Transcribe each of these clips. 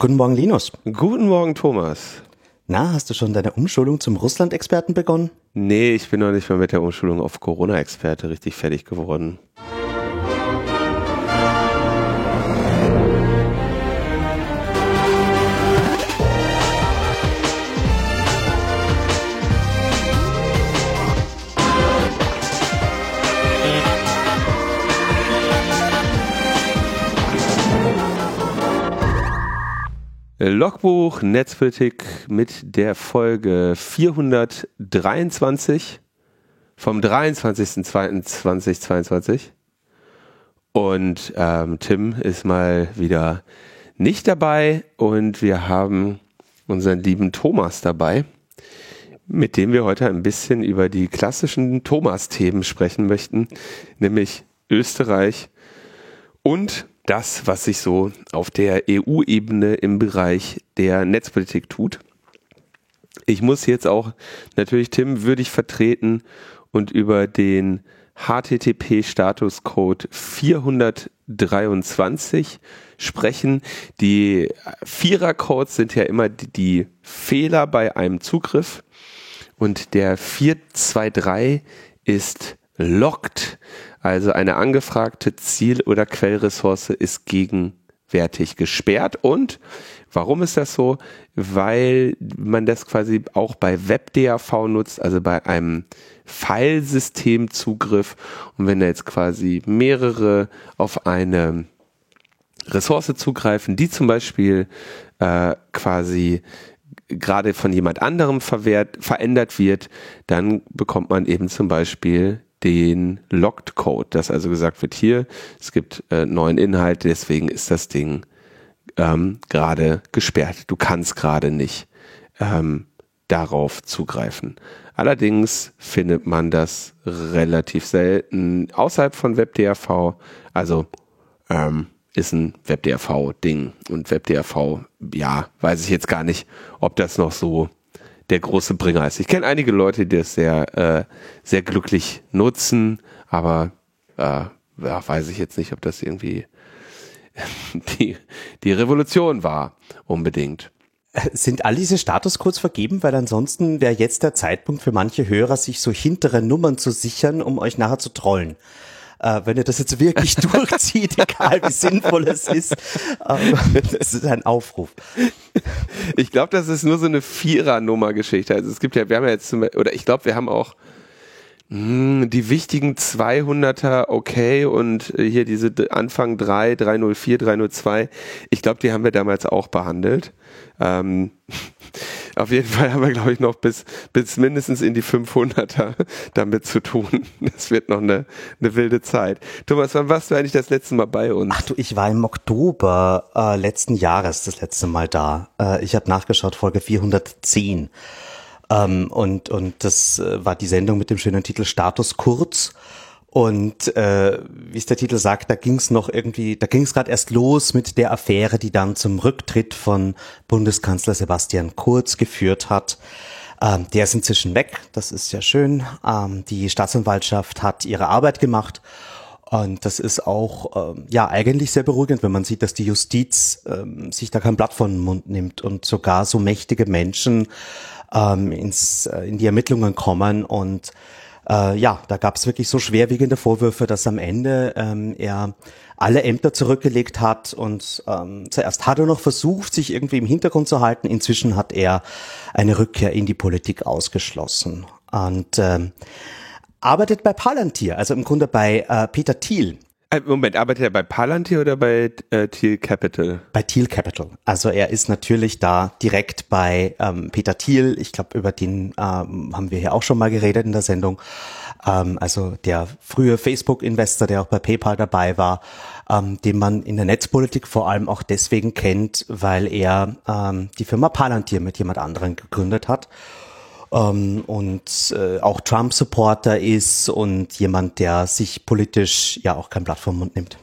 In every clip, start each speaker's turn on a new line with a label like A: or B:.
A: Guten Morgen, Linus.
B: Guten Morgen, Thomas.
A: Na, hast du schon deine Umschulung zum Russland-Experten begonnen?
B: Nee, ich bin noch nicht mal mit der Umschulung auf Corona-Experte richtig fertig geworden. Logbuch Netzpolitik mit der Folge 423 vom 23.02.2022. Und ähm, Tim ist mal wieder nicht dabei und wir haben unseren lieben Thomas dabei, mit dem wir heute ein bisschen über die klassischen Thomas-Themen sprechen möchten, nämlich Österreich und das, was sich so auf der EU-Ebene im Bereich der Netzpolitik tut. Ich muss jetzt auch natürlich Tim würdig vertreten und über den HTTP-Statuscode 423 sprechen. Die Vierer-Codes sind ja immer die Fehler bei einem Zugriff und der 423 ist locked. Also eine angefragte Ziel- oder Quellressource ist gegenwärtig gesperrt. Und warum ist das so? Weil man das quasi auch bei WebDAV nutzt, also bei einem Filesystemzugriff. Und wenn da jetzt quasi mehrere auf eine Ressource zugreifen, die zum Beispiel äh, quasi gerade von jemand anderem verwehrt, verändert wird, dann bekommt man eben zum Beispiel den Locked Code, dass also gesagt wird, hier, es gibt äh, neuen Inhalt, deswegen ist das Ding ähm, gerade gesperrt. Du kannst gerade nicht ähm, darauf zugreifen. Allerdings findet man das relativ selten außerhalb von WebDAV. Also ähm, ist ein WebDAV-Ding. Und WebDAV, ja, weiß ich jetzt gar nicht, ob das noch so der große Bringer ist. Ich kenne einige Leute, die das sehr, äh, sehr glücklich nutzen, aber äh, ja, weiß ich jetzt nicht, ob das irgendwie die, die Revolution war, unbedingt.
A: Sind all diese Statuscodes vergeben? Weil ansonsten wäre jetzt der Zeitpunkt für manche Hörer, sich so hintere Nummern zu sichern, um euch nachher zu trollen äh, wenn ihr das jetzt wirklich durchzieht, egal wie sinnvoll es ist. Ähm, das ist ein Aufruf.
B: Ich glaube, das ist nur so eine Vierer-Nummer-Geschichte. Also es gibt ja, wir haben ja jetzt, oder ich glaube, wir haben auch die wichtigen 200er okay und äh, hier diese Anfang 3, 304, 302. Ich glaube, die haben wir damals auch behandelt. Ähm, auf jeden Fall haben wir, glaube ich, noch bis, bis mindestens in die 500er damit zu tun. Das wird noch eine, eine wilde Zeit. Thomas, wann warst du eigentlich das letzte Mal bei uns?
A: Ach du, ich war im Oktober äh, letzten Jahres das letzte Mal da. Äh, ich habe nachgeschaut, Folge 410. Ähm, und, und das äh, war die Sendung mit dem schönen Titel Status kurz. Und äh, wie es der Titel sagt, da ging es noch irgendwie, da ging es gerade erst los mit der Affäre, die dann zum Rücktritt von Bundeskanzler Sebastian Kurz geführt hat. Ähm, der ist inzwischen weg, das ist sehr schön. Ähm, die Staatsanwaltschaft hat ihre Arbeit gemacht. Und das ist auch ähm, ja eigentlich sehr beruhigend, wenn man sieht, dass die Justiz ähm, sich da kein Blatt von den Mund nimmt und sogar so mächtige Menschen ähm, ins, äh, in die Ermittlungen kommen und äh, ja, da gab es wirklich so schwerwiegende Vorwürfe, dass am Ende ähm, er alle Ämter zurückgelegt hat und ähm, zuerst hat er noch versucht, sich irgendwie im Hintergrund zu halten. Inzwischen hat er eine Rückkehr in die Politik ausgeschlossen und ähm, arbeitet bei Palantir, also im Grunde bei äh, Peter Thiel.
B: Äh, Moment, arbeitet er bei Palantir oder bei äh, Thiel Capital?
A: Bei Thiel Capital. Also er ist natürlich da direkt bei ähm, Peter Thiel. Ich glaube, über den ähm, haben wir hier auch schon mal geredet in der Sendung. Ähm, also der frühe Facebook-Investor, der auch bei PayPal dabei war, ähm, den man in der Netzpolitik vor allem auch deswegen kennt, weil er ähm, die Firma Palantir mit jemand anderem gegründet hat ähm, und äh, auch Trump-Supporter ist und jemand, der sich politisch ja auch kein Blatt vom Mund nimmt.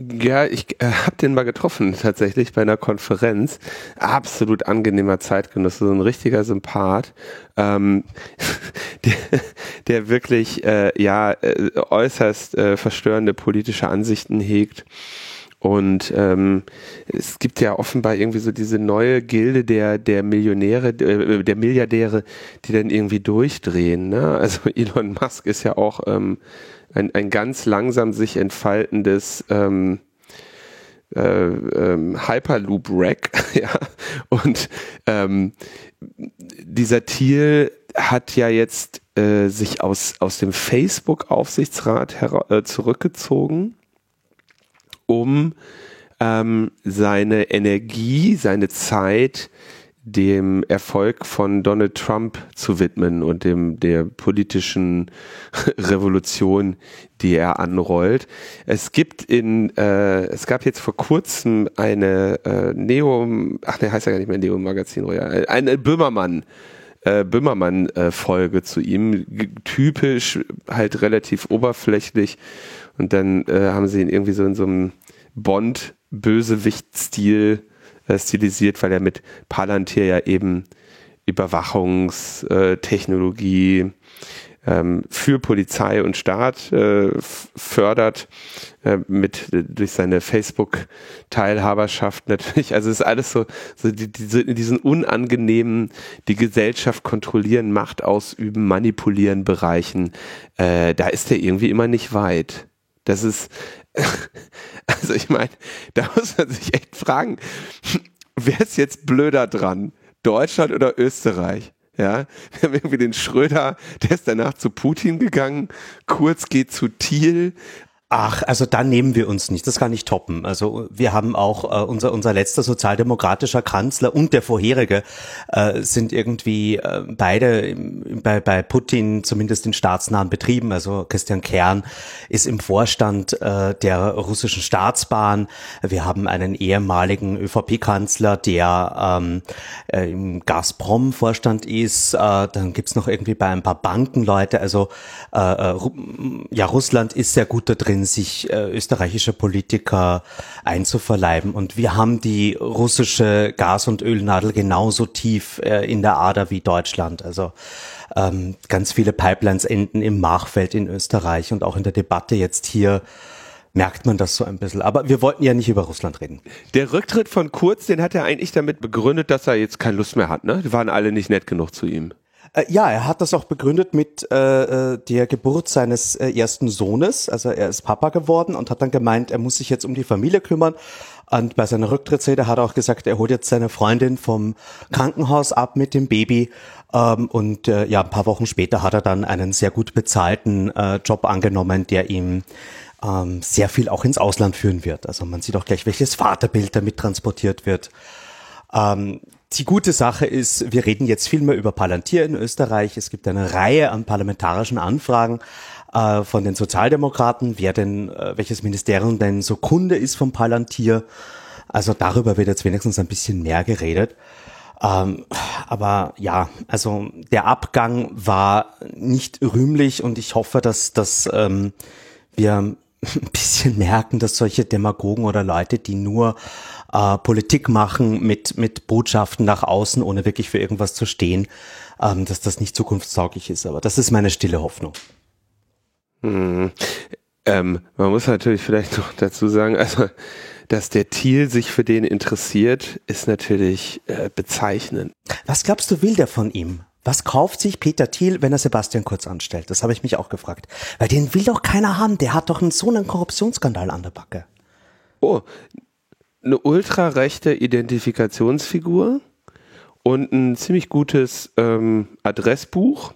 B: Ja, ich äh, habe den mal getroffen, tatsächlich bei einer Konferenz. Absolut angenehmer Zeitgenosse, so ein richtiger Sympath, ähm, der, der wirklich äh, ja äh, äußerst äh, verstörende politische Ansichten hegt Und ähm, es gibt ja offenbar irgendwie so diese neue Gilde der, der Millionäre, äh, der Milliardäre, die dann irgendwie durchdrehen. Ne? Also Elon Musk ist ja auch ähm, ein, ein ganz langsam sich entfaltendes ähm, äh, ähm, Hyperloop-Rack. ja? Und ähm, dieser Thiel hat ja jetzt äh, sich aus, aus dem Facebook-Aufsichtsrat äh, zurückgezogen um ähm, seine Energie, seine Zeit dem Erfolg von Donald Trump zu widmen und dem der politischen Revolution, die er anrollt. Es gibt in äh, es gab jetzt vor kurzem eine äh, Neo ach ne heißt ja gar nicht mehr Neo Magazin Royal eine Böhmermann äh, Böhmermann-Folge äh, zu ihm. Typisch, halt relativ oberflächlich. Und dann äh, haben sie ihn irgendwie so in so einem Bond-Bösewicht-Stil äh, stilisiert, weil er mit Palantir ja eben Überwachungstechnologie ähm, für Polizei und Staat äh, fördert äh, mit durch seine Facebook-Teilhaberschaft natürlich. Also ist alles so, so die, diese, diesen unangenehmen, die Gesellschaft kontrollieren, Macht ausüben, manipulieren Bereichen. Äh, da ist er irgendwie immer nicht weit. Das ist, also ich meine, da muss man sich echt fragen, wer ist jetzt blöder dran? Deutschland oder Österreich? Ja, wir haben irgendwie den Schröder, der ist danach zu Putin gegangen, Kurz geht zu Thiel,
A: Ach, also da nehmen wir uns nicht. Das kann ich toppen. Also wir haben auch äh, unser unser letzter sozialdemokratischer Kanzler und der vorherige äh, sind irgendwie äh, beide im, bei bei Putin zumindest in staatsnahen Betrieben. Also Christian Kern ist im Vorstand äh, der russischen Staatsbahn. Wir haben einen ehemaligen ÖVP-Kanzler, der ähm, äh, im Gazprom-Vorstand ist. Äh, dann gibt's noch irgendwie bei ein paar Banken Leute. Also äh, äh ja, Russland ist sehr gut da drin Sinn, sich äh, österreichische Politiker einzuverleiben. Und wir haben die russische Gas- und Ölnadel genauso tief äh, in der Ader wie Deutschland. Also ähm, ganz viele Pipelines enden im Machfeld in Österreich und auch in der Debatte jetzt hier merkt man das so ein bisschen. Aber wir wollten ja nicht über Russland reden.
B: Der Rücktritt von Kurz, den hat er eigentlich damit begründet, dass er jetzt keine Lust mehr hat. Ne? Die waren alle nicht nett genug zu ihm.
A: Äh, ja, er hat das auch begründet mit äh, äh, der Geburt seines äh, ersten Sohnes. Also er ist Papa geworden und hat dann gemeint, er muss sich jetzt um die Familie kümmern. Und bei seiner Rücktrittsrede hat er auch gesagt, er holt jetzt seine Freundin vom Krankenhaus ab mit dem Baby. Ähm, und äh, ja, ein paar Wochen später hat er dann einen sehr gut bezahlten äh, Job angenommen, der ihm ähm, sehr viel auch ins Ausland führen wird. Also man sieht auch gleich, welches Vaterbild damit transportiert wird. Ähm, die gute Sache ist, wir reden jetzt viel mehr über Palantir in Österreich. Es gibt eine Reihe an parlamentarischen Anfragen äh, von den Sozialdemokraten, wer denn, äh, welches Ministerium denn so Kunde ist vom Palantir. Also darüber wird jetzt wenigstens ein bisschen mehr geredet. Ähm, aber ja, also der Abgang war nicht rühmlich und ich hoffe, dass, dass ähm, wir ein bisschen merken, dass solche Demagogen oder Leute, die nur äh, Politik machen mit, mit Botschaften nach außen, ohne wirklich für irgendwas zu stehen, ähm, dass das nicht zukunftstauglich ist. Aber das ist meine stille Hoffnung.
B: Hm. Ähm, man muss natürlich vielleicht noch dazu sagen, also dass der Thiel sich für den interessiert, ist natürlich äh, bezeichnend.
A: Was glaubst du, will der von ihm? Was kauft sich Peter Thiel, wenn er Sebastian Kurz anstellt? Das habe ich mich auch gefragt. Weil den will doch keiner haben. Der hat doch einen, so einen Korruptionsskandal an der Backe.
B: Oh, eine ultrarechte Identifikationsfigur und ein ziemlich gutes ähm, Adressbuch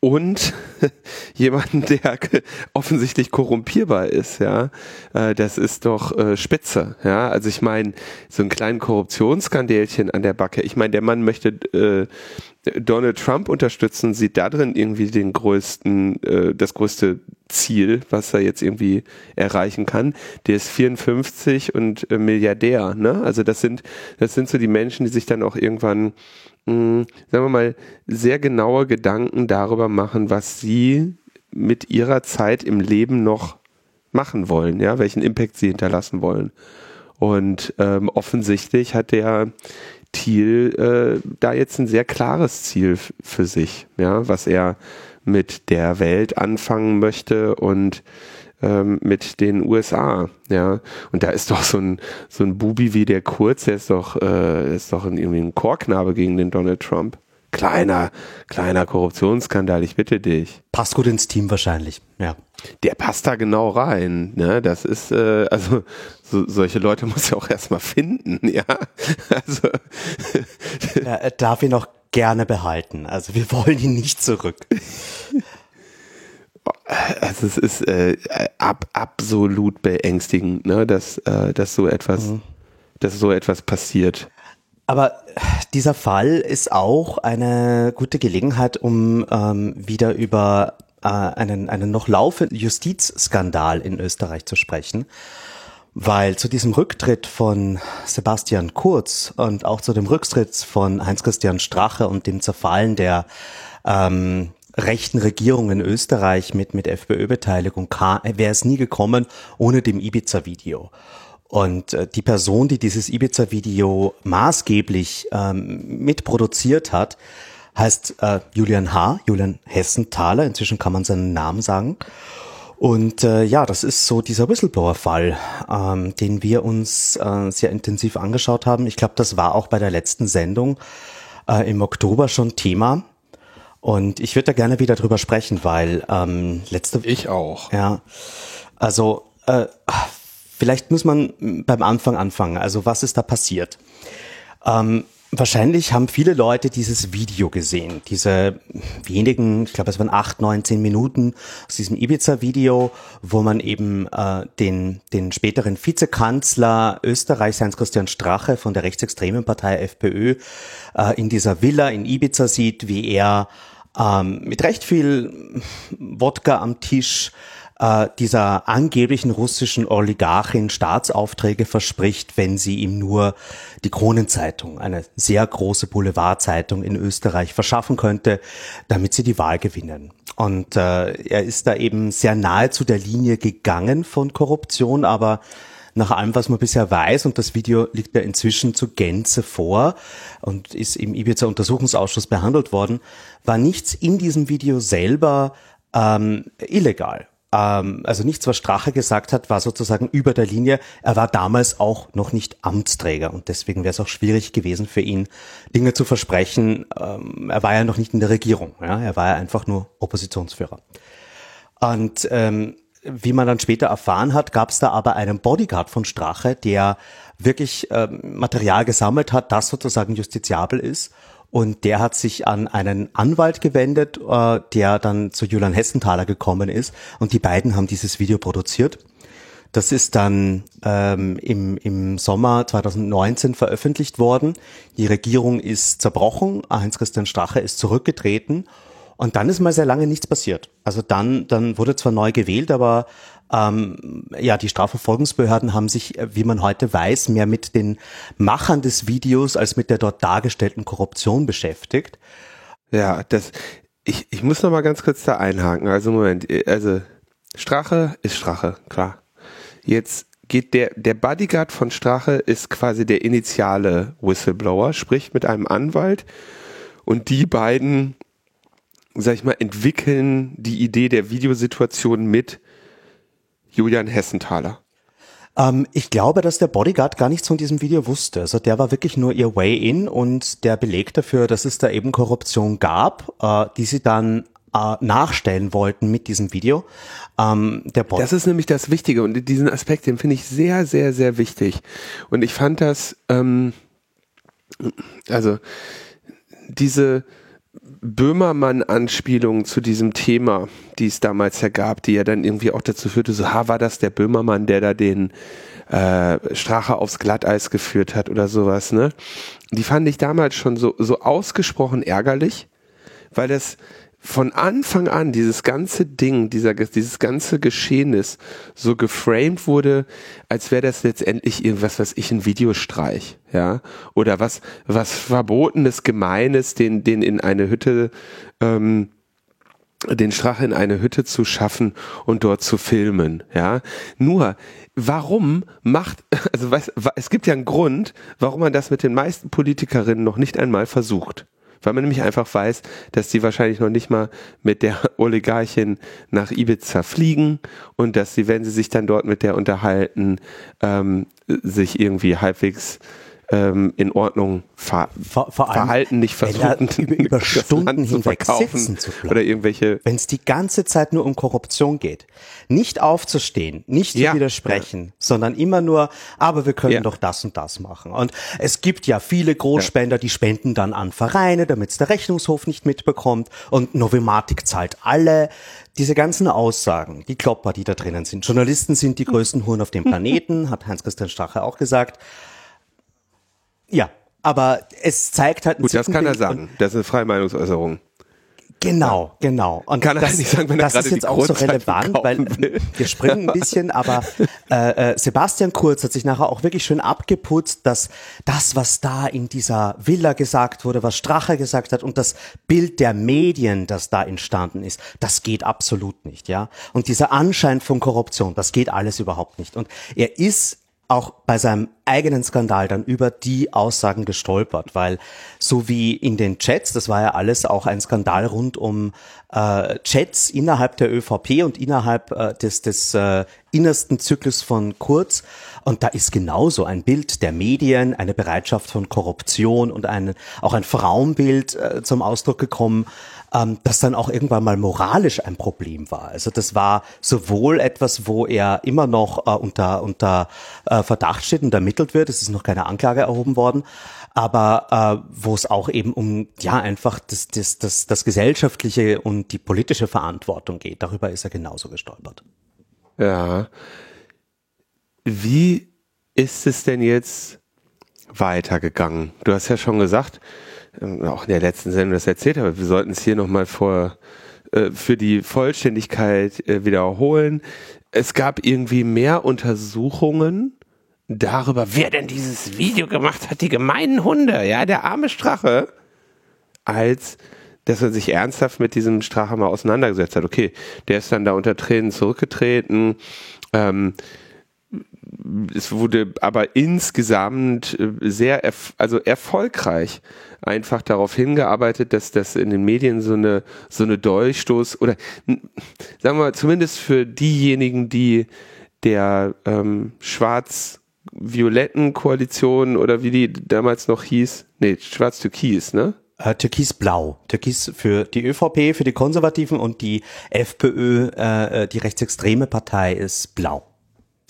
B: und jemanden, der offensichtlich korrumpierbar ist, ja, äh, das ist doch äh, spitze, ja. Also ich meine, so einen kleinen Korruptionsskandälchen an der Backe. Ich meine, der Mann möchte äh, Donald Trump unterstützen, sieht da drin irgendwie den größten, äh, das größte Ziel, was er jetzt irgendwie erreichen kann. Der ist 54 und äh, Milliardär, ne? Also das sind, das sind so die Menschen, die sich dann auch irgendwann mh, sagen wir mal, sehr genaue Gedanken darüber machen, was sie mit ihrer Zeit im Leben noch machen wollen, ja, welchen Impact sie hinterlassen wollen. Und ähm, offensichtlich hat der Thiel äh, da jetzt ein sehr klares Ziel für sich, ja, was er mit der Welt anfangen möchte und ähm, mit den USA, ja. Und da ist doch so ein, so ein Bubi wie der Kurz, der ist doch, äh, ist doch ein, irgendwie ein Chorknabe gegen den Donald Trump. Kleiner, kleiner Korruptionsskandal, ich bitte dich.
A: Passt gut ins Team wahrscheinlich, ja.
B: Der passt da genau rein, ne? Das ist, äh, also, so, solche Leute muss ja auch erstmal finden, ja. Also.
A: Er darf ihn auch gerne behalten. Also wir wollen ihn nicht zurück.
B: Also es ist äh, ab, absolut beängstigend, ne, dass, äh, dass so etwas, mhm. dass so etwas passiert.
A: Aber dieser Fall ist auch eine gute Gelegenheit, um ähm, wieder über äh, einen, einen noch laufenden Justizskandal in Österreich zu sprechen. Weil zu diesem Rücktritt von Sebastian Kurz und auch zu dem Rücktritt von Heinz-Christian Strache und dem Zerfallen der ähm, rechten Regierung in Österreich mit, mit FPÖ-Beteiligung wäre es nie gekommen ohne dem Ibiza-Video. Und äh, die Person, die dieses Ibiza-Video maßgeblich ähm, mitproduziert hat, heißt äh, Julian H., Julian Hessenthaler, inzwischen kann man seinen Namen sagen. Und äh, ja, das ist so dieser Whistleblower-Fall, ähm, den wir uns äh, sehr intensiv angeschaut haben. Ich glaube, das war auch bei der letzten Sendung äh, im Oktober schon Thema. Und ich würde da gerne wieder drüber sprechen, weil ähm, letzte
B: Ich auch.
A: Ja. Also äh, vielleicht muss man beim Anfang anfangen. Also was ist da passiert? Ähm, wahrscheinlich haben viele Leute dieses Video gesehen, diese wenigen, ich glaube es waren acht, neun, zehn Minuten aus diesem Ibiza-Video, wo man eben äh, den, den späteren Vizekanzler Österreichs, Heinz-Christian Strache von der rechtsextremen Partei FPÖ, äh, in dieser Villa in Ibiza sieht, wie er ähm, mit recht viel Wodka am Tisch äh, dieser angeblichen russischen Oligarchin Staatsaufträge verspricht, wenn sie ihm nur die Kronenzeitung, eine sehr große Boulevardzeitung in Österreich, verschaffen könnte, damit sie die Wahl gewinnen. Und äh, er ist da eben sehr nahe zu der Linie gegangen von Korruption, aber nach allem, was man bisher weiß, und das Video liegt ja inzwischen zu Gänze vor und ist im Ibiza Untersuchungsausschuss behandelt worden, war nichts in diesem Video selber ähm, illegal. Ähm, also nichts, was Strache gesagt hat, war sozusagen über der Linie. Er war damals auch noch nicht Amtsträger und deswegen wäre es auch schwierig gewesen für ihn, Dinge zu versprechen. Ähm, er war ja noch nicht in der Regierung. Ja? Er war ja einfach nur Oppositionsführer. Und ähm, wie man dann später erfahren hat, gab es da aber einen Bodyguard von Strache, der wirklich ähm, Material gesammelt hat, das sozusagen justiziabel ist. Und der hat sich an einen Anwalt gewendet, äh, der dann zu Julian Hessenthaler gekommen ist. Und die beiden haben dieses Video produziert. Das ist dann ähm, im, im Sommer 2019 veröffentlicht worden. Die Regierung ist zerbrochen. Heinz-Christian Strache ist zurückgetreten und dann ist mal sehr lange nichts passiert. Also dann, dann wurde zwar neu gewählt, aber ähm, ja, die Strafverfolgungsbehörden haben sich, äh, wie man heute weiß, mehr mit den Machern des Videos als mit der dort dargestellten Korruption beschäftigt.
B: Ja, das, ich, ich muss noch mal ganz kurz da einhaken. Also Moment, also Strache ist Strache, klar. Jetzt geht der, der Bodyguard von Strache ist quasi der initiale Whistleblower, spricht mit einem Anwalt und die beiden sag ich mal, entwickeln die Idee der Videosituation mit Julian Hessenthaler?
A: Ähm, ich glaube, dass der Bodyguard gar nichts von diesem Video wusste. Also der war wirklich nur ihr Way in und der Beleg dafür, dass es da eben Korruption gab, äh, die sie dann äh, nachstellen wollten mit diesem Video.
B: Ähm, der das ist nämlich das Wichtige und diesen Aspekt, den finde ich sehr, sehr, sehr wichtig. Und ich fand das, ähm, also diese Böhmermann-Anspielung zu diesem Thema, die es damals ja gab, die ja dann irgendwie auch dazu führte, so, ha, war das der Böhmermann, der da den äh, Strache aufs Glatteis geführt hat oder sowas, ne? Die fand ich damals schon so, so ausgesprochen ärgerlich, weil das von Anfang an dieses ganze Ding, dieser, dieses ganze Geschehnis so geframed wurde, als wäre das letztendlich irgendwas, was ich ein Videostreich, ja, oder was, was Verbotenes, Gemeines, den, den in eine Hütte, ähm, den Strache in eine Hütte zu schaffen und dort zu filmen, ja. Nur, warum macht, also was, es gibt ja einen Grund, warum man das mit den meisten Politikerinnen noch nicht einmal versucht. Weil man nämlich einfach weiß, dass die wahrscheinlich noch nicht mal mit der Oligarchin nach Ibiza fliegen und dass sie, wenn sie sich dann dort mit der unterhalten, ähm, sich irgendwie halbwegs ähm, in Ordnung ver vor, vor Verhalten nicht versuchen,
A: über, über Stunden hinweg sitzen zu
B: bleiben. Oder irgendwelche.
A: Wenn es die ganze Zeit nur um Korruption geht. Nicht aufzustehen, nicht zu ja, widersprechen, ja. sondern immer nur, aber wir können ja. doch das und das machen. Und es gibt ja viele Großspender, die spenden dann an Vereine, damit es der Rechnungshof nicht mitbekommt. Und Novomatic zahlt alle diese ganzen Aussagen, die Klopper, die da drinnen sind. Journalisten sind die größten Huren auf dem Planeten, hat Heinz-Christian Strache auch gesagt. Ja, aber es zeigt halt.
B: Gut, das kann er sagen. Das ist eine freie Meinungsäußerung.
A: Genau, genau.
B: Und kann er das, nicht sagen, wenn
A: das ist jetzt auch so relevant, weil will. wir springen ein bisschen, aber äh, äh, Sebastian Kurz hat sich nachher auch wirklich schön abgeputzt, dass das, was da in dieser Villa gesagt wurde, was Strache gesagt hat und das Bild der Medien, das da entstanden ist, das geht absolut nicht, ja. Und dieser Anschein von Korruption, das geht alles überhaupt nicht. Und er ist auch bei seinem eigenen Skandal dann über die Aussagen gestolpert, weil so wie in den Chats, das war ja alles auch ein Skandal rund um äh, Chats innerhalb der ÖVP und innerhalb äh, des, des äh, innersten Zyklus von Kurz. Und da ist genauso ein Bild der Medien, eine Bereitschaft von Korruption und ein, auch ein Frauenbild äh, zum Ausdruck gekommen, ähm, das dann auch irgendwann mal moralisch ein Problem war. Also das war sowohl etwas, wo er immer noch äh, unter, unter äh, Verdacht steht und ermittelt wird, es ist noch keine Anklage erhoben worden, aber äh, wo es auch eben um ja einfach das, das, das, das gesellschaftliche und die politische Verantwortung geht. Darüber ist er genauso gestolpert.
B: Ja. Wie ist es denn jetzt weitergegangen? Du hast ja schon gesagt, auch in der letzten Sendung das erzählt habe, wir sollten es hier nochmal vor äh, für die Vollständigkeit äh, wiederholen. Es gab irgendwie mehr Untersuchungen darüber, wer denn dieses Video gemacht hat, die gemeinen Hunde, ja, der arme Strache, als dass er sich ernsthaft mit diesem Strache mal auseinandergesetzt hat. Okay, der ist dann da unter Tränen zurückgetreten. Ähm, es wurde aber insgesamt äh, sehr erf also erfolgreich einfach darauf hingearbeitet, dass das in den Medien so eine so eine Durchstoß oder sagen wir mal, zumindest für diejenigen, die der ähm, schwarz-violetten Koalition oder wie die damals noch hieß, nee, schwarz-türkis, ne?
A: Äh, Türkis-Blau. Türkis für die ÖVP, für die Konservativen und die FPÖ, äh, äh, die rechtsextreme Partei ist blau.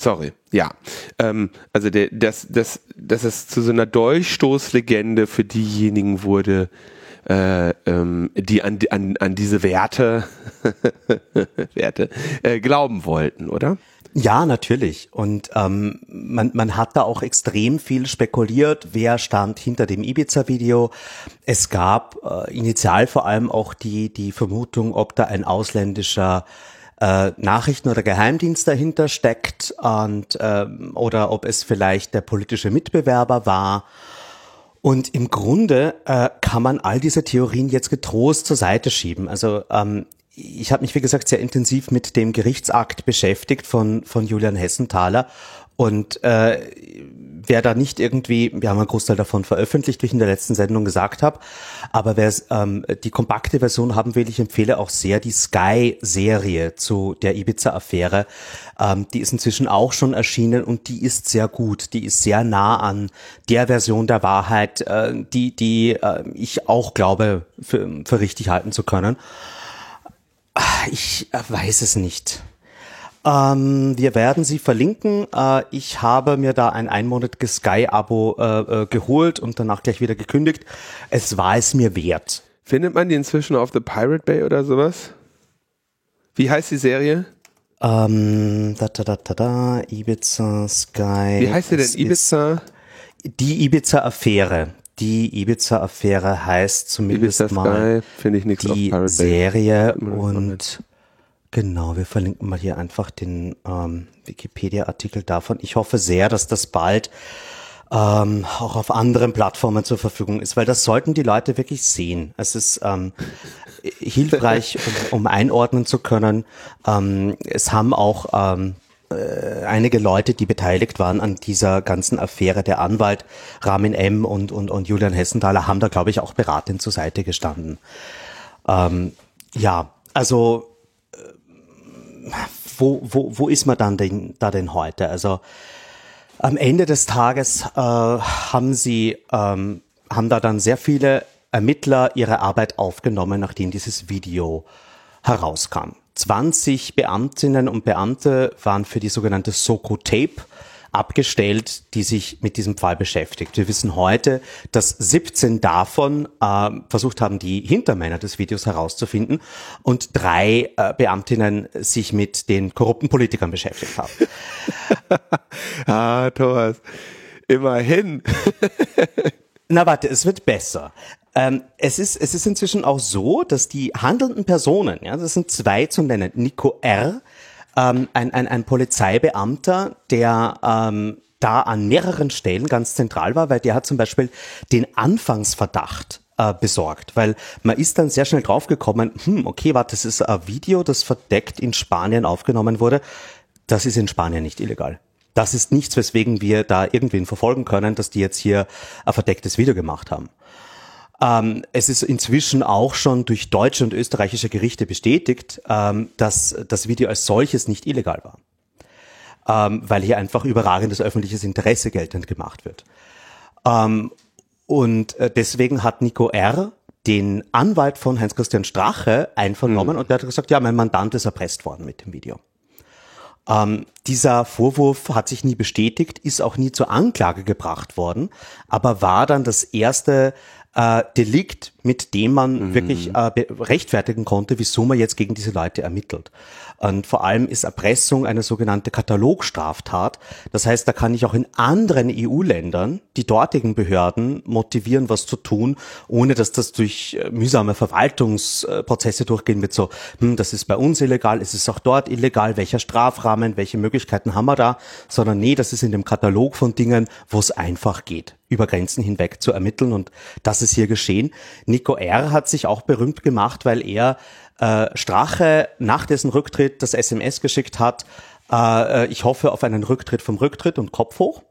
B: Sorry, ja. Ähm, also der, das, das, dass es zu so einer Durchstoßlegende für diejenigen wurde, äh, ähm, die an, an, an diese Werte, Werte äh, glauben wollten, oder?
A: Ja, natürlich. Und ähm, man, man hat da auch extrem viel spekuliert, wer stand hinter dem Ibiza-Video. Es gab äh, initial vor allem auch die, die Vermutung, ob da ein ausländischer äh, Nachrichten- oder Geheimdienst dahinter steckt und ähm, oder ob es vielleicht der politische Mitbewerber war. Und im Grunde äh, kann man all diese Theorien jetzt getrost zur Seite schieben. Also ähm, ich habe mich, wie gesagt, sehr intensiv mit dem Gerichtsakt beschäftigt von, von Julian Hessenthaler. Und äh, wer da nicht irgendwie, wir haben einen Großteil davon veröffentlicht, wie ich in der letzten Sendung gesagt habe, aber wer ähm, die kompakte Version haben will, ich empfehle auch sehr die Sky-Serie zu der Ibiza-Affäre. Ähm, die ist inzwischen auch schon erschienen und die ist sehr gut. Die ist sehr nah an der Version der Wahrheit, äh, die, die äh, ich auch glaube, für, für richtig halten zu können. Ich äh, weiß es nicht. Ähm, wir werden sie verlinken. Äh, ich habe mir da ein einmonatiges Sky-Abo äh, äh, geholt und danach gleich wieder gekündigt. Es war es mir wert.
B: Findet man die inzwischen auf The Pirate Bay oder sowas? Wie heißt die Serie?
A: Ähm, da, da, da, da, da, Ibiza Sky.
B: Wie heißt sie denn? Ibiza?
A: Die Ibiza-Affäre. Die Ibiza-Affäre heißt zumindest Ibiza mal
B: Sky, ich
A: die Serie und Genau, wir verlinken mal hier einfach den ähm, Wikipedia-Artikel davon. Ich hoffe sehr, dass das bald ähm, auch auf anderen Plattformen zur Verfügung ist, weil das sollten die Leute wirklich sehen. Es ist ähm, hilfreich, um, um einordnen zu können. Ähm, es haben auch ähm, äh, einige Leute, die beteiligt waren an dieser ganzen Affäre, der Anwalt Ramin M. und, und, und Julian Hessenthaler, haben da, glaube ich, auch beratend zur Seite gestanden. Ähm, ja, also wo, wo, wo ist man dann denn, da denn heute? Also am Ende des Tages äh, haben sie, ähm, haben da dann sehr viele Ermittler ihre Arbeit aufgenommen, nachdem dieses Video herauskam. 20 Beamtinnen und Beamte waren für die sogenannte Soko Tape abgestellt, die sich mit diesem Fall beschäftigt. Wir wissen heute, dass 17 davon äh, versucht haben, die Hintermänner des Videos herauszufinden und drei äh, Beamtinnen sich mit den korrupten Politikern beschäftigt haben.
B: ah, Thomas, immerhin.
A: Na warte, es wird besser. Ähm, es, ist, es ist inzwischen auch so, dass die handelnden Personen, ja, das sind zwei zu nennen, Nico R., ähm, ein, ein, ein Polizeibeamter, der ähm, da an mehreren Stellen ganz zentral war, weil der hat zum Beispiel den Anfangsverdacht äh, besorgt, weil man ist dann sehr schnell draufgekommen, hm, okay, warte, das ist ein Video, das verdeckt in Spanien aufgenommen wurde. Das ist in Spanien nicht illegal. Das ist nichts, weswegen wir da irgendwen verfolgen können, dass die jetzt hier ein verdecktes Video gemacht haben. Ähm, es ist inzwischen auch schon durch deutsche und österreichische Gerichte bestätigt, ähm, dass das Video als solches nicht illegal war, ähm, weil hier einfach überragendes öffentliches Interesse geltend gemacht wird. Ähm, und äh, deswegen hat Nico R. den Anwalt von Heinz-Christian Strache einvernommen mhm. und der hat gesagt, ja, mein Mandant ist erpresst worden mit dem Video. Ähm, dieser Vorwurf hat sich nie bestätigt, ist auch nie zur Anklage gebracht worden, aber war dann das erste äh, Delikt, mit dem man mhm. wirklich äh, rechtfertigen konnte, wieso man jetzt gegen diese Leute ermittelt. Und vor allem ist Erpressung eine sogenannte Katalogstraftat. Das heißt, da kann ich auch in anderen EU-Ländern die dortigen Behörden motivieren, was zu tun, ohne dass das durch äh, mühsame Verwaltungsprozesse durchgehen wird. So, hm, das ist bei uns illegal, ist es auch dort illegal, welcher Strafrahmen, welche Möglichkeiten haben wir da, sondern nee, das ist in dem Katalog von Dingen, wo es einfach geht, über Grenzen hinweg zu ermitteln und das ist hier geschehen. Nico R. hat sich auch berühmt gemacht, weil er äh, Strache nach dessen Rücktritt das SMS geschickt hat, äh, äh, ich hoffe auf einen Rücktritt vom Rücktritt und Kopf hoch.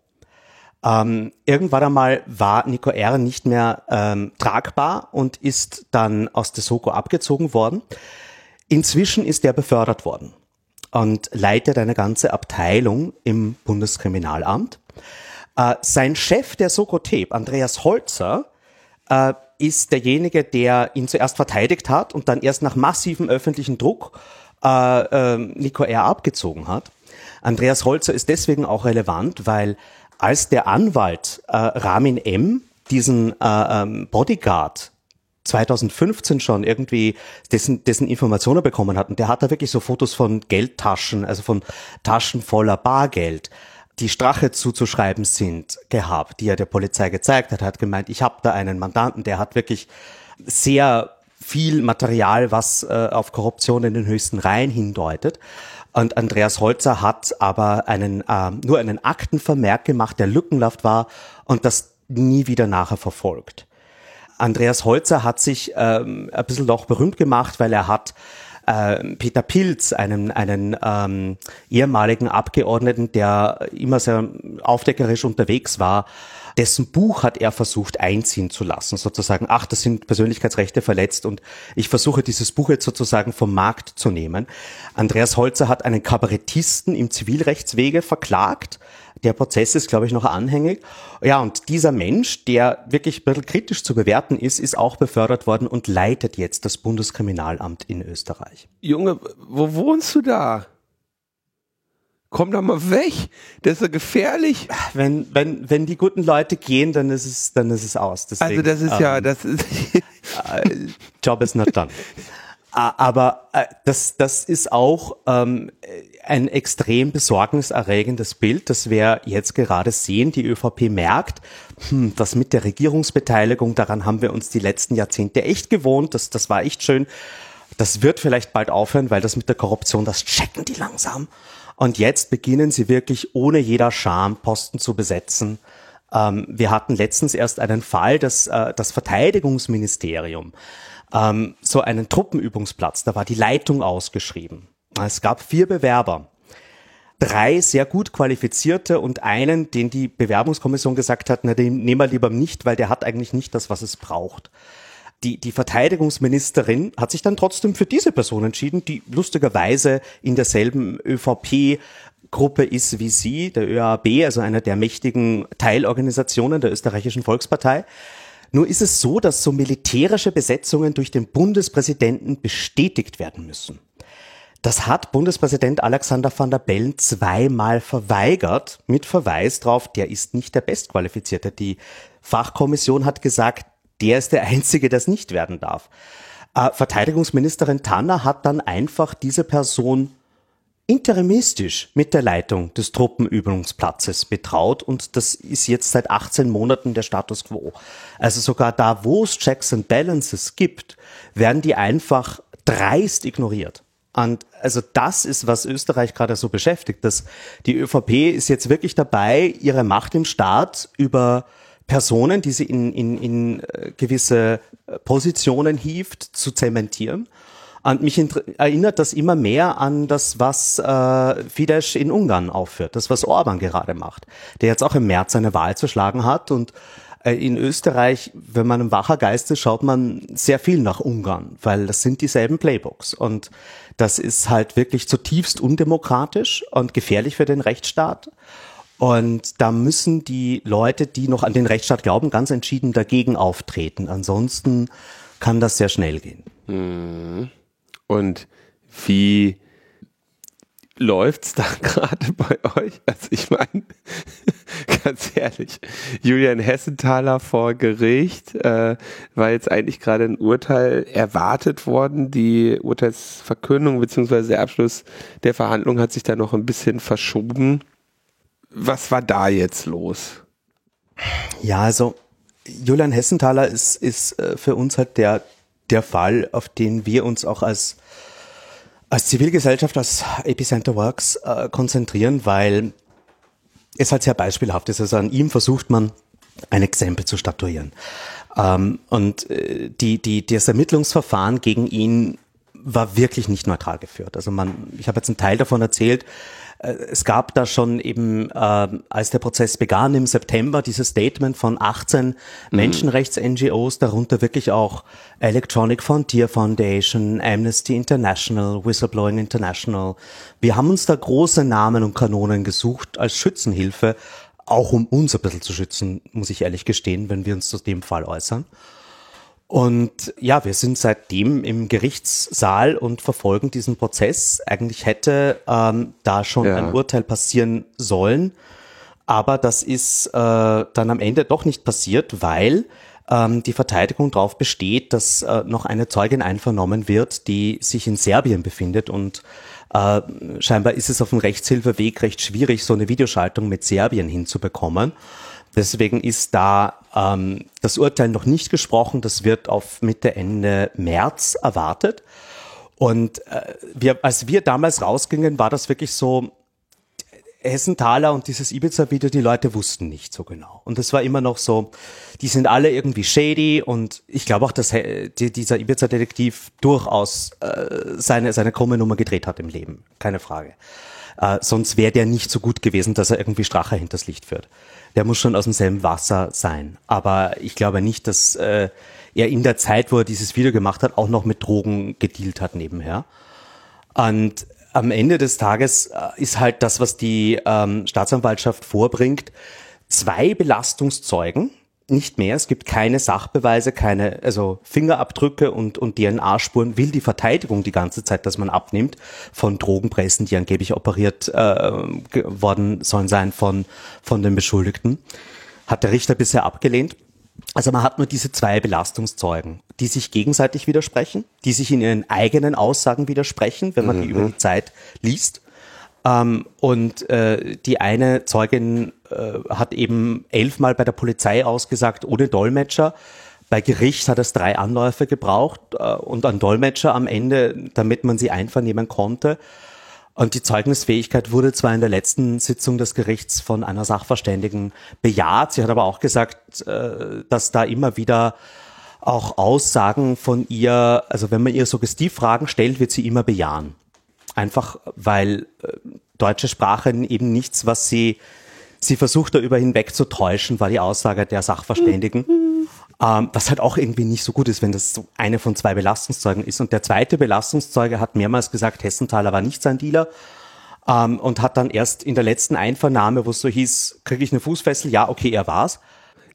A: Ähm, irgendwann einmal war Nico R. nicht mehr ähm, tragbar und ist dann aus der Soko abgezogen worden. Inzwischen ist er befördert worden und leitet eine ganze Abteilung im Bundeskriminalamt. Äh, sein Chef der Soko Tape, Andreas Holzer, äh, ist derjenige, der ihn zuerst verteidigt hat und dann erst nach massivem öffentlichen Druck äh, äh, Nico R. abgezogen hat. Andreas Holzer ist deswegen auch relevant, weil als der Anwalt äh, Ramin M. diesen äh, ähm, Bodyguard 2015 schon irgendwie dessen, dessen Informationen bekommen hat. Und der hat da wirklich so Fotos von Geldtaschen, also von Taschen voller Bargeld die Strache zuzuschreiben sind, gehabt, die er der Polizei gezeigt hat. Hat gemeint, ich habe da einen Mandanten, der hat wirklich sehr viel Material, was äh, auf Korruption in den höchsten Reihen hindeutet. Und Andreas Holzer hat aber einen, äh, nur einen Aktenvermerk gemacht, der lückenhaft war und das nie wieder nachher verfolgt. Andreas Holzer hat sich ähm, ein bisschen noch berühmt gemacht, weil er hat äh, Peter Pilz, einen, einen ähm, ehemaligen Abgeordneten, der immer sehr aufdeckerisch unterwegs war, dessen Buch hat er versucht einziehen zu lassen, sozusagen, ach, das sind Persönlichkeitsrechte verletzt und ich versuche dieses Buch jetzt sozusagen vom Markt zu nehmen. Andreas Holzer hat einen Kabarettisten im Zivilrechtswege verklagt, der Prozess ist, glaube ich, noch anhängig. Ja, und dieser Mensch, der wirklich ein bisschen kritisch zu bewerten ist, ist auch befördert worden und leitet jetzt das Bundeskriminalamt in Österreich.
B: Junge, wo wohnst du da? Komm da mal weg. Das ist ja gefährlich.
A: Wenn, wenn, wenn die guten Leute gehen, dann ist es, dann ist es aus.
B: Deswegen, also das ist ähm, ja, das ist.
A: Äh, Job is not done. Aber äh, das, das ist auch ähm, ein extrem besorgniserregendes Bild, das wir jetzt gerade sehen. Die ÖVP merkt, hm, das mit der Regierungsbeteiligung, daran haben wir uns die letzten Jahrzehnte echt gewohnt. Das, das war echt schön. Das wird vielleicht bald aufhören, weil das mit der Korruption, das checken die langsam. Und jetzt beginnen sie wirklich ohne jeder Scham Posten zu besetzen. Ähm, wir hatten letztens erst einen Fall, dass äh, das Verteidigungsministerium ähm, so einen Truppenübungsplatz, da war die Leitung ausgeschrieben. Es gab vier Bewerber. drei sehr gut qualifizierte und einen, den die Bewerbungskommission gesagt hat, na, den nehmen wir lieber nicht, weil der hat eigentlich nicht das, was es braucht. Die, die Verteidigungsministerin hat sich dann trotzdem für diese Person entschieden, die lustigerweise in derselben ÖVP Gruppe ist wie sie, der ÖAB, also einer der mächtigen Teilorganisationen der österreichischen Volkspartei. Nur ist es so, dass so militärische Besetzungen durch den Bundespräsidenten bestätigt werden müssen. Das hat Bundespräsident Alexander van der Bellen zweimal verweigert, mit Verweis darauf, der ist nicht der Bestqualifizierte. Die Fachkommission hat gesagt, der ist der Einzige, der es nicht werden darf. Äh, Verteidigungsministerin Tanner hat dann einfach diese Person interimistisch mit der Leitung des Truppenübungsplatzes betraut und das ist jetzt seit 18 Monaten der Status quo. Also sogar da, wo es Checks and Balances gibt, werden die einfach dreist ignoriert. Und also das ist, was Österreich gerade so beschäftigt, dass die ÖVP ist jetzt wirklich dabei, ihre Macht im Staat über Personen, die sie in, in, in äh, gewisse Positionen hieft, zu zementieren und mich erinnert das immer mehr an das, was äh, Fidesz in Ungarn aufführt, das, was Orban gerade macht, der jetzt auch im März eine Wahl zu schlagen hat. Und äh, in Österreich, wenn man ein wacher Geist ist, schaut man sehr viel nach Ungarn, weil das sind dieselben Playbooks. Und das ist halt wirklich zutiefst undemokratisch und gefährlich für den Rechtsstaat. Und da müssen die Leute, die noch an den Rechtsstaat glauben, ganz entschieden dagegen auftreten. Ansonsten kann das sehr schnell gehen.
B: Mhm. Und wie läuft's da gerade bei euch? Also ich meine, ganz ehrlich, Julian Hessenthaler vor Gericht äh, war jetzt eigentlich gerade ein Urteil erwartet worden. Die Urteilsverkündung bzw. der Abschluss der Verhandlung hat sich da noch ein bisschen verschoben. Was war da jetzt los?
A: Ja, also Julian Hessenthaler ist, ist äh, für uns halt der der Fall, auf den wir uns auch als, als Zivilgesellschaft, als Epicenter Works äh, konzentrieren, weil es halt sehr beispielhaft ist. Also an ihm versucht man, ein Exempel zu statuieren. Ähm, und äh, die, die, das Ermittlungsverfahren gegen ihn war wirklich nicht neutral geführt. Also man, ich habe jetzt einen Teil davon erzählt, äh, es gab da schon eben, äh, als der Prozess begann im September, dieses Statement von 18 mhm. Menschenrechts-NGOs, darunter wirklich auch Electronic Frontier Foundation, Amnesty International, Whistleblowing International. Wir haben uns da große Namen und Kanonen gesucht als Schützenhilfe, auch um uns ein bisschen zu schützen, muss ich ehrlich gestehen, wenn wir uns zu dem Fall äußern. Und ja, wir sind seitdem im Gerichtssaal und verfolgen diesen Prozess. Eigentlich hätte ähm, da schon ja. ein Urteil passieren sollen, aber das ist äh, dann am Ende doch nicht passiert, weil ähm, die Verteidigung darauf besteht, dass äh, noch eine Zeugin einvernommen wird, die sich in Serbien befindet und äh, scheinbar ist es auf dem Rechtshilfeweg recht schwierig, so eine Videoschaltung mit Serbien hinzubekommen. Deswegen ist da ähm, das Urteil noch nicht gesprochen. Das wird auf Mitte, Ende März erwartet. Und äh, wir, als wir damals rausgingen, war das wirklich so, Hessenthaler und dieses Ibiza-Video, die Leute wussten nicht so genau. Und es war immer noch so, die sind alle irgendwie shady und ich glaube auch, dass die, dieser Ibiza-Detektiv durchaus äh, seine, seine krumme Nummer gedreht hat im Leben. Keine Frage. Äh, sonst wäre der nicht so gut gewesen, dass er irgendwie Strache hinters Licht führt der muss schon aus demselben Wasser sein. Aber ich glaube nicht, dass äh, er in der Zeit, wo er dieses Video gemacht hat, auch noch mit Drogen gedealt hat nebenher. Und am Ende des Tages äh, ist halt das, was die ähm, Staatsanwaltschaft vorbringt, zwei Belastungszeugen, nicht mehr. Es gibt keine Sachbeweise, keine, also Fingerabdrücke und, und DNA-Spuren will die Verteidigung die ganze Zeit, dass man abnimmt von Drogenpressen, die angeblich operiert äh, worden sollen sein von, von den Beschuldigten. Hat der Richter bisher abgelehnt. Also man hat nur diese zwei Belastungszeugen, die sich gegenseitig widersprechen, die sich in ihren eigenen Aussagen widersprechen, wenn man mhm. die über die Zeit liest. Ähm, und äh, die eine Zeugin äh, hat eben elfmal bei der Polizei ausgesagt, ohne Dolmetscher. Bei Gericht hat es drei Anläufe gebraucht äh, und ein Dolmetscher am Ende, damit man sie einvernehmen konnte. Und die Zeugnisfähigkeit wurde zwar in der letzten Sitzung des Gerichts von einer Sachverständigen bejaht, sie hat aber auch gesagt, äh, dass da immer wieder auch Aussagen von ihr, also wenn man ihr Suggestivfragen stellt, wird sie immer bejahen. Einfach weil äh, deutsche Sprache eben nichts, was sie, sie versucht darüber hinweg zu täuschen, war die Aussage der Sachverständigen. Ähm, was halt auch irgendwie nicht so gut ist, wenn das so eine von zwei Belastungszeugen ist. Und der zweite Belastungszeuge hat mehrmals gesagt, Hessenthaler war nicht sein Dealer. Ähm, und hat dann erst in der letzten Einvernahme, wo es so hieß, kriege ich eine Fußfessel? Ja, okay, er war's.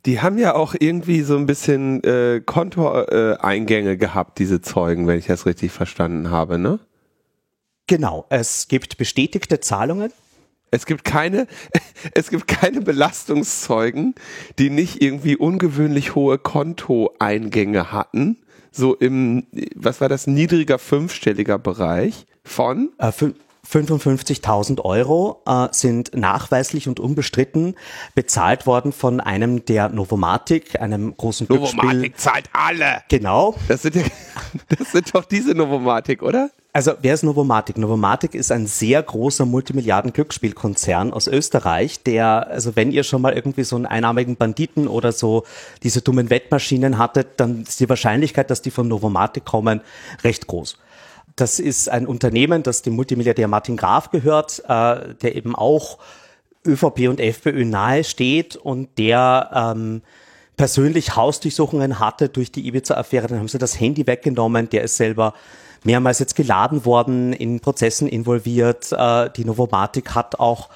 B: Die haben ja auch irgendwie so ein bisschen äh, Kontoeingänge äh, gehabt, diese Zeugen, wenn ich das richtig verstanden habe, ne?
A: Genau, es gibt bestätigte Zahlungen.
B: Es gibt keine, es gibt keine Belastungszeugen, die nicht irgendwie ungewöhnlich hohe Kontoeingänge hatten. So im, was war das, niedriger fünfstelliger Bereich von?
A: Äh, 55.000 Euro äh, sind nachweislich und unbestritten bezahlt worden von einem der Novomatic, einem großen
B: Glücksspiel. Novomatic zahlt alle.
A: Genau.
B: Das sind, ja, das sind doch diese Novomatic, oder?
A: Also wer ist Novomatic? Novomatic ist ein sehr großer Multimilliarden-Glücksspielkonzern aus Österreich, der, also wenn ihr schon mal irgendwie so einen einarmigen Banditen oder so diese dummen Wettmaschinen hattet, dann ist die Wahrscheinlichkeit, dass die von Novomatic kommen, recht groß. Das ist ein Unternehmen, das dem Multimilliardär Martin Graf gehört, äh, der eben auch ÖVP und FPÖ nahe steht und der ähm, persönlich Hausdurchsuchungen hatte durch die Ibiza-Affäre. Dann haben sie das Handy weggenommen. Der ist selber mehrmals jetzt geladen worden, in Prozessen involviert. Äh, die Novomatic hat auch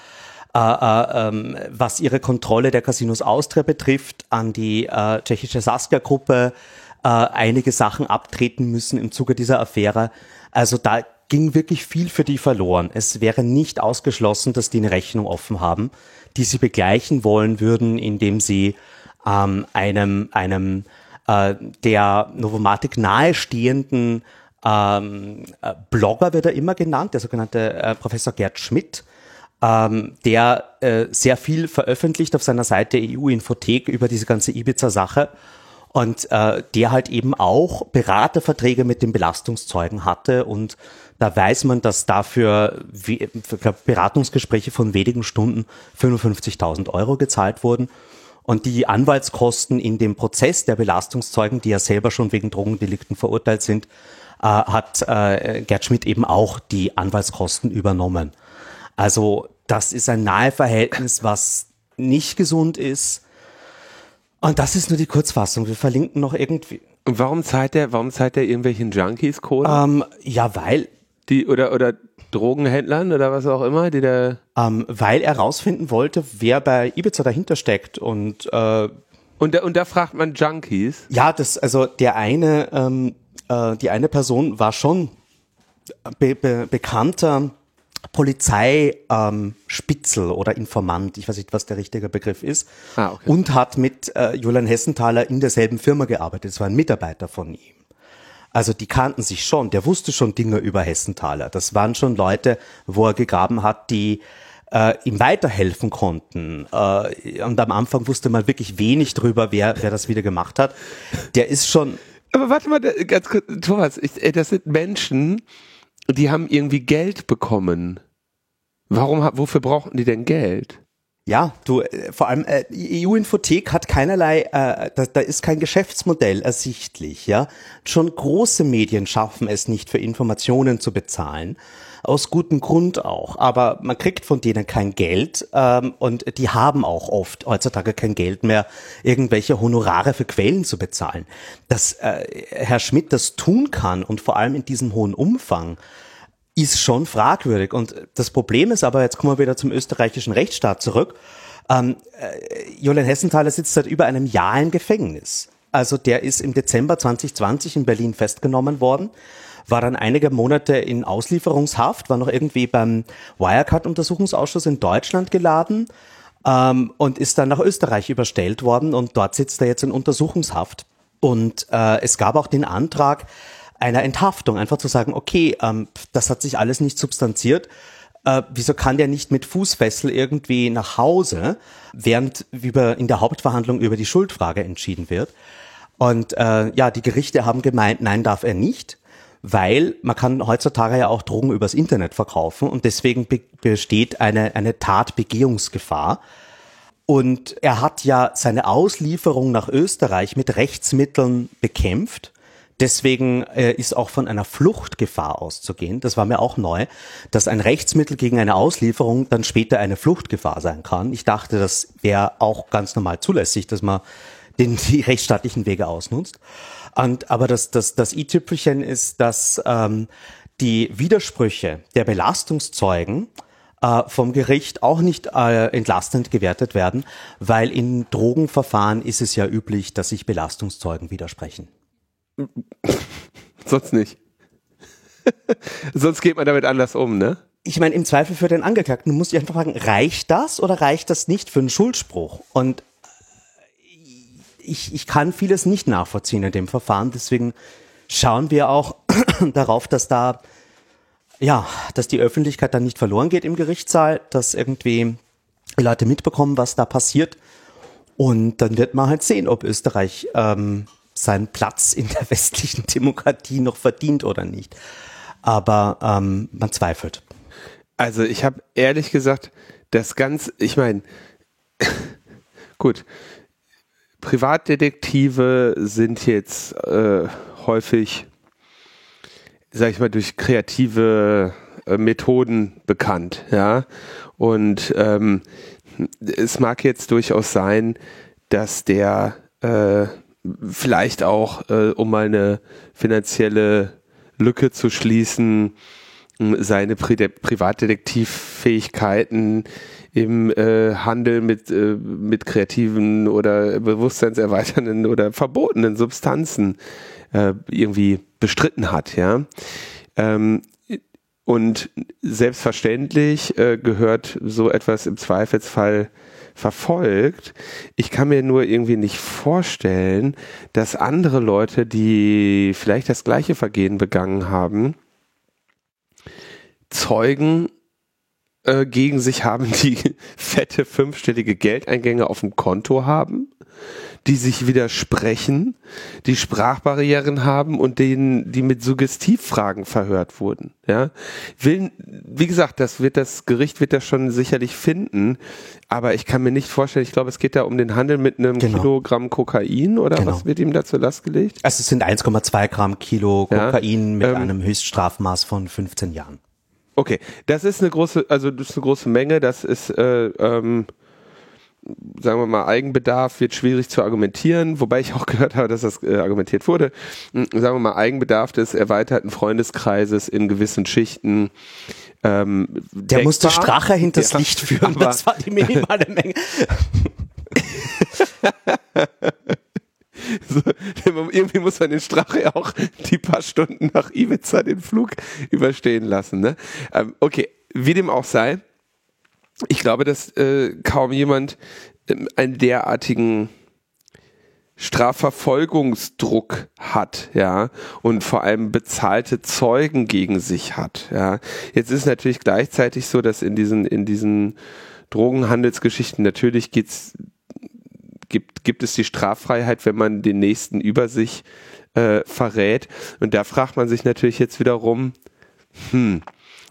A: äh, äh, ähm, was ihre Kontrolle der Casinos Austria betrifft, an die äh, tschechische Saskia-Gruppe äh, einige Sachen abtreten müssen im Zuge dieser Affäre. Also da ging wirklich viel für die verloren. Es wäre nicht ausgeschlossen, dass die eine Rechnung offen haben, die sie begleichen wollen würden, indem sie ähm, einem, einem äh, der Novomatic nahestehenden ähm, äh, Blogger wird er immer genannt, der sogenannte äh, Professor Gerd Schmidt, ähm, der äh, sehr viel veröffentlicht auf seiner Seite EU-Infothek über diese ganze Ibiza-Sache und äh, der halt eben auch Beraterverträge mit den Belastungszeugen hatte und da weiß man, dass dafür wie, für Beratungsgespräche von wenigen Stunden 55.000 Euro gezahlt wurden. Und die Anwaltskosten in dem Prozess der Belastungszeugen, die ja selber schon wegen Drogendelikten verurteilt sind, äh, hat äh, Gerd Schmidt eben auch die Anwaltskosten übernommen. Also das ist ein Naheverhältnis, was nicht gesund ist und das ist nur die Kurzfassung. Wir verlinken noch irgendwie.
B: Und warum zahlt der, warum zahlt der irgendwelchen Junkies Kohle?
A: Ähm, ja, weil.
B: Die, oder, oder Drogenhändlern oder was auch immer, die da.
A: Ähm, weil er rausfinden wollte, wer bei Ibiza dahinter steckt und, äh,
B: und, da, und da fragt man Junkies?
A: Ja, das, also der eine, ähm, äh, die eine Person war schon be be bekannter Polizeispitzel ähm, oder Informant, ich weiß nicht, was der richtige Begriff ist, ah, okay. und hat mit äh, Julian Hessenthaler in derselben Firma gearbeitet. Es war ein Mitarbeiter von ihm. Also die kannten sich schon, der wusste schon Dinge über Hessenthaler. Das waren schon Leute, wo er gegraben hat, die äh, ihm weiterhelfen konnten. Äh, und am Anfang wusste man wirklich wenig drüber, wer, wer das wieder gemacht hat. Der ist schon.
B: Aber warte mal, ganz kurz, Thomas, ich, das sind Menschen, die haben irgendwie Geld bekommen. Warum, wofür brauchten die denn Geld?
A: Ja, du, äh, vor allem äh, EU-Infothek hat keinerlei, äh, da, da ist kein Geschäftsmodell ersichtlich, ja. Schon große Medien schaffen es nicht, für Informationen zu bezahlen. Aus gutem Grund auch. Aber man kriegt von denen kein Geld ähm, und die haben auch oft heutzutage kein Geld mehr, irgendwelche Honorare für Quellen zu bezahlen. Dass äh, Herr Schmidt das tun kann und vor allem in diesem hohen Umfang, ist schon fragwürdig. Und das Problem ist aber, jetzt kommen wir wieder zum österreichischen Rechtsstaat zurück. Ähm, äh, Julian Hessenthaler sitzt seit über einem Jahr im Gefängnis. Also der ist im Dezember 2020 in Berlin festgenommen worden, war dann einige Monate in Auslieferungshaft, war noch irgendwie beim Wirecard-Untersuchungsausschuss in Deutschland geladen ähm, und ist dann nach Österreich überstellt worden und dort sitzt er jetzt in Untersuchungshaft. Und äh, es gab auch den Antrag, einer Enthaftung, einfach zu sagen, okay, ähm, das hat sich alles nicht substanziert. Äh, wieso kann der nicht mit Fußfessel irgendwie nach Hause, während über, in der Hauptverhandlung über die Schuldfrage entschieden wird? Und äh, ja, die Gerichte haben gemeint, nein, darf er nicht, weil man kann heutzutage ja auch Drogen übers Internet verkaufen und deswegen be besteht eine, eine Tatbegehungsgefahr. Und er hat ja seine Auslieferung nach Österreich mit Rechtsmitteln bekämpft deswegen äh, ist auch von einer Fluchtgefahr auszugehen. Das war mir auch neu, dass ein Rechtsmittel gegen eine Auslieferung dann später eine Fluchtgefahr sein kann. Ich dachte, das wäre auch ganz normal zulässig, dass man den, die rechtsstaatlichen Wege ausnutzt. Und, aber das, das, das i-Tüpfelchen ist, dass ähm, die Widersprüche der Belastungszeugen äh, vom Gericht auch nicht äh, entlastend gewertet werden, weil in Drogenverfahren ist es ja üblich, dass sich Belastungszeugen widersprechen.
B: Sonst nicht. Sonst geht man damit anders um, ne?
A: Ich meine, im Zweifel für den Angeklagten, du musst dich einfach fragen, reicht das oder reicht das nicht für einen Schuldspruch? Und ich, ich kann vieles nicht nachvollziehen in dem Verfahren, deswegen schauen wir auch darauf, dass da ja, dass die Öffentlichkeit dann nicht verloren geht im Gerichtssaal, dass irgendwie Leute mitbekommen, was da passiert. Und dann wird man halt sehen, ob Österreich ähm, seinen Platz in der westlichen Demokratie noch verdient oder nicht. Aber ähm, man zweifelt.
B: Also ich habe ehrlich gesagt, das ganz, ich meine, gut, Privatdetektive sind jetzt äh, häufig sag ich mal, durch kreative äh, Methoden bekannt, ja. Und ähm, es mag jetzt durchaus sein, dass der äh, vielleicht auch, äh, um mal eine finanzielle Lücke zu schließen, seine Pri Privatdetektivfähigkeiten im äh, Handel mit, äh, mit kreativen oder bewusstseinserweiternden oder verbotenen Substanzen äh, irgendwie bestritten hat, ja. Ähm, und selbstverständlich äh, gehört so etwas im Zweifelsfall verfolgt. Ich kann mir nur irgendwie nicht vorstellen, dass andere Leute, die vielleicht das gleiche Vergehen begangen haben, Zeugen äh, gegen sich haben, die fette fünfstellige Geldeingänge auf dem Konto haben die sich widersprechen, die Sprachbarrieren haben und denen, die mit Suggestivfragen verhört wurden. Ja, will, wie gesagt, das wird das Gericht wird das schon sicherlich finden, aber ich kann mir nicht vorstellen. Ich glaube, es geht da um den Handel mit einem genau. Kilogramm Kokain oder genau. was wird ihm da zur Last gelegt?
A: Also es sind 1,2 Gramm Kilo Kokain ja, mit ähm, einem Höchststrafmaß von 15 Jahren.
B: Okay, das ist eine große, also das ist eine große Menge. Das ist äh, ähm, sagen wir mal, Eigenbedarf wird schwierig zu argumentieren, wobei ich auch gehört habe, dass das äh, argumentiert wurde. Hm, sagen wir mal, Eigenbedarf des erweiterten Freundeskreises in gewissen Schichten.
A: Ähm, Der denkbar. musste Strache hinters ja, Licht führen, das war die minimale Menge.
B: so, irgendwie muss man den Strache auch die paar Stunden nach Ibiza den Flug überstehen lassen. Ne? Ähm, okay, wie dem auch sei ich glaube, dass äh, kaum jemand äh, einen derartigen Strafverfolgungsdruck hat, ja, und vor allem bezahlte Zeugen gegen sich hat, ja. Jetzt ist natürlich gleichzeitig so, dass in diesen, in diesen Drogenhandelsgeschichten natürlich geht's, gibt, gibt es die Straffreiheit, wenn man den Nächsten über sich äh, verrät. Und da fragt man sich natürlich jetzt wiederum, hm,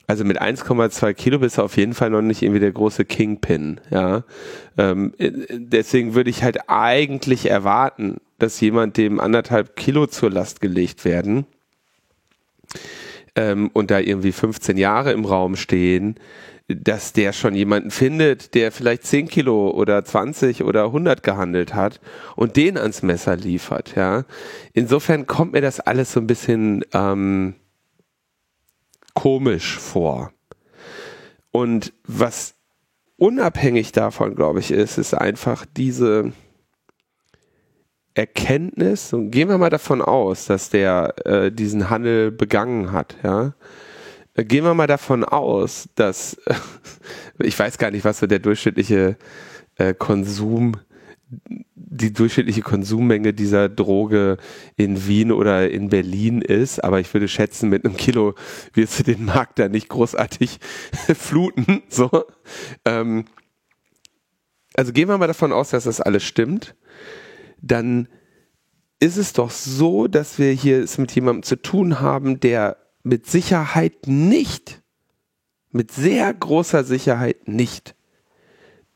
B: also mit 1,2 Kilo bist du auf jeden Fall noch nicht irgendwie der große Kingpin, ja. Ähm, äh, deswegen würde ich halt eigentlich erwarten, dass jemand dem anderthalb Kilo zur Last gelegt werden ähm, und da irgendwie 15 Jahre im Raum stehen, dass der schon jemanden findet, der vielleicht 10 Kilo oder 20 oder 100 gehandelt hat und den ans Messer liefert, ja. Insofern kommt mir das alles so ein bisschen ähm, komisch vor. Und was unabhängig davon, glaube ich, ist, ist einfach diese Erkenntnis, und gehen wir mal davon aus, dass der äh, diesen Handel begangen hat, ja. Gehen wir mal davon aus, dass, ich weiß gar nicht, was so der durchschnittliche äh, Konsum die durchschnittliche Konsummenge dieser Droge in Wien oder in Berlin ist, aber ich würde schätzen, mit einem Kilo wirst du den Markt da nicht großartig fluten. So. Ähm, also gehen wir mal davon aus, dass das alles stimmt. Dann ist es doch so, dass wir hier es mit jemandem zu tun haben, der mit Sicherheit nicht, mit sehr großer Sicherheit nicht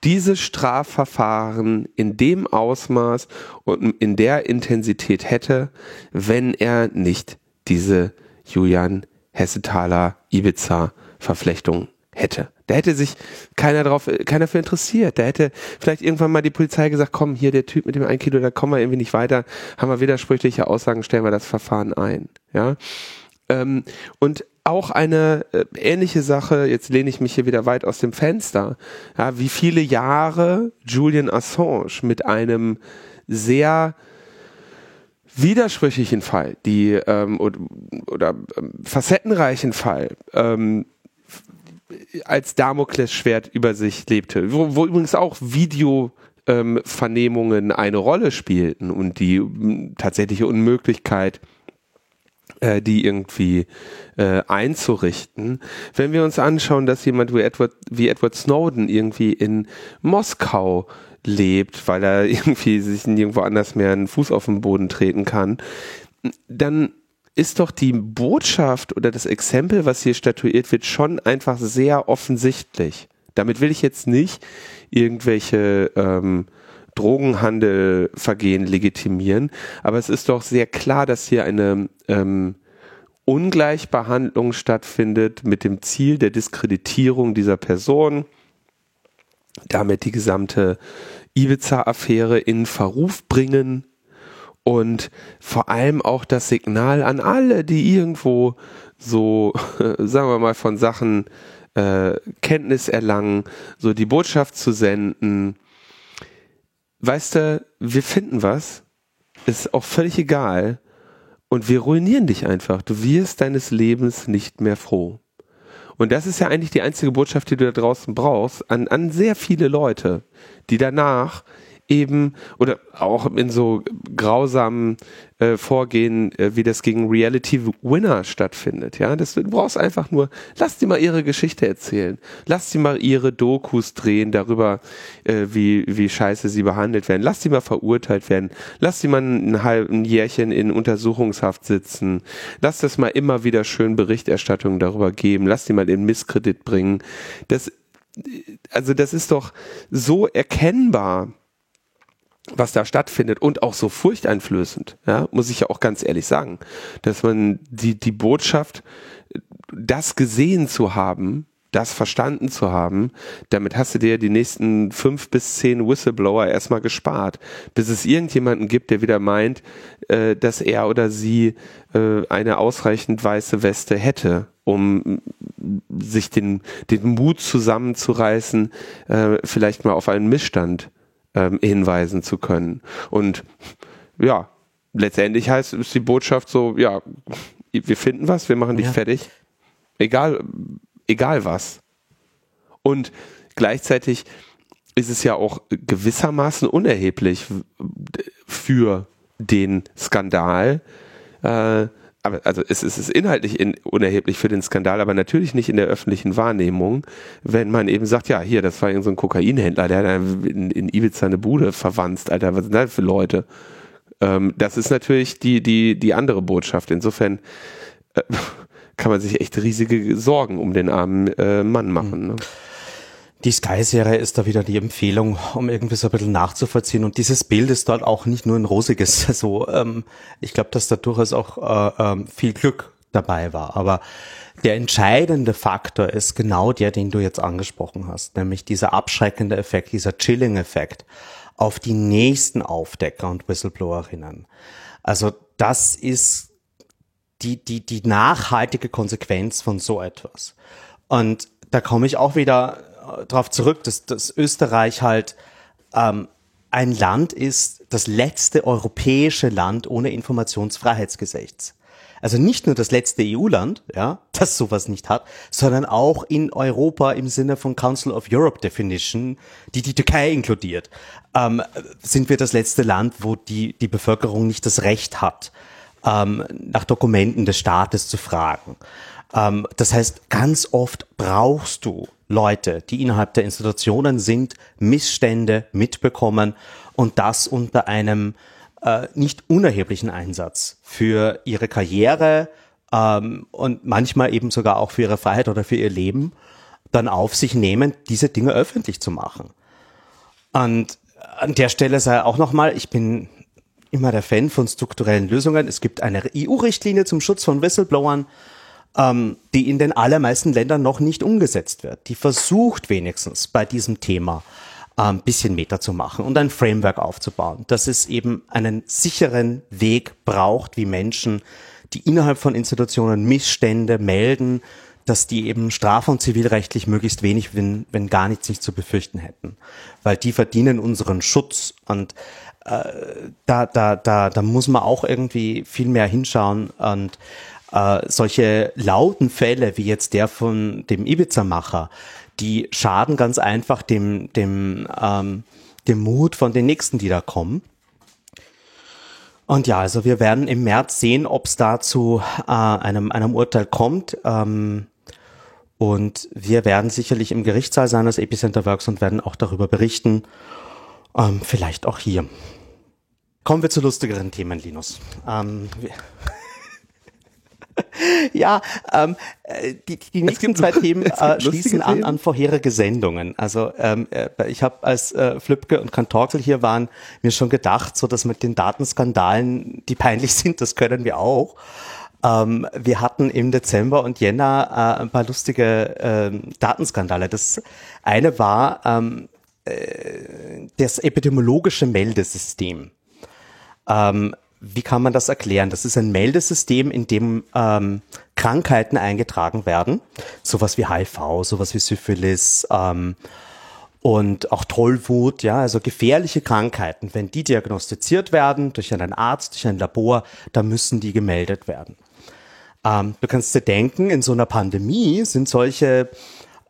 B: diese Strafverfahren in dem Ausmaß und in der Intensität hätte, wenn er nicht diese Julian Hessetaler Ibiza Verflechtung hätte. Da hätte sich keiner drauf, keiner für interessiert. Da hätte vielleicht irgendwann mal die Polizei gesagt, komm, hier der Typ mit dem 1 Kilo, da kommen wir irgendwie nicht weiter, haben wir widersprüchliche Aussagen, stellen wir das Verfahren ein. Ja. Ähm, und auch eine äh, ähnliche Sache, jetzt lehne ich mich hier wieder weit aus dem Fenster, ja, wie viele Jahre Julian Assange mit einem sehr widersprüchlichen Fall, die ähm, oder, oder ähm, facettenreichen Fall ähm, als Damoklesschwert über sich lebte, wo, wo übrigens auch Video ähm, Vernehmungen eine Rolle spielten und die tatsächliche Unmöglichkeit äh, die irgendwie äh, einzurichten. Wenn wir uns anschauen, dass jemand wie Edward, wie Edward Snowden irgendwie in Moskau lebt, weil er irgendwie sich nirgendwo anders mehr einen Fuß auf den Boden treten kann, dann ist doch die Botschaft oder das Exempel, was hier statuiert wird, schon einfach sehr offensichtlich. Damit will ich jetzt nicht irgendwelche ähm, Drogenhandelvergehen legitimieren, aber es ist doch sehr klar, dass hier eine ähm, Ungleichbehandlung stattfindet mit dem Ziel der Diskreditierung dieser Person, damit die gesamte Ibiza-Affäre in Verruf bringen und vor allem auch das Signal an alle, die irgendwo so, sagen wir mal, von Sachen äh, Kenntnis erlangen, so die Botschaft zu senden. Weißt du, wir finden was, ist auch völlig egal und wir ruinieren dich einfach. Du wirst deines Lebens nicht mehr froh. Und das ist ja eigentlich die einzige Botschaft, die du da draußen brauchst, an, an sehr viele Leute, die danach eben oder auch in so grausamen äh, Vorgehen, äh, wie das gegen Reality Winner stattfindet. Ja, das, du brauchst einfach nur, lass die mal ihre Geschichte erzählen, lass die mal ihre Dokus drehen darüber, äh, wie wie scheiße sie behandelt werden, lass die mal verurteilt werden, lass die mal ein halben Jährchen in Untersuchungshaft sitzen, lass das mal immer wieder schön Berichterstattung darüber geben, lass die mal in Misskredit bringen. Das also das ist doch so erkennbar, was da stattfindet und auch so furchteinflößend, ja, muss ich ja auch ganz ehrlich sagen, dass man die, die Botschaft, das gesehen zu haben, das verstanden zu haben, damit hast du dir die nächsten fünf bis zehn Whistleblower erstmal gespart, bis es irgendjemanden gibt, der wieder meint, äh, dass er oder sie äh, eine ausreichend weiße Weste hätte, um sich den, den Mut zusammenzureißen, äh, vielleicht mal auf einen Missstand ähm, hinweisen zu können. Und ja, letztendlich heißt ist die Botschaft so, ja, wir finden was, wir machen dich ja. fertig, egal, egal was. Und gleichzeitig ist es ja auch gewissermaßen unerheblich für den Skandal, äh, aber also es, es ist inhaltlich in, unerheblich für den Skandal, aber natürlich nicht in der öffentlichen Wahrnehmung, wenn man eben sagt, ja, hier, das war irgendein so ein Kokainhändler, der hat in, in Ibiza eine Bude verwandt, Alter, was sind das für Leute? Ähm, das ist natürlich die, die, die andere Botschaft. Insofern äh, kann man sich echt riesige Sorgen um den armen äh, Mann machen. Ne?
A: Die Sky-Serie ist da wieder die Empfehlung, um irgendwie so ein bisschen nachzuvollziehen. Und dieses Bild ist dort auch nicht nur ein rosiges. So, ähm, ich glaube, dass da durchaus auch äh, ähm, viel Glück dabei war. Aber der entscheidende Faktor ist genau der, den du jetzt angesprochen hast, nämlich dieser abschreckende Effekt, dieser Chilling-Effekt auf die nächsten Aufdecker und Whistleblowerinnen. Also das ist die, die, die nachhaltige Konsequenz von so etwas. Und da komme ich auch wieder darauf zurück, dass, dass Österreich halt ähm, ein Land ist, das letzte europäische Land ohne Informationsfreiheitsgesetz. Also nicht nur das letzte EU-Land, ja, das sowas nicht hat, sondern auch in Europa im Sinne von Council of Europe Definition, die die Türkei inkludiert, ähm, sind wir das letzte Land, wo die, die Bevölkerung nicht das Recht hat, ähm, nach Dokumenten des Staates zu fragen. Ähm, das heißt, ganz oft brauchst du Leute, die innerhalb der Institutionen sind, Missstände mitbekommen und das unter einem äh, nicht unerheblichen Einsatz für ihre Karriere ähm, und manchmal eben sogar auch für ihre Freiheit oder für ihr Leben dann auf sich nehmen, diese Dinge öffentlich zu machen. Und an der Stelle sei auch nochmal, ich bin immer der Fan von strukturellen Lösungen. Es gibt eine EU-Richtlinie zum Schutz von Whistleblowern, ähm, die in den allermeisten Ländern noch nicht umgesetzt wird. Die versucht wenigstens bei diesem Thema ein ähm, bisschen Meter zu machen und ein Framework aufzubauen, dass es eben einen sicheren Weg braucht, wie Menschen, die innerhalb von Institutionen Missstände melden, dass die eben straf- und zivilrechtlich möglichst wenig, wenn, wenn gar nichts nicht zu befürchten hätten. Weil die verdienen unseren Schutz und äh, da, da, da, da muss man auch irgendwie viel mehr hinschauen und äh, solche lauten Fälle wie jetzt der von dem Ibiza-Macher, die schaden ganz einfach dem, dem, ähm, dem Mut von den nächsten, die da kommen. Und ja, also wir werden im März sehen, ob es da zu äh, einem, einem Urteil kommt. Ähm, und wir werden sicherlich im Gerichtssaal sein als Epicenter Works und werden auch darüber berichten. Ähm, vielleicht auch hier. Kommen wir zu lustigeren Themen, Linus. Ähm, ja, ähm, äh, die, die nächsten zwei Themen äh, schließen an an vorherige Sendungen. Also ähm, äh, ich habe als äh, Flipke und Kantorkel hier waren mir schon gedacht, so dass mit den Datenskandalen, die peinlich sind, das können wir auch. Ähm, wir hatten im Dezember und Jänner äh, ein paar lustige äh, Datenskandale. Das eine war ähm, äh, das epidemiologische Meldesystem. Ähm, wie kann man das erklären? Das ist ein Meldesystem, in dem ähm, Krankheiten eingetragen werden, sowas wie HIV, sowas wie Syphilis ähm, und auch Tollwut, ja, also gefährliche Krankheiten. Wenn die diagnostiziert werden durch einen Arzt, durch ein Labor, dann müssen die gemeldet werden. Ähm, du kannst dir denken, in so einer Pandemie sind solche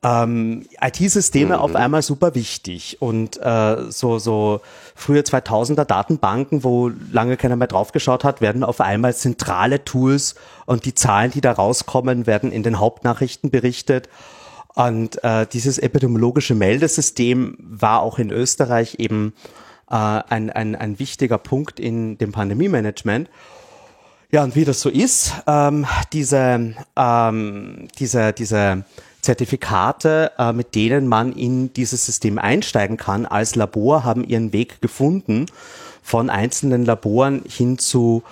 A: ähm, IT-Systeme mhm. auf einmal super wichtig und äh, so so frühe 2000er Datenbanken, wo lange keiner mehr draufgeschaut hat, werden auf einmal zentrale Tools und die Zahlen, die da rauskommen, werden in den Hauptnachrichten berichtet. Und äh, dieses epidemiologische Meldesystem war auch in Österreich eben äh, ein, ein, ein wichtiger Punkt in dem Pandemie-Management. Ja, und wie das so ist, ähm, diese, ähm, diese, diese Zertifikate, äh, mit denen man in dieses System einsteigen kann, als Labor haben ihren Weg gefunden von einzelnen Laboren hin zu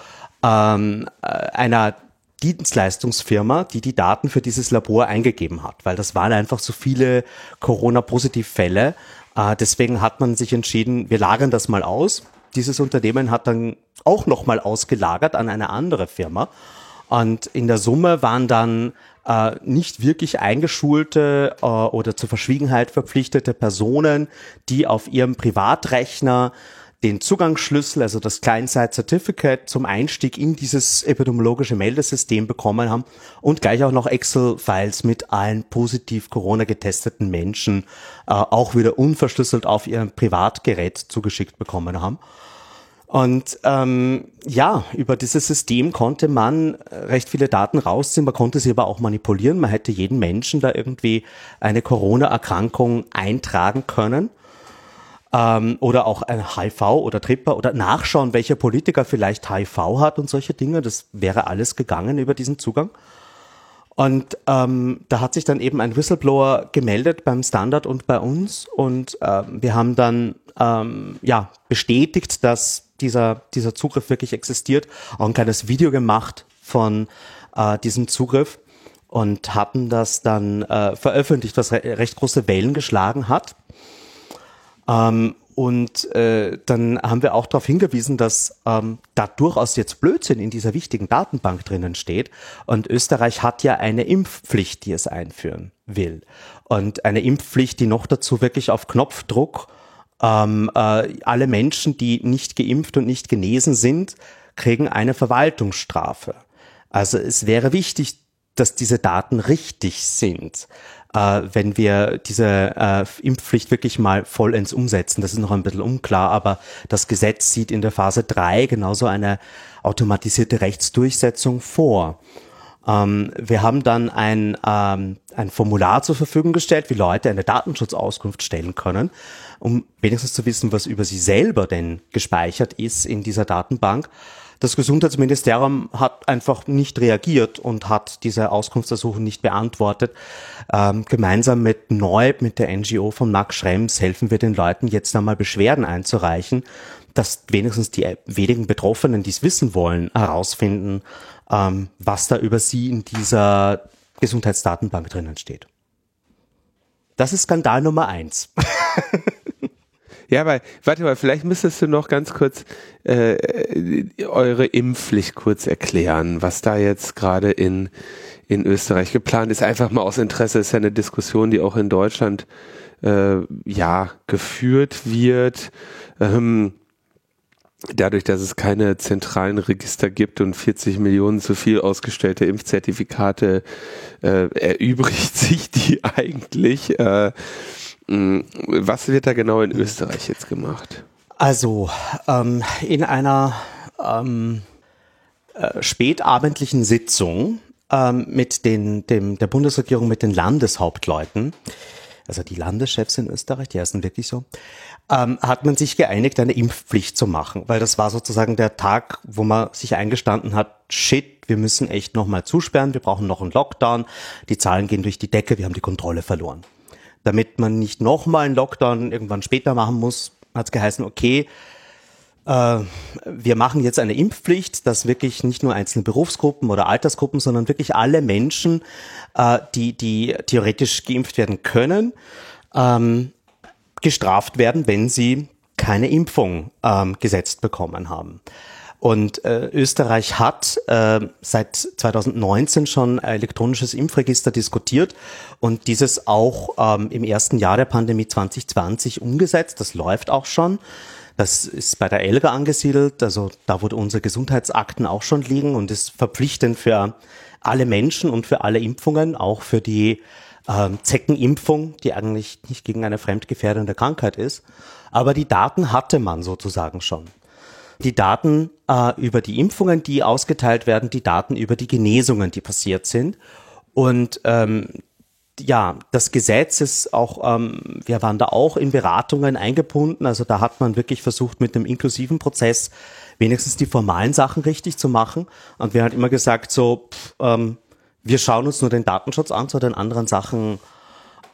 A: ähm, äh, einer Dienstleistungsfirma, die die Daten für dieses Labor eingegeben hat, weil das waren einfach so viele Corona-Positivfälle. Äh, deswegen hat man sich entschieden, wir lagern das mal aus. Dieses Unternehmen hat dann auch nochmal ausgelagert an eine andere Firma. Und in der Summe waren dann äh, nicht wirklich eingeschulte äh, oder zur Verschwiegenheit verpflichtete Personen, die auf ihrem Privatrechner den Zugangsschlüssel, also das Client-Side Certificate zum Einstieg in dieses epidemiologische Meldesystem bekommen haben und gleich auch noch Excel-Files mit allen positiv Corona getesteten Menschen äh, auch wieder unverschlüsselt auf ihrem Privatgerät zugeschickt bekommen haben. Und ähm, ja, über dieses System konnte man recht viele Daten rausziehen, man konnte sie aber auch manipulieren. Man hätte jeden Menschen da irgendwie eine Corona-Erkrankung eintragen können. Ähm, oder auch ein HIV oder Tripper oder nachschauen, welcher Politiker vielleicht HIV hat und solche Dinge. Das wäre alles gegangen über diesen Zugang. Und ähm, da hat sich dann eben ein Whistleblower gemeldet beim Standard und bei uns und ähm, wir haben dann ähm, ja bestätigt, dass dieser, dieser Zugriff wirklich existiert. Auch ein kleines Video gemacht von äh, diesem Zugriff und hatten das dann äh, veröffentlicht, was re recht große Wellen geschlagen hat. Ähm, und äh, dann haben wir auch darauf hingewiesen, dass ähm, da durchaus jetzt Blödsinn in dieser wichtigen Datenbank drinnen steht. Und Österreich hat ja eine Impfpflicht, die es einführen will. Und eine Impfpflicht, die noch dazu wirklich auf Knopfdruck ähm, äh, alle Menschen, die nicht geimpft und nicht genesen sind, kriegen eine Verwaltungsstrafe. Also es wäre wichtig, dass diese Daten richtig sind, äh, wenn wir diese äh, Impfpflicht wirklich mal vollends umsetzen. Das ist noch ein bisschen unklar, aber das Gesetz sieht in der Phase 3 genauso eine automatisierte Rechtsdurchsetzung vor. Ähm, wir haben dann ein, ähm, ein Formular zur Verfügung gestellt, wie Leute eine Datenschutzauskunft stellen können, um wenigstens zu wissen, was über sie selber denn gespeichert ist in dieser Datenbank. Das Gesundheitsministerium hat einfach nicht reagiert und hat diese Auskunftsersuchen nicht beantwortet. Ähm, gemeinsam mit Neub, mit der NGO von Max Schrems, helfen wir den Leuten jetzt einmal Beschwerden einzureichen, dass wenigstens die wenigen Betroffenen, die es wissen wollen, herausfinden, ähm, was da über sie in dieser Gesundheitsdatenbank drinnen steht. Das ist Skandal Nummer eins.
B: Ja, aber warte mal, vielleicht müsstest du noch ganz kurz äh, eure Impfpflicht kurz erklären, was da jetzt gerade in, in Österreich geplant ist. Einfach mal aus Interesse, ist ja eine Diskussion, die auch in Deutschland äh, ja geführt wird. Ähm, dadurch, dass es keine zentralen Register gibt und 40 Millionen zu viel ausgestellte Impfzertifikate, äh, erübrigt sich die eigentlich. Äh, Mm, was wird da genau in Österreich jetzt gemacht?
A: Also ähm, in einer ähm, äh, spätabendlichen Sitzung ähm, mit den, dem, der Bundesregierung mit den Landeshauptleuten, also die Landeschefs in Österreich, die heißen wirklich so, ähm, hat man sich geeinigt, eine Impfpflicht zu machen, weil das war sozusagen der Tag, wo man sich eingestanden hat, shit, wir müssen echt nochmal zusperren, wir brauchen noch einen Lockdown, die Zahlen gehen durch die Decke, wir haben die Kontrolle verloren. Damit man nicht nochmal einen Lockdown irgendwann später machen muss, hat es geheißen, okay, äh, wir machen jetzt eine Impfpflicht, dass wirklich nicht nur einzelne Berufsgruppen oder Altersgruppen, sondern wirklich alle Menschen, äh, die, die theoretisch geimpft werden können, ähm, gestraft werden, wenn sie keine Impfung ähm, gesetzt bekommen haben. Und äh, Österreich hat äh, seit 2019 schon elektronisches Impfregister diskutiert und dieses auch ähm, im ersten Jahr der Pandemie 2020 umgesetzt. Das läuft auch schon. Das ist bei der ELGA angesiedelt, also da, wo unsere Gesundheitsakten auch schon liegen und ist verpflichtend für alle Menschen und für alle Impfungen, auch für die äh, Zeckenimpfung, die eigentlich nicht gegen eine fremdgefährdende Krankheit ist. Aber die Daten hatte man sozusagen schon die Daten äh, über die Impfungen, die ausgeteilt werden, die Daten über die Genesungen, die passiert sind. Und ähm, ja, das Gesetz ist auch, ähm, wir waren da auch in Beratungen eingebunden. Also da hat man wirklich versucht, mit einem inklusiven Prozess wenigstens die formalen Sachen richtig zu machen. Und wir haben immer gesagt, so, pff, ähm, wir schauen uns nur den Datenschutz an, zu den anderen Sachen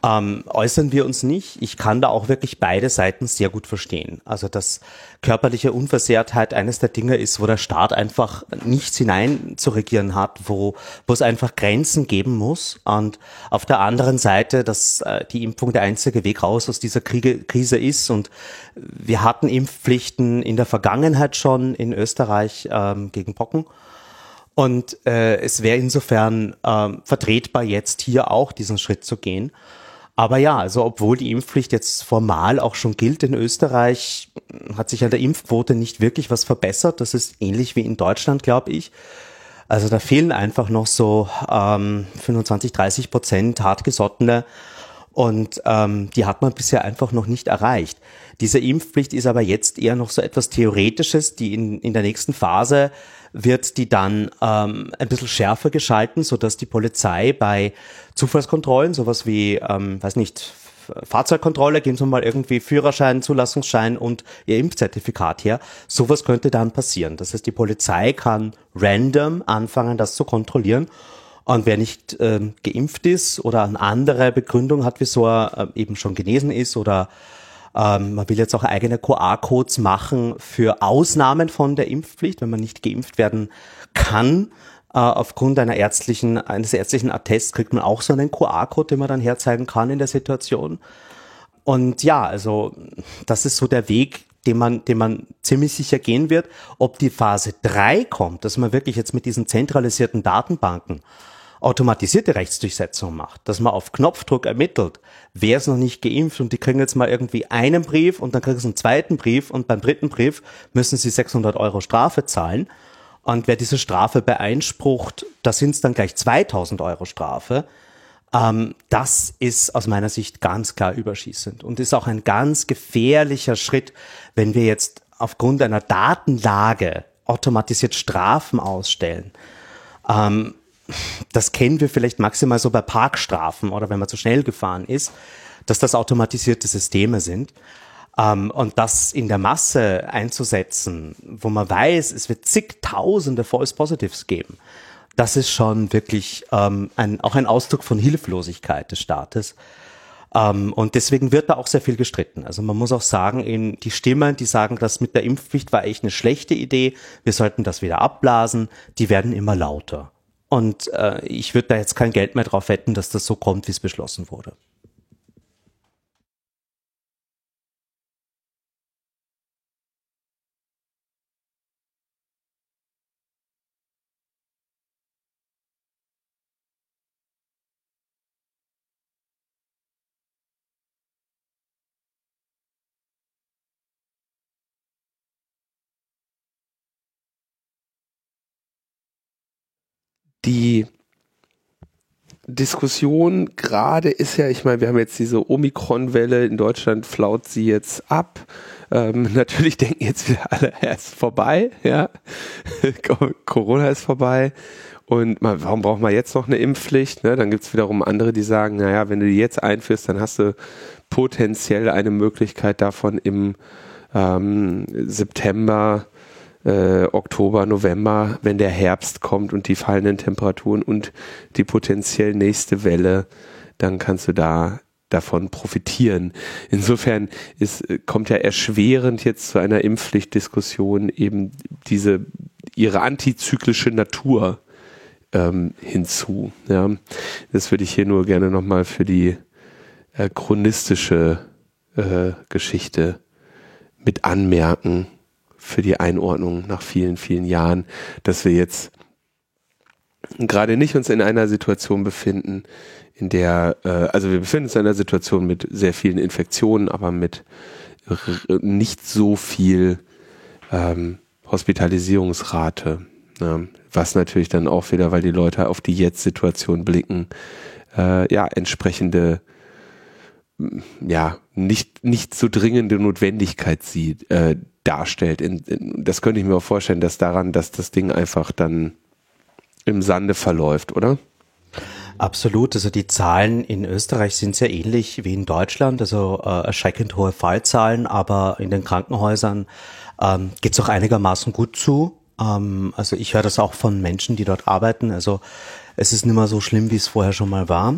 A: ähm, äußern wir uns nicht. Ich kann da auch wirklich beide Seiten sehr gut verstehen. Also dass körperliche Unversehrtheit eines der Dinge ist, wo der Staat einfach nichts hinein zu regieren hat, wo, wo es einfach Grenzen geben muss. Und auf der anderen Seite, dass äh, die Impfung der einzige Weg raus aus dieser Kriege, Krise ist. Und wir hatten Impfpflichten in der Vergangenheit schon in Österreich ähm, gegen Pocken. Und äh, es wäre insofern äh, vertretbar, jetzt hier auch diesen Schritt zu gehen. Aber ja, also obwohl die Impfpflicht jetzt formal auch schon gilt in Österreich, hat sich an der Impfquote nicht wirklich was verbessert. Das ist ähnlich wie in Deutschland, glaube ich. Also da fehlen einfach noch so ähm, 25, 30 Prozent hartgesottene und ähm, die hat man bisher einfach noch nicht erreicht. Diese Impfpflicht ist aber jetzt eher noch so etwas Theoretisches, die in, in der nächsten Phase wird die dann ähm, ein bisschen schärfer geschalten, so dass die Polizei bei Zufallskontrollen, sowas wie, ähm, weiß nicht, Fahrzeugkontrolle, geben Sie mal irgendwie Führerschein, Zulassungsschein und Ihr Impfzertifikat her. Sowas könnte dann passieren. Das heißt, die Polizei kann random anfangen, das zu kontrollieren. Und wer nicht ähm, geimpft ist oder eine andere Begründung hat, wieso er äh, eben schon genesen ist oder ähm, man will jetzt auch eigene QR-Codes machen für Ausnahmen von der Impfpflicht, wenn man nicht geimpft werden kann. Äh, aufgrund einer ärztlichen, eines ärztlichen Attests kriegt man auch so einen QR-Code, den man dann herzeigen kann in der Situation. Und ja, also das ist so der Weg, den man, den man ziemlich sicher gehen wird. Ob die Phase drei kommt, dass man wirklich jetzt mit diesen zentralisierten Datenbanken automatisierte Rechtsdurchsetzung macht, dass man auf Knopfdruck ermittelt, wer ist noch nicht geimpft und die kriegen jetzt mal irgendwie einen Brief und dann kriegen sie einen zweiten Brief und beim dritten Brief müssen sie 600 Euro Strafe zahlen. Und wer diese Strafe beeinsprucht, da sind es dann gleich 2000 Euro Strafe. Ähm, das ist aus meiner Sicht ganz klar überschießend und ist auch ein ganz gefährlicher Schritt, wenn wir jetzt aufgrund einer Datenlage automatisiert Strafen ausstellen. Ähm, das kennen wir vielleicht maximal so bei Parkstrafen oder wenn man zu schnell gefahren ist, dass das automatisierte Systeme sind. Ähm, und das in der Masse einzusetzen, wo man weiß, es wird zigtausende False Positives geben, das ist schon wirklich ähm, ein, auch ein Ausdruck von Hilflosigkeit des Staates. Ähm, und deswegen wird da auch sehr viel gestritten. Also man muss auch sagen, in die Stimmen, die sagen, das mit der Impfpflicht war echt eine schlechte Idee, wir sollten das wieder abblasen, die werden immer lauter. Und äh, ich würde da jetzt kein Geld mehr drauf wetten, dass das so kommt, wie es beschlossen wurde.
B: Die Diskussion gerade ist ja, ich meine, wir haben jetzt diese Omikron-Welle, in Deutschland flaut sie jetzt ab. Ähm, natürlich denken jetzt wieder alle, er ist vorbei, ja. Corona ist vorbei. Und mal, warum braucht man jetzt noch eine Impfpflicht? Ne? Dann gibt es wiederum andere, die sagen, naja, wenn du die jetzt einführst, dann hast du potenziell eine Möglichkeit davon im ähm, September äh, Oktober, November, wenn der Herbst kommt und die fallenden Temperaturen und die potenziell nächste Welle, dann kannst du da davon profitieren. Insofern ist, kommt ja erschwerend jetzt zu einer Impfpflichtdiskussion eben diese ihre antizyklische Natur ähm, hinzu. Ja. Das würde ich hier nur gerne nochmal für die äh, chronistische äh, Geschichte mit anmerken für die Einordnung nach vielen, vielen Jahren, dass wir jetzt gerade nicht uns in einer Situation befinden, in der, äh, also wir befinden uns in einer Situation mit sehr vielen Infektionen, aber mit nicht so viel ähm, Hospitalisierungsrate. Ne? Was natürlich dann auch wieder, weil die Leute auf die Jetzt-Situation blicken, äh, ja, entsprechende ja, nicht, nicht so dringende Notwendigkeit sieht, äh, darstellt. In, in, das könnte ich mir auch vorstellen, dass daran, dass das Ding einfach dann im Sande verläuft, oder?
A: Absolut. Also die Zahlen in Österreich sind sehr ähnlich wie in Deutschland, also äh, erschreckend hohe Fallzahlen, aber in den Krankenhäusern ähm, geht es auch einigermaßen gut zu. Ähm, also ich höre das auch von Menschen, die dort arbeiten. Also es ist nicht mehr so schlimm, wie es vorher schon mal war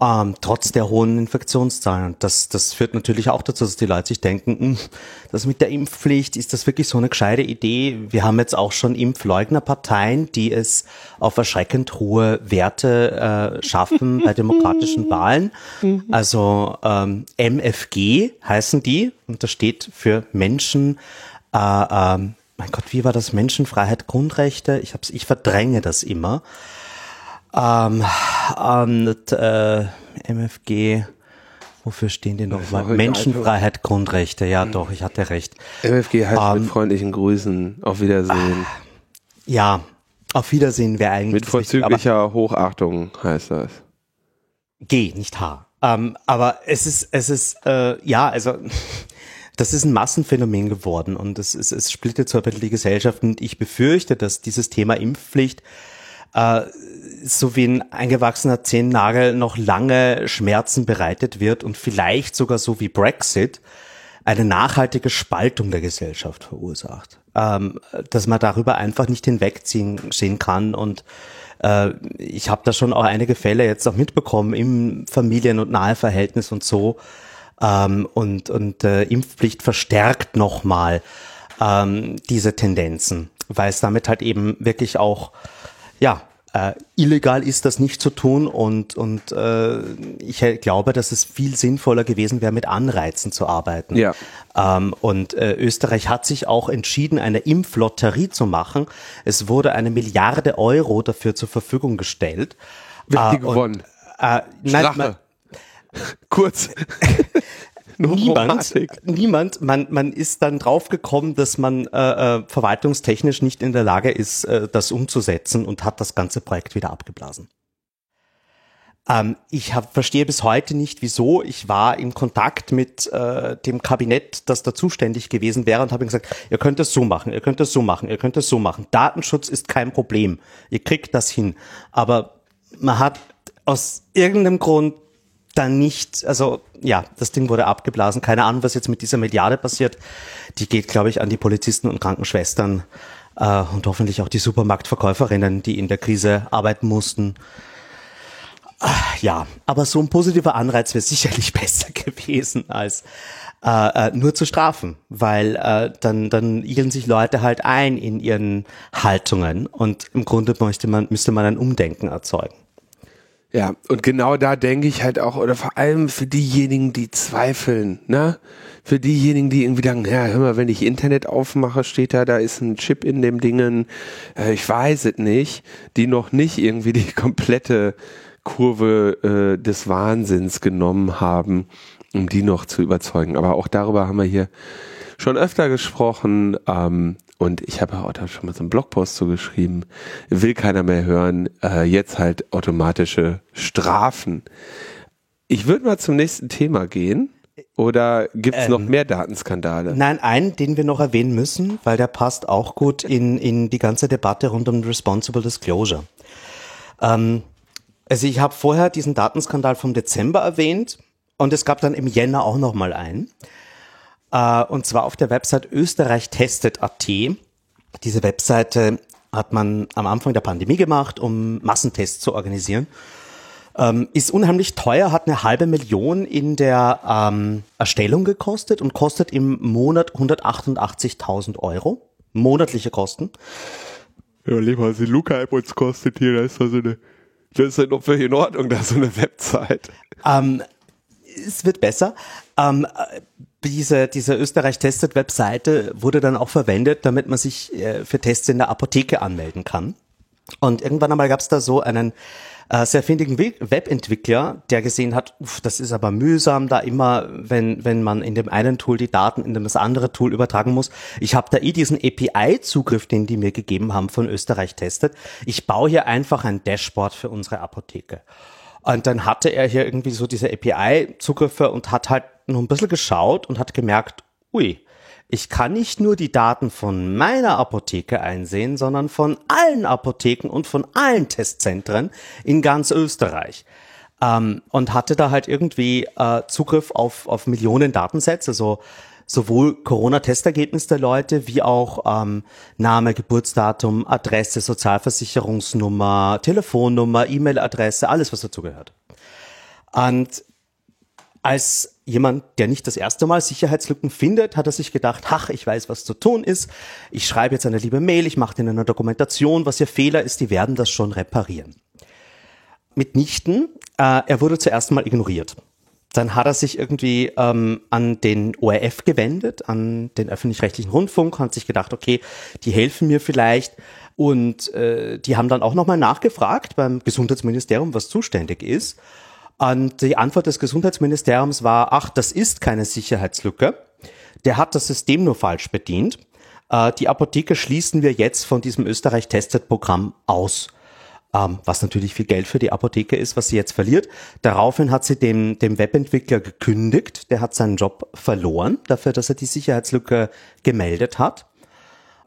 A: ähm, trotz der hohen Infektionszahlen. Und das, das führt natürlich auch dazu, dass die Leute sich denken, hm, das mit der Impfpflicht, ist das wirklich so eine gescheite Idee? Wir haben jetzt auch schon Impfleugnerparteien, die es auf erschreckend hohe Werte äh, schaffen bei demokratischen Wahlen. Also ähm, MFG heißen die und das steht für Menschen, äh, ähm, mein Gott, wie war das? Menschenfreiheit, Grundrechte? Ich, hab's, ich verdränge das immer. Ähm, und, äh, MFG, wofür stehen die nochmal? Menschenfreiheit, Grundrechte, ja doch, ich hatte recht.
B: MFG heißt ähm, mit freundlichen Grüßen, auf Wiedersehen.
A: Ja, auf Wiedersehen wäre eigentlich.
B: Mit vorzüglicher Hochachtung heißt das.
A: G, nicht H. Ähm, aber es ist, es ist, äh, ja, also das ist ein Massenphänomen geworden und es, es, es splittet so ein bisschen die Gesellschaft und ich befürchte, dass dieses Thema Impfpflicht äh, so wie ein eingewachsener Zehennagel noch lange Schmerzen bereitet wird und vielleicht sogar so wie Brexit eine nachhaltige Spaltung der Gesellschaft verursacht. Ähm, dass man darüber einfach nicht hinwegziehen sehen kann und äh, ich habe da schon auch einige Fälle jetzt auch mitbekommen im Familien- und Naheverhältnis und so ähm, und, und äh, Impfpflicht verstärkt nochmal ähm, diese Tendenzen, weil es damit halt eben wirklich auch ja, äh, illegal ist das nicht zu tun und, und äh, ich glaube, dass es viel sinnvoller gewesen wäre, mit Anreizen zu arbeiten. Ja. Ähm, und äh, Österreich hat sich auch entschieden, eine Impflotterie zu machen. Es wurde eine Milliarde Euro dafür zur Verfügung gestellt.
B: Hat die äh, gewonnen? Äh, nein, man, Kurz.
A: niemand, niemand, man, man ist dann draufgekommen, dass man äh, äh, verwaltungstechnisch nicht in der Lage ist, äh, das umzusetzen und hat das ganze Projekt wieder abgeblasen. Ähm, ich hab, verstehe bis heute nicht, wieso. Ich war in Kontakt mit äh, dem Kabinett, das da zuständig gewesen wäre und habe gesagt, ihr könnt es so machen, ihr könnt es so machen, ihr könnt es so machen. Datenschutz ist kein Problem. Ihr kriegt das hin. Aber man hat aus irgendeinem Grund dann nicht, also ja, das Ding wurde abgeblasen. Keine Ahnung, was jetzt mit dieser Milliarde passiert. Die geht, glaube ich, an die Polizisten und Krankenschwestern äh, und hoffentlich auch die Supermarktverkäuferinnen, die in der Krise arbeiten mussten. Ja, aber so ein positiver Anreiz wäre sicherlich besser gewesen als äh, äh, nur zu strafen, weil äh, dann dann igeln sich Leute halt ein in ihren Haltungen und im Grunde möchte man müsste man ein Umdenken erzeugen.
B: Ja, und genau da denke ich halt auch, oder vor allem für diejenigen, die zweifeln, ne? Für diejenigen, die irgendwie denken, ja, hör mal, wenn ich Internet aufmache, steht da, da ist ein Chip in dem Dingen, äh, ich weiß es nicht, die noch nicht irgendwie die komplette Kurve äh, des Wahnsinns genommen haben, um die noch zu überzeugen. Aber auch darüber haben wir hier schon öfter gesprochen. Ähm, und ich habe auch da schon mal so einen Blogpost zugeschrieben. Will keiner mehr hören. Äh, jetzt halt automatische Strafen. Ich würde mal zum nächsten Thema gehen. Oder gibt es ähm, noch mehr Datenskandale?
A: Nein, einen, den wir noch erwähnen müssen, weil der passt auch gut in, in die ganze Debatte rund um Responsible Disclosure. Ähm, also ich habe vorher diesen Datenskandal vom Dezember erwähnt und es gab dann im Jänner auch noch mal einen. Äh, und zwar auf der Website österreichtestet.at. Diese Webseite hat man am Anfang der Pandemie gemacht, um Massentests zu organisieren. Ähm, ist unheimlich teuer, hat eine halbe Million in der ähm, Erstellung gekostet und kostet im Monat 188.000 Euro. Monatliche Kosten.
B: Ja, lieber als die Luca-App uns kostet hier, da ist also eine, das ist ja noch völlig in Ordnung, da so eine Website.
A: Ähm, es wird besser. Ähm, diese, diese Österreich-Testet-Webseite wurde dann auch verwendet, damit man sich äh, für Tests in der Apotheke anmelden kann. Und irgendwann einmal gab es da so einen äh, sehr findigen Webentwickler, der gesehen hat, uff, das ist aber mühsam, da immer, wenn, wenn man in dem einen Tool die Daten in das andere Tool übertragen muss. Ich habe da eh diesen API-Zugriff, den die mir gegeben haben von Österreich testet. Ich baue hier einfach ein Dashboard für unsere Apotheke. Und dann hatte er hier irgendwie so diese API-Zugriffe und hat halt noch ein bisschen geschaut und hat gemerkt, ui, ich kann nicht nur die Daten von meiner Apotheke einsehen, sondern von allen Apotheken und von allen Testzentren in ganz Österreich. Ähm, und hatte da halt irgendwie äh, Zugriff auf, auf Millionen Datensätze, also sowohl Corona-Testergebnis der Leute wie auch ähm, Name, Geburtsdatum, Adresse, Sozialversicherungsnummer, Telefonnummer, E-Mail-Adresse, alles, was dazugehört. Und als jemand, der nicht das erste Mal Sicherheitslücken findet, hat er sich gedacht, ach, ich weiß, was zu tun ist. Ich schreibe jetzt eine liebe Mail, ich mache in einer Dokumentation, was ihr Fehler ist, die werden das schon reparieren. Mitnichten, äh, er wurde zuerst mal ignoriert. Dann hat er sich irgendwie ähm, an den ORF gewendet, an den öffentlich-rechtlichen Rundfunk, hat sich gedacht, okay, die helfen mir vielleicht. Und äh, die haben dann auch nochmal nachgefragt beim Gesundheitsministerium, was zuständig ist. Und die Antwort des Gesundheitsministeriums war, ach, das ist keine Sicherheitslücke. Der hat das System nur falsch bedient. Äh, die Apotheke schließen wir jetzt von diesem Österreich-Tested-Programm aus ähm, was natürlich viel Geld für die Apotheke ist, was sie jetzt verliert. Daraufhin hat sie dem, dem Webentwickler gekündigt, der hat seinen Job verloren, dafür, dass er die Sicherheitslücke gemeldet hat.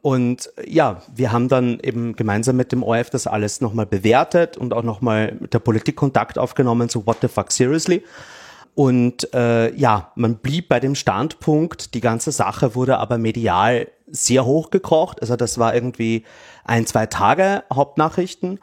A: Und ja, wir haben dann eben gemeinsam mit dem ORF das alles nochmal bewertet und auch nochmal mit der Politik Kontakt aufgenommen, so what the fuck seriously. Und äh, ja, man blieb bei dem Standpunkt, die ganze Sache wurde aber medial sehr hochgekocht. Also das war irgendwie ein, zwei Tage Hauptnachrichten.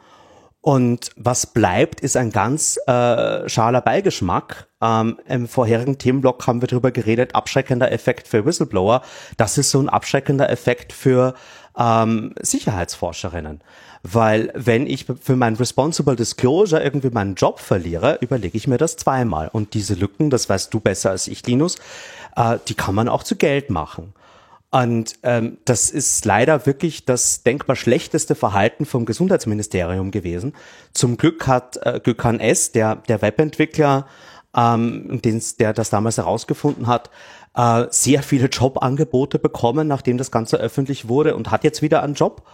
A: Und was bleibt, ist ein ganz äh, schaler Beigeschmack. Ähm, Im vorherigen Themenblock haben wir darüber geredet, abschreckender Effekt für Whistleblower. Das ist so ein abschreckender Effekt für ähm, Sicherheitsforscherinnen. Weil wenn ich für mein Responsible Disclosure irgendwie meinen Job verliere, überlege ich mir das zweimal. Und diese Lücken, das weißt du besser als ich, Linus, äh, die kann man auch zu Geld machen. Und ähm, das ist leider wirklich das denkbar schlechteste Verhalten vom Gesundheitsministerium gewesen. Zum Glück hat äh, Gökhan S., der, der Webentwickler, ähm, den, der das damals herausgefunden hat, äh, sehr viele Jobangebote bekommen, nachdem das Ganze öffentlich wurde und hat jetzt wieder einen Job.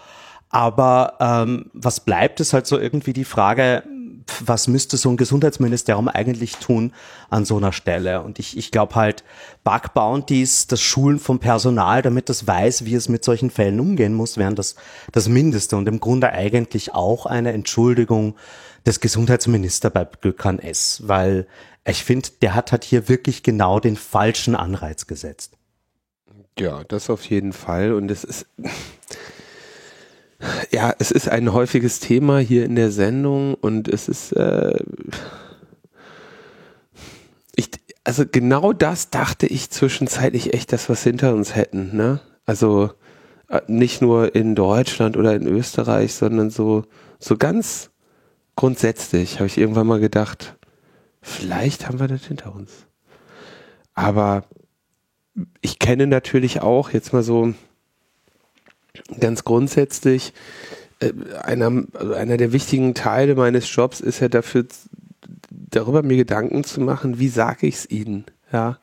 A: Aber ähm, was bleibt, ist halt so irgendwie die Frage, was müsste so ein Gesundheitsministerium eigentlich tun an so einer Stelle? Und ich, ich glaube halt, Bug Bounties, das Schulen vom Personal, damit das weiß, wie es mit solchen Fällen umgehen muss, wären das das Mindeste und im Grunde eigentlich auch eine Entschuldigung des Gesundheitsministers bei Gökhan S., weil Ich finde, der hat halt hier wirklich genau den falschen Anreiz gesetzt.
B: Ja, das auf jeden Fall. Und es ist, ja, es ist ein häufiges Thema hier in der Sendung und es ist, äh, ich, also genau das dachte ich zwischenzeitlich echt, dass wir es hinter uns hätten, ne? Also äh, nicht nur in Deutschland oder in Österreich, sondern so, so ganz grundsätzlich habe ich irgendwann mal gedacht, vielleicht haben wir das hinter uns. Aber ich kenne natürlich auch jetzt mal so ganz grundsätzlich äh, einer, einer der wichtigen Teile meines Jobs ist ja dafür darüber mir Gedanken zu machen, wie sage ich es ihnen, ja?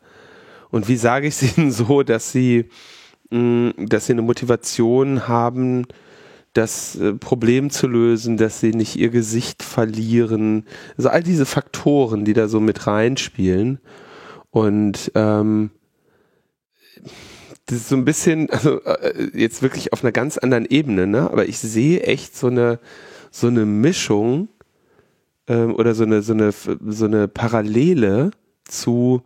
B: Und wie sage ich es ihnen so, dass sie, mh, dass sie eine Motivation haben, das äh, Problem zu lösen, dass sie nicht ihr Gesicht verlieren. Also all diese Faktoren, die da so mit reinspielen. Und ähm, das ist so ein bisschen, also äh, jetzt wirklich auf einer ganz anderen Ebene, ne? Aber ich sehe echt so eine so eine Mischung ähm, oder so eine so eine so eine Parallele zu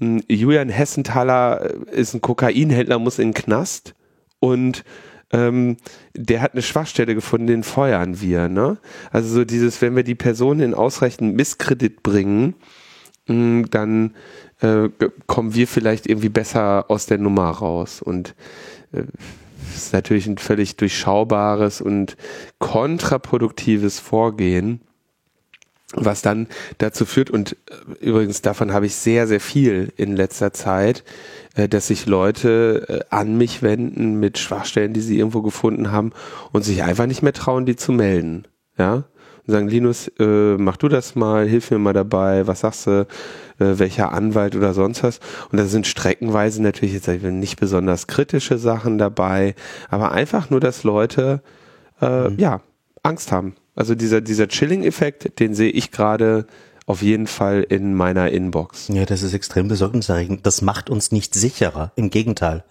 B: äh, Julian Hessenthaler äh, ist ein Kokainhändler, muss in den Knast und ähm, der hat eine Schwachstelle gefunden, den feuern wir. Ne? Also so dieses, wenn wir die Person in ausreichend Misskredit bringen, mh, mm, dann äh, kommen wir vielleicht irgendwie besser aus der Nummer raus. Und äh, ist natürlich ein völlig durchschaubares und kontraproduktives Vorgehen, was dann dazu führt, und äh, übrigens davon habe ich sehr, sehr viel in letzter Zeit, äh, dass sich Leute äh, an mich wenden mit Schwachstellen, die sie irgendwo gefunden haben und sich einfach nicht mehr trauen, die zu melden. Ja, und sagen, Linus, äh, mach du das mal, hilf mir mal dabei, was sagst du, äh, welcher Anwalt oder sonst was. Und da sind streckenweise natürlich jetzt nicht besonders kritische Sachen dabei, aber einfach nur, dass Leute äh, mhm. ja Angst haben. Also dieser, dieser Chilling-Effekt, den sehe ich gerade auf jeden Fall in meiner Inbox.
A: Ja, das ist extrem besorgniserregend. Das macht uns nicht sicherer. Im Gegenteil.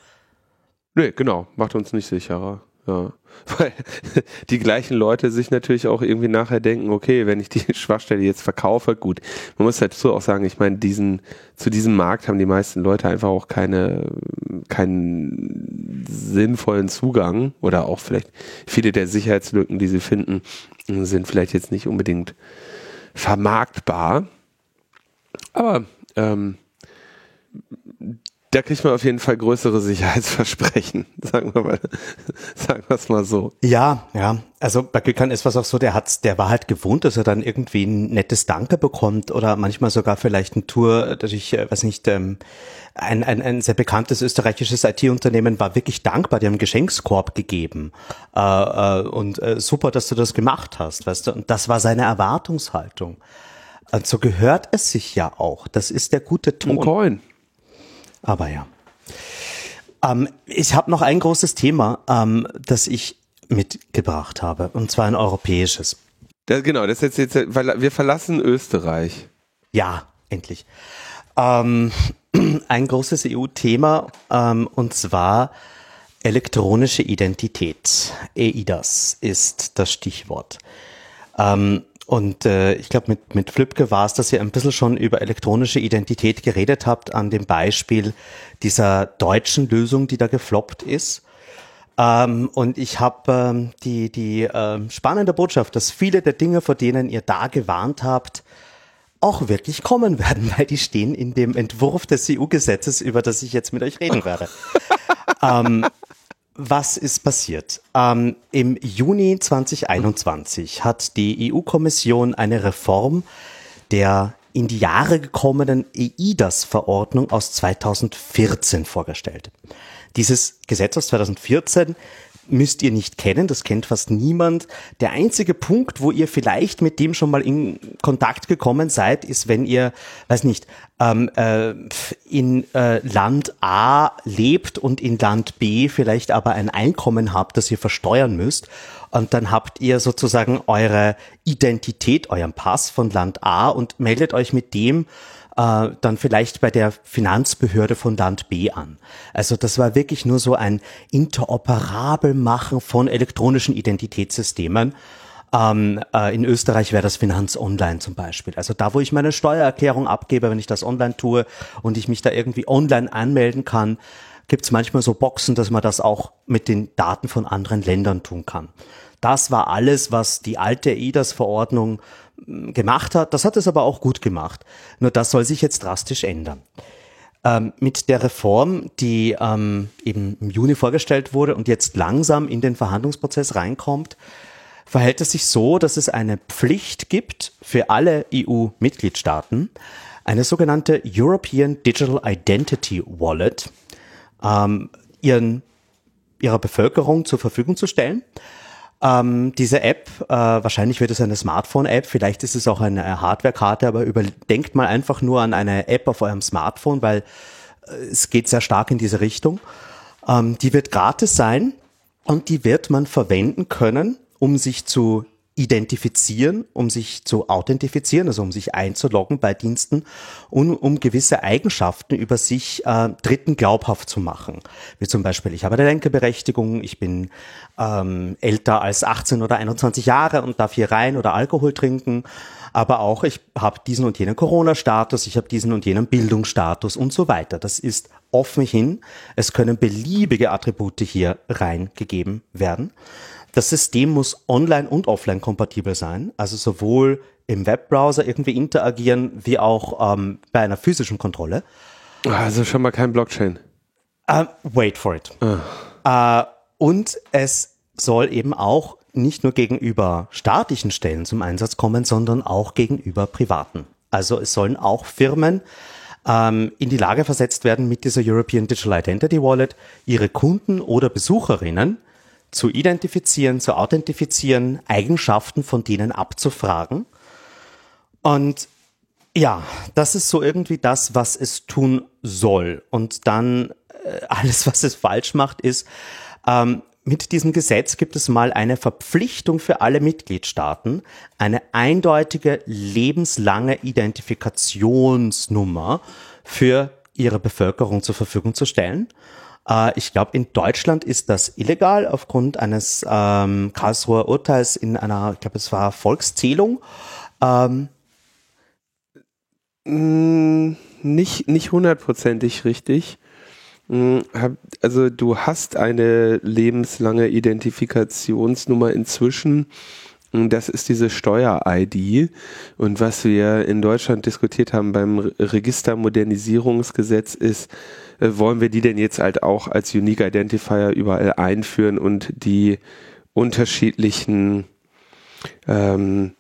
B: Nee, genau, macht uns nicht sicherer. Ja. Weil die gleichen Leute sich natürlich auch irgendwie nachher denken, okay, wenn ich die Schwachstelle jetzt verkaufe, gut. Man muss dazu auch sagen, ich meine, diesen, zu diesem Markt haben die meisten Leute einfach auch keine, keinen sinnvollen Zugang oder auch vielleicht viele der Sicherheitslücken, die sie finden, sind vielleicht jetzt nicht unbedingt vermarktbar. Aber ähm, da kriegt man auf jeden Fall größere Sicherheitsversprechen, sagen wir mal, sagen wir es mal so.
A: Ja, ja. Also bei Gökhan ist was auch so, der hat, der war halt gewohnt, dass er dann irgendwie ein nettes Danke bekommt oder manchmal sogar vielleicht ein Tour, dass ich, äh, weiß nicht, ähm, ein, ein, ein sehr bekanntes österreichisches IT-Unternehmen war wirklich dankbar, die haben einen Geschenkskorb gegeben. Äh, äh, und äh, super, dass du das gemacht hast, weißt du. Und das war seine Erwartungshaltung. Und so gehört es sich ja auch. Das ist der gute Ton.
B: Ein Coin.
A: Aber ja. Ähm, ich habe noch ein großes Thema, ähm, das ich mitgebracht habe, und zwar ein europäisches.
B: Das, genau, das ist jetzt, jetzt, weil wir verlassen Österreich.
A: Ja, endlich. Ähm, ein großes EU-Thema, ähm, und zwar elektronische Identität. EIDAS ist das Stichwort. Ähm, und äh, ich glaube, mit, mit Flipke war es, dass ihr ein bisschen schon über elektronische Identität geredet habt, an dem Beispiel dieser deutschen Lösung, die da gefloppt ist. Ähm, und ich habe ähm, die, die äh, spannende Botschaft, dass viele der Dinge, vor denen ihr da gewarnt habt, auch wirklich kommen werden, weil die stehen in dem Entwurf des EU-Gesetzes, über das ich jetzt mit euch reden werde. ähm, was ist passiert? Ähm, Im Juni 2021 hat die EU-Kommission eine Reform der in die Jahre gekommenen EIDAS-Verordnung aus 2014 vorgestellt. Dieses Gesetz aus 2014 müsst ihr nicht kennen, das kennt fast niemand. Der einzige Punkt, wo ihr vielleicht mit dem schon mal in Kontakt gekommen seid, ist, wenn ihr, weiß nicht, ähm, äh, in äh, Land A lebt und in Land B vielleicht aber ein Einkommen habt, das ihr versteuern müsst. Und dann habt ihr sozusagen eure Identität, euren Pass von Land A und meldet euch mit dem äh, dann vielleicht bei der Finanzbehörde von Land B an. Also das war wirklich nur so ein interoperabel machen von elektronischen Identitätssystemen. Ähm, äh, in Österreich wäre das Finanz Online zum Beispiel. Also da, wo ich meine Steuererklärung abgebe, wenn ich das online tue und ich mich da irgendwie online anmelden kann, gibt es manchmal so Boxen, dass man das auch mit den Daten von anderen Ländern tun kann. Das war alles, was die alte EIDAS-Verordnung gemacht hat. Das hat es aber auch gut gemacht. Nur das soll sich jetzt drastisch ändern. Ähm, mit der Reform, die ähm, eben im Juni vorgestellt wurde und jetzt langsam in den Verhandlungsprozess reinkommt, verhält es sich so, dass es eine Pflicht gibt für alle EU-Mitgliedstaaten, eine sogenannte European Digital Identity Wallet ähm, ihren, ihrer Bevölkerung zur Verfügung zu stellen. Ähm, diese App, äh, wahrscheinlich wird es eine Smartphone-App, vielleicht ist es auch eine Hardware-Karte, aber überdenkt mal einfach nur an eine App auf eurem Smartphone, weil äh, es geht sehr stark in diese Richtung. Ähm, die wird gratis sein und die wird man verwenden können, um sich zu identifizieren, um sich zu authentifizieren, also um sich einzuloggen bei Diensten und um gewisse Eigenschaften über sich äh, Dritten glaubhaft zu machen. Wie zum Beispiel, ich habe eine Lenkerberechtigung, ich bin ähm, älter als 18 oder 21 Jahre und darf hier rein oder Alkohol trinken, aber auch ich habe diesen und jenen Corona-Status, ich habe diesen und jenen Bildungsstatus und so weiter. Das ist offen hin. Es können beliebige Attribute hier reingegeben werden. Das System muss online und offline kompatibel sein, also sowohl im Webbrowser irgendwie interagieren, wie auch ähm, bei einer physischen Kontrolle.
B: Also schon mal kein Blockchain.
A: Uh, wait for it. Uh. Uh, und es soll eben auch nicht nur gegenüber staatlichen Stellen zum Einsatz kommen, sondern auch gegenüber privaten. Also es sollen auch Firmen ähm, in die Lage versetzt werden, mit dieser European Digital Identity Wallet ihre Kunden oder Besucherinnen zu identifizieren, zu authentifizieren, Eigenschaften von denen abzufragen. Und ja, das ist so irgendwie das, was es tun soll. Und dann äh, alles, was es falsch macht, ist, ähm, mit diesem Gesetz gibt es mal eine Verpflichtung für alle Mitgliedstaaten, eine eindeutige lebenslange Identifikationsnummer für ihre Bevölkerung zur Verfügung zu stellen. Äh, ich glaube, in Deutschland ist das illegal aufgrund eines ähm, Karlsruher Urteils in einer, ich glaube, es war Volkszählung. Ähm,
B: mm, nicht, nicht hundertprozentig richtig. Mm, also du hast eine lebenslange Identifikationsnummer inzwischen. Mm, das ist diese Steuer-ID. Und was wir in Deutschland diskutiert haben beim Registermodernisierungsgesetz ist, äh, wollen wir die denn jetzt halt auch als Unique Identifier überall einführen und die unterschiedlichen ähm,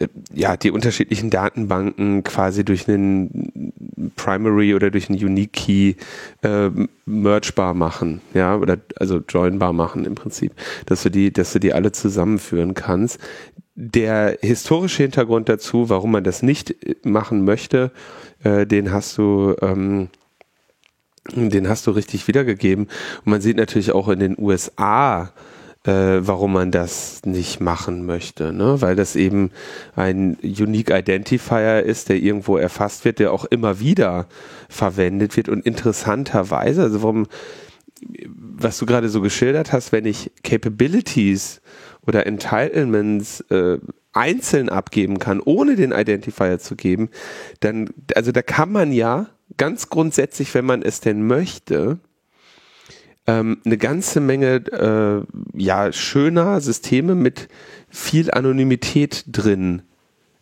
B: äh, ja, die unterschiedlichen Datenbanken quasi durch einen Primary oder durch einen Unique Key äh, mergebar machen, ja, oder also joinbar machen im Prinzip, dass du die, dass du die alle zusammenführen kannst. Der historische Hintergrund dazu, warum man das nicht machen möchte, äh, den hast du ähm, den hast du richtig wiedergegeben. Und man sieht natürlich auch in den USA, äh, warum man das nicht machen möchte, ne? weil das eben ein Unique Identifier ist, der irgendwo erfasst wird, der auch immer wieder verwendet wird und interessanterweise, also warum, was du gerade so geschildert hast, wenn ich Capabilities oder Entitlements äh, einzeln abgeben kann, ohne den Identifier zu geben, dann, also da kann man ja ganz grundsätzlich, wenn man es denn möchte, ähm, eine ganze Menge äh, ja, schöner Systeme mit viel Anonymität drin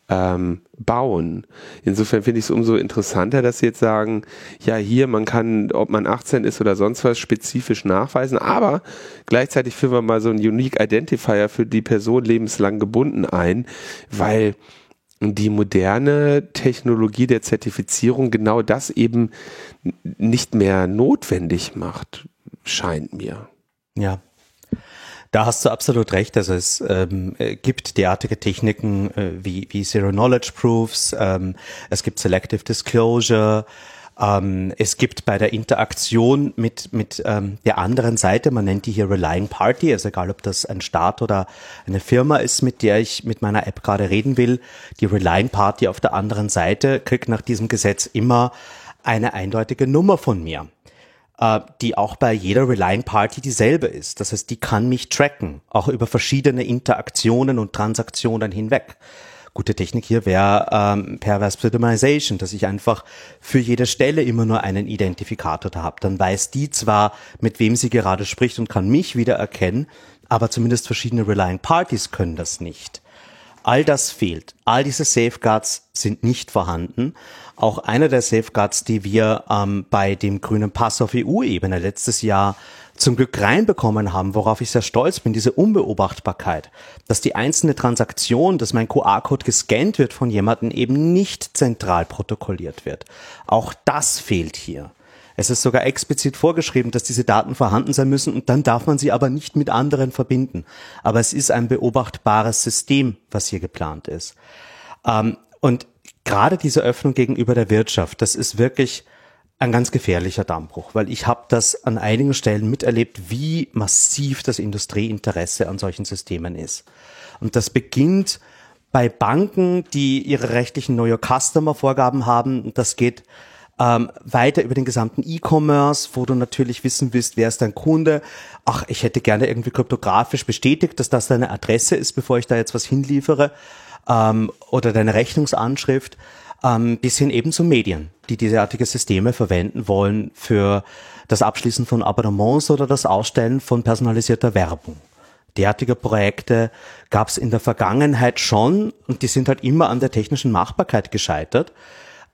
B: ähm, bauen. Insofern finde ich es umso interessanter, dass sie jetzt sagen, ja, hier, man kann, ob man 18 ist oder sonst was, spezifisch nachweisen, aber gleichzeitig führen wir mal so einen Unique Identifier für die Person lebenslang gebunden ein, weil die moderne Technologie der Zertifizierung genau das eben nicht mehr notwendig macht, scheint mir.
A: Ja. Da hast du absolut recht. Also es ähm, gibt derartige Techniken äh, wie, wie Zero Knowledge Proofs, ähm, es gibt Selective Disclosure, ähm, es gibt bei der Interaktion mit, mit ähm, der anderen Seite, man nennt die hier Relying Party, also egal ob das ein Staat oder eine Firma ist, mit der ich mit meiner App gerade reden will, die Relying Party auf der anderen Seite kriegt nach diesem Gesetz immer eine eindeutige Nummer von mir. äh, die auch bei jeder Relying Party dieselbe ist. Das heißt, die kann mich tracken, auch über verschiedene Interaktionen und Transaktionen hinweg. Gute Technik hier wäre ähm, Perverse Pseudonymization, dass ich einfach für jede Stelle immer nur einen Identifikator da habe. Dann weiß die zwar, mit wem sie gerade spricht und kann mich wieder erkennen, aber zumindest verschiedene Relying Parties können das nicht. All das fehlt. All diese Safeguards sind nicht vorhanden. Auch einer der Safeguards, die wir ähm, bei dem grünen Pass auf EU-Ebene letztes Jahr zum Glück reinbekommen haben, worauf ich sehr stolz bin, diese Unbeobachtbarkeit, dass die einzelne Transaktion, dass mein QR-Code gescannt wird von jemandem, eben nicht zentral protokolliert wird. Auch das fehlt hier. Es ist sogar explizit vorgeschrieben, dass diese Daten vorhanden sein müssen und dann darf man sie aber nicht mit anderen verbinden. Aber es ist ein beobachtbares System, was hier geplant ist. Ähm, und gerade diese Öffnung gegenüber der Wirtschaft, das ist wirklich ein ganz gefährlicher Dammbruch, weil ich habe das an einigen Stellen miterlebt, wie massiv das Industrieinteresse an solchen Systemen ist. Und das beginnt bei Banken, die ihre rechtlichen Know Your Customer Vorgaben haben. Das geht ähm, weiter über den gesamten E-Commerce, wo du natürlich wissen willst, wer ist dein Kunde. Ach, ich hätte gerne irgendwie kryptografisch bestätigt, dass das deine Adresse ist, bevor ich da jetzt was hinliefere. Ähm, oder deine Rechnungsanschrift ähm, bis hin eben zu Medien, die dieseartige Systeme verwenden wollen für das Abschließen von Abonnements oder das Ausstellen von personalisierter Werbung. Derartige Projekte gab es in der Vergangenheit schon und die sind halt immer an der technischen Machbarkeit gescheitert.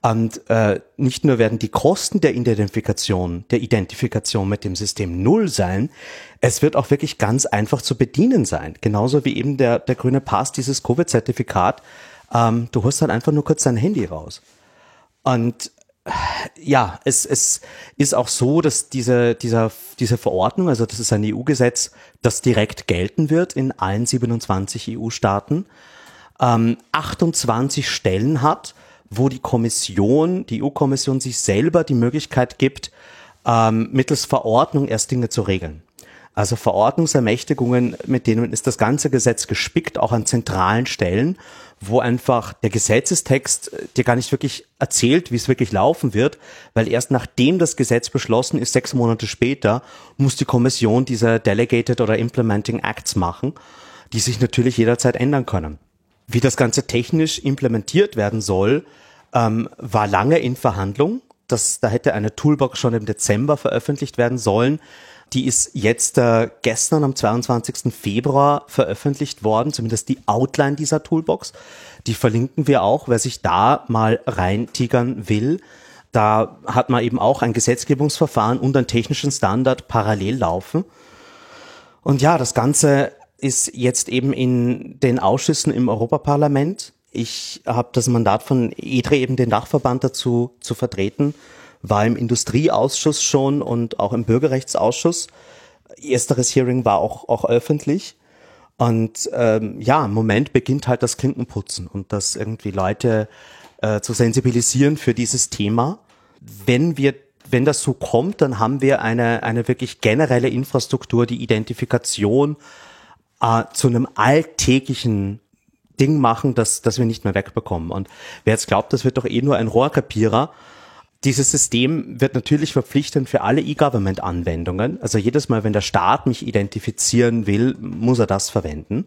A: Und äh, nicht nur werden die Kosten der Identifikation, der Identifikation mit dem System null sein, es wird auch wirklich ganz einfach zu bedienen sein. Genauso wie eben der, der grüne Pass, dieses Covid-Zertifikat, ähm, du holst dann einfach nur kurz dein Handy raus. Und ja, es, es ist auch so, dass diese, dieser, diese Verordnung, also das ist ein EU-Gesetz, das direkt gelten wird in allen 27 EU-Staaten, ähm, 28 Stellen hat, wo die Kommission, die EU-Kommission sich selber die Möglichkeit gibt, ähm, mittels Verordnung erst Dinge zu regeln. Also Verordnungsermächtigungen, mit denen ist das ganze Gesetz gespickt, auch an zentralen Stellen, wo einfach der Gesetzestext äh, dir gar nicht wirklich erzählt, wie es wirklich laufen wird, weil erst nachdem das Gesetz beschlossen ist, sechs Monate später, muss die Kommission diese Delegated oder Implementing Acts machen, die sich natürlich jederzeit ändern können. Wie das Ganze technisch implementiert werden soll, ähm, war lange in Verhandlung. Das, da hätte eine Toolbox schon im Dezember veröffentlicht werden sollen. Die ist jetzt äh, gestern am 22. Februar veröffentlicht worden, zumindest die Outline dieser Toolbox. Die verlinken wir auch, wer sich da mal reintigern will. Da hat man eben auch ein Gesetzgebungsverfahren und einen technischen Standard parallel laufen. Und ja, das Ganze ist jetzt eben in den Ausschüssen im Europaparlament. Ich habe das Mandat von EDRE, eben den Dachverband dazu zu vertreten war im Industrieausschuss schon und auch im Bürgerrechtsausschuss. Ersteres Hearing war auch, auch öffentlich. Und ähm, ja, im Moment beginnt halt das Klinkenputzen und das irgendwie Leute äh, zu sensibilisieren für dieses Thema. Wenn wir wenn das so kommt, dann haben wir eine, eine wirklich generelle Infrastruktur, die Identifikation äh, zu einem alltäglichen Ding machen, das, das wir nicht mehr wegbekommen. Und wer jetzt glaubt, das wird doch eh nur ein Rohrkapierer, dieses System wird natürlich verpflichtend für alle E-Government-Anwendungen. Also jedes Mal, wenn der Staat mich identifizieren will, muss er das verwenden.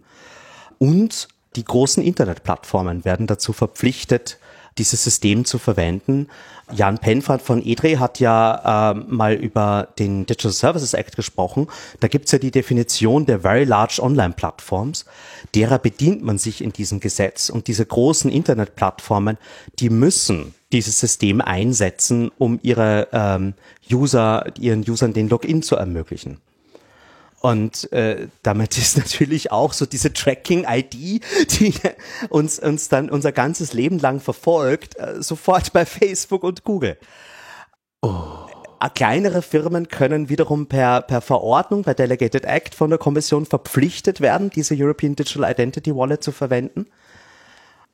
A: Und die großen Internetplattformen werden dazu verpflichtet, dieses System zu verwenden. Jan Penfert von EDRE hat ja äh, mal über den Digital Services Act gesprochen. Da gibt's ja die Definition der Very Large Online Platforms. Derer bedient man sich in diesem Gesetz. Und diese großen Internetplattformen, die müssen dieses System einsetzen, um ihre ähm, User, ihren Usern den Login zu ermöglichen. Und äh, damit ist natürlich auch so diese Tracking-ID, die uns, uns dann unser ganzes Leben lang verfolgt, äh, sofort bei Facebook und Google. Oh. Äh, kleinere Firmen können wiederum per, per Verordnung, per Delegated Act von der Kommission verpflichtet werden, diese European Digital Identity Wallet zu verwenden.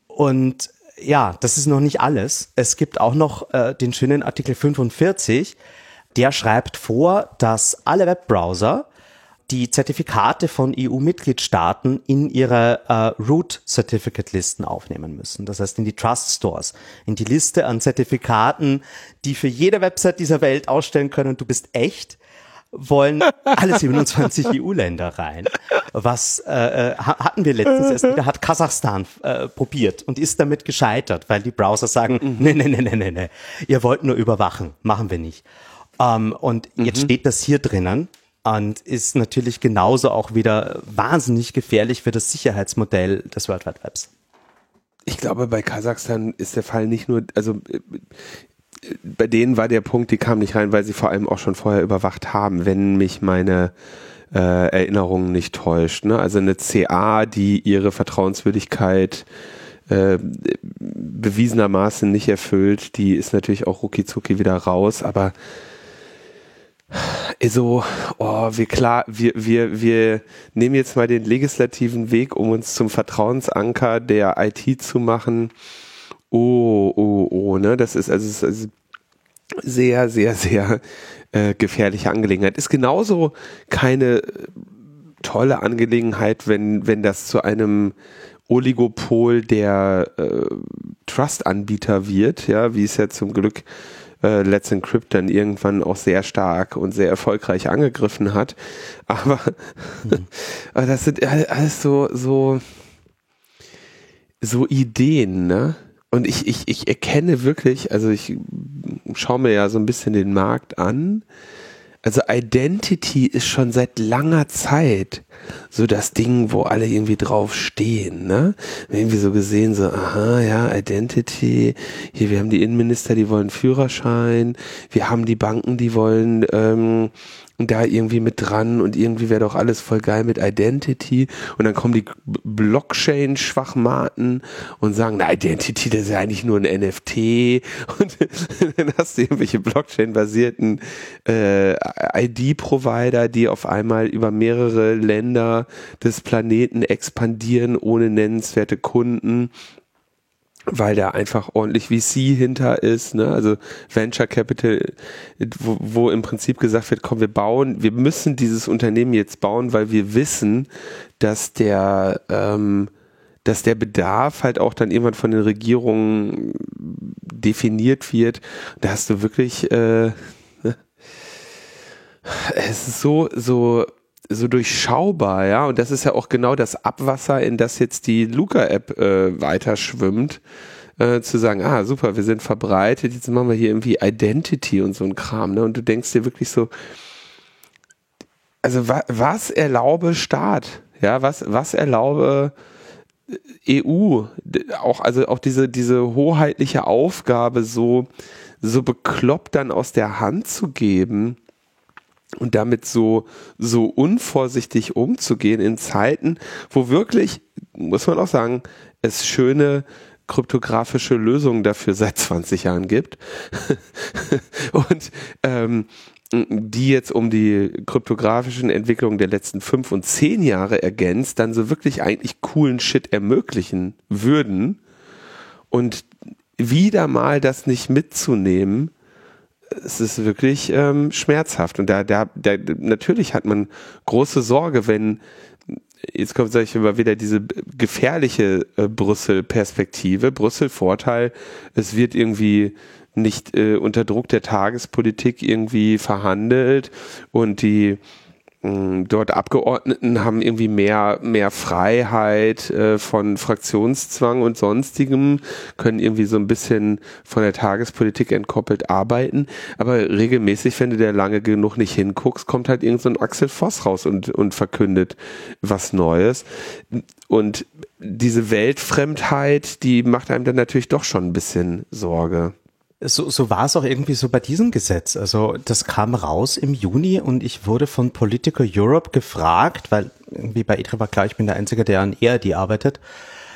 A: Und ja, das ist noch nicht alles. Es gibt auch noch äh, den schönen Artikel 45, der schreibt vor, dass alle Webbrowser die Zertifikate von EU-Mitgliedstaaten in ihre äh, Root Certificate Listen aufnehmen müssen. Das heißt in die Trust Stores, in die Liste an Zertifikaten, die für jede Website dieser Welt ausstellen können, du bist echt wollen alle 27 EU-Länder rein. Was äh, äh hatten wir letztens erst wieder, hat Kasachstan äh, probiert und ist damit gescheitert, weil die Browser sagen, mhm. nee, nee, nee, nee, nee, nee, ihr wollt nur überwachen, machen wir nicht. Ähm, und mhm. jetzt steht das hier drinnen und ist natürlich genauso auch wieder wahnsinnig gefährlich für das Sicherheitsmodell des World Wide Webs.
B: Ich glaube, bei Kasachstan ist der Fall nicht nur, also äh, bei denen war der Punkt, die kamen nicht rein, weil sie vor allem auch schon vorher überwacht haben, wenn mich meine äh, Erinnerung nicht täuscht. Ne? Also eine CA, die ihre Vertrauenswürdigkeit äh, bewiesenermaßen nicht erfüllt, die ist natürlich auch rucki wieder raus, aber so, oh, wir klar, wir, wir, wir nehmen jetzt mal den legislativen Weg, um uns zum Vertrauensanker der IT zu machen oh, oh, oh, ne? Das ist also, ist also sehr, sehr, sehr äh, gefährliche Angelegenheit. Ist genauso keine äh, tolle Angelegenheit, wenn, wenn das zu einem Oligopol der äh, Trust-Anbieter wird, ja, wie es ja zum Glück äh, Let's Encrypt dann irgendwann auch sehr stark und sehr erfolgreich angegriffen hat. Aber, mhm. aber das sind alles so, so, so Ideen, ne? Und ich, ich, ich erkenne wirklich, also ich schaue mir ja so ein bisschen den Markt an. Also Identity ist schon seit langer Zeit so das Ding, wo alle irgendwie drauf stehen, ne? Irgendwie so gesehen, so, aha, ja, Identity, hier, wir haben die Innenminister, die wollen Führerschein, wir haben die Banken, die wollen ähm, da irgendwie mit dran und irgendwie wäre doch alles voll geil mit Identity. Und dann kommen die Blockchain-Schwachmaten und sagen, na, Identity, das ist ja eigentlich nur ein NFT und dann hast du irgendwelche Blockchain-basierten äh, ID-Provider, die auf einmal über mehrere Länder des Planeten expandieren ohne nennenswerte Kunden weil da einfach ordentlich VC hinter ist, ne? also Venture Capital, wo, wo im Prinzip gesagt wird, komm, wir bauen, wir müssen dieses Unternehmen jetzt bauen, weil wir wissen, dass der, ähm, dass der Bedarf halt auch dann irgendwann von den Regierungen definiert wird. Da hast du wirklich, äh, es ist so, so so durchschaubar, ja. Und das ist ja auch genau das Abwasser, in das jetzt die Luca-App äh, weiter schwimmt. Äh, zu sagen, ah, super, wir sind verbreitet, jetzt machen wir hier irgendwie Identity und so ein Kram, ne? Und du denkst dir wirklich so, also wa was erlaube Staat? Ja, was, was erlaube äh, EU? Auch, also auch diese, diese hoheitliche Aufgabe so, so bekloppt dann aus der Hand zu geben und damit so, so unvorsichtig umzugehen in Zeiten, wo wirklich, muss man auch sagen, es schöne kryptografische Lösungen dafür seit 20 Jahren gibt. und ähm, die jetzt um die kryptografischen Entwicklungen der letzten fünf und zehn Jahre ergänzt, dann so wirklich eigentlich coolen Shit ermöglichen würden. Und wieder mal das nicht mitzunehmen, es ist wirklich ähm, schmerzhaft. Und da, da, da, natürlich hat man große Sorge, wenn jetzt kommt, sage ich immer wieder, diese gefährliche äh, Brüssel-Perspektive. Brüssel-Vorteil, es wird irgendwie nicht äh, unter Druck der Tagespolitik irgendwie verhandelt und die dort Abgeordneten haben irgendwie mehr, mehr Freiheit äh, von Fraktionszwang und sonstigem, können irgendwie so ein bisschen von der Tagespolitik entkoppelt arbeiten. Aber regelmäßig, wenn du da lange genug nicht hinguckst, kommt halt irgend so ein Axel Voss raus und, und verkündet was Neues. Und diese Weltfremdheit, die macht einem dann natürlich doch schon ein bisschen Sorge
A: so, so war es auch irgendwie so bei diesem Gesetz. Also das kam raus im Juni und ich wurde von Political Europe gefragt, weil irgendwie bei ITRE war klar, ich bin der Einzige, der an ERD arbeitet.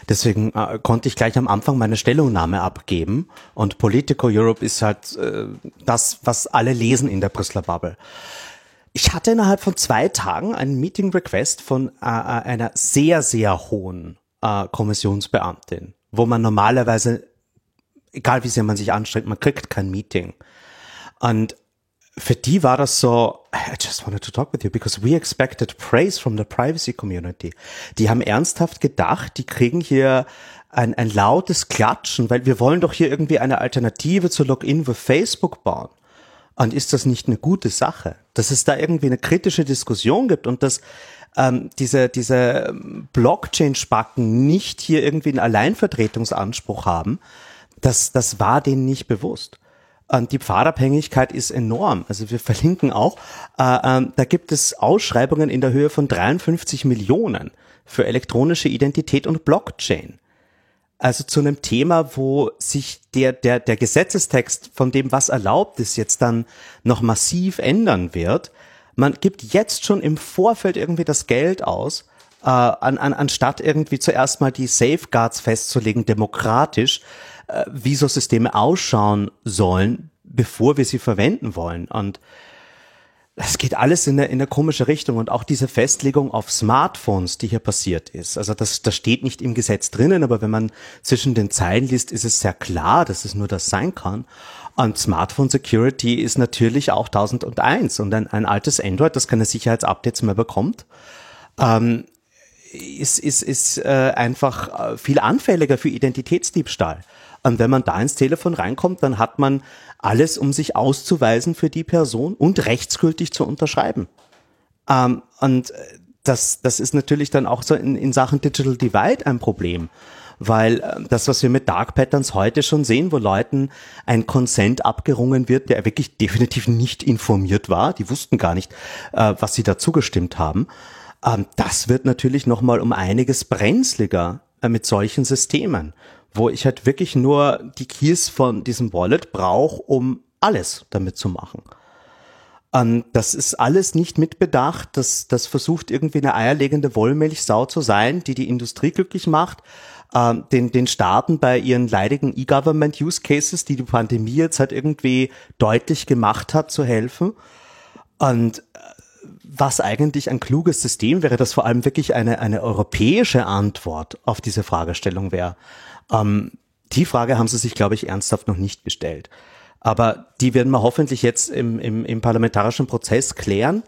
A: Deswegen äh, konnte ich gleich am Anfang meine Stellungnahme abgeben. Und Political Europe ist halt äh, das, was alle lesen in der Brüsseler Bubble. Ich hatte innerhalb von zwei Tagen einen Meeting Request von äh, äh einer sehr, sehr hohen äh, Kommissionsbeamtin, wo man normalerweise egal wie sehr man sich anstrengt, man kriegt kein Meeting. Und für die war das so, I just wanted to talk with you because we expected praise from the privacy community. Die haben ernsthaft gedacht, die kriegen hier ein, ein lautes Klatschen, weil wir wollen doch hier irgendwie eine Alternative zu Login with Facebook bauen. Und ist das nicht eine gute Sache, dass es da irgendwie eine kritische Diskussion gibt und dass ähm, diese, diese Blockchain-Spacken nicht hier irgendwie einen Alleinvertretungsanspruch haben, das, das war denen nicht bewusst. Und die Pfadabhängigkeit ist enorm. Also wir verlinken auch, äh, äh, da gibt es Ausschreibungen in der Höhe von 53 Millionen für elektronische Identität und Blockchain. Also zu einem Thema, wo sich der, der, der Gesetzestext von dem, was erlaubt ist, jetzt dann noch massiv ändern wird. Man gibt jetzt schon im Vorfeld irgendwie das Geld aus, äh, an, an, anstatt irgendwie zuerst mal die Safeguards festzulegen, demokratisch, äh, wie so Systeme ausschauen sollen, bevor wir sie verwenden wollen. Und es geht alles in eine, in eine komische Richtung und auch diese Festlegung auf Smartphones, die hier passiert ist. Also das, das steht nicht im Gesetz drinnen, aber wenn man zwischen den Zeilen liest, ist es sehr klar, dass es nur das sein kann. Und Smartphone Security ist natürlich auch 1001 und ein, ein altes Android, das keine Sicherheitsupdates mehr bekommt, ähm, ist, ist, ist äh, einfach äh, viel anfälliger für Identitätsdiebstahl. Und wenn man da ins Telefon reinkommt, dann hat man alles, um sich auszuweisen für die Person und rechtsgültig zu unterschreiben. Ähm, und das, das ist natürlich dann auch so in, in Sachen Digital Divide ein Problem. Weil äh, das, was wir mit Dark Patterns heute schon sehen, wo Leuten ein Consent abgerungen wird, der wirklich definitiv nicht informiert war, die wussten gar nicht, äh, was sie da zugestimmt haben, ähm, das wird natürlich nochmal um einiges brenzliger äh, mit solchen Systemen wo ich halt wirklich nur die Keys von diesem Wallet brauche, um alles damit zu machen. Und das ist alles nicht mitbedacht. Das, das versucht irgendwie eine eierlegende Wollmilchsau zu sein, die die Industrie glücklich macht, ähm, den, den Staaten bei ihren leidigen E-Government-Use-Cases, die die Pandemie jetzt halt irgendwie deutlich gemacht hat, zu helfen. Und äh, was eigentlich ein kluges System wäre, das vor allem wirklich eine, eine europäische Antwort auf diese Fragestellung wäre. Ähm, die Frage haben sie sich, glaube ich, ernsthaft noch nicht gestellt. Aber die werden wir hoffentlich jetzt im, im, im parlamentarischen Prozess klären.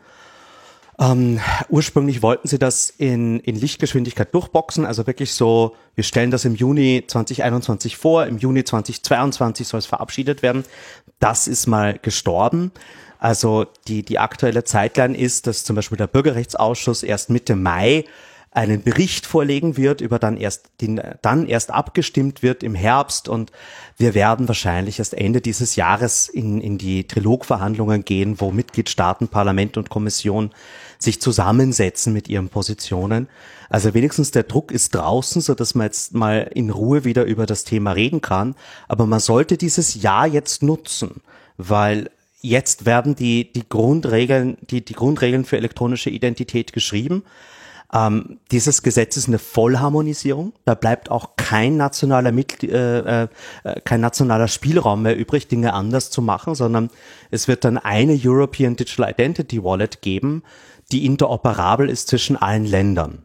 A: Ähm, ursprünglich wollten sie das in, in Lichtgeschwindigkeit durchboxen, also wirklich so, wir stellen das im Juni 2021 vor, im Juni 2022 soll es verabschiedet werden. Das ist mal gestorben. Also die, die aktuelle Zeitline ist, dass zum Beispiel der Bürgerrechtsausschuss erst Mitte Mai einen Bericht vorlegen wird, über dann erst, den dann erst abgestimmt wird im Herbst und wir werden wahrscheinlich erst Ende dieses Jahres in, in die Trilogverhandlungen gehen, wo Mitgliedstaaten, Parlament und Kommission sich zusammensetzen mit ihren Positionen. Also wenigstens der Druck ist draußen, so dass man jetzt mal in Ruhe wieder über das Thema reden kann. Aber man sollte dieses Jahr jetzt nutzen, weil jetzt werden die, die Grundregeln, die, die Grundregeln für elektronische Identität geschrieben. Ähm, dieses Gesetz ist eine Vollharmonisierung. Da bleibt auch kein nationaler, Mit äh, äh, kein nationaler Spielraum mehr übrig, Dinge anders zu machen, sondern es wird dann eine European Digital Identity Wallet geben, die interoperabel ist zwischen allen Ländern.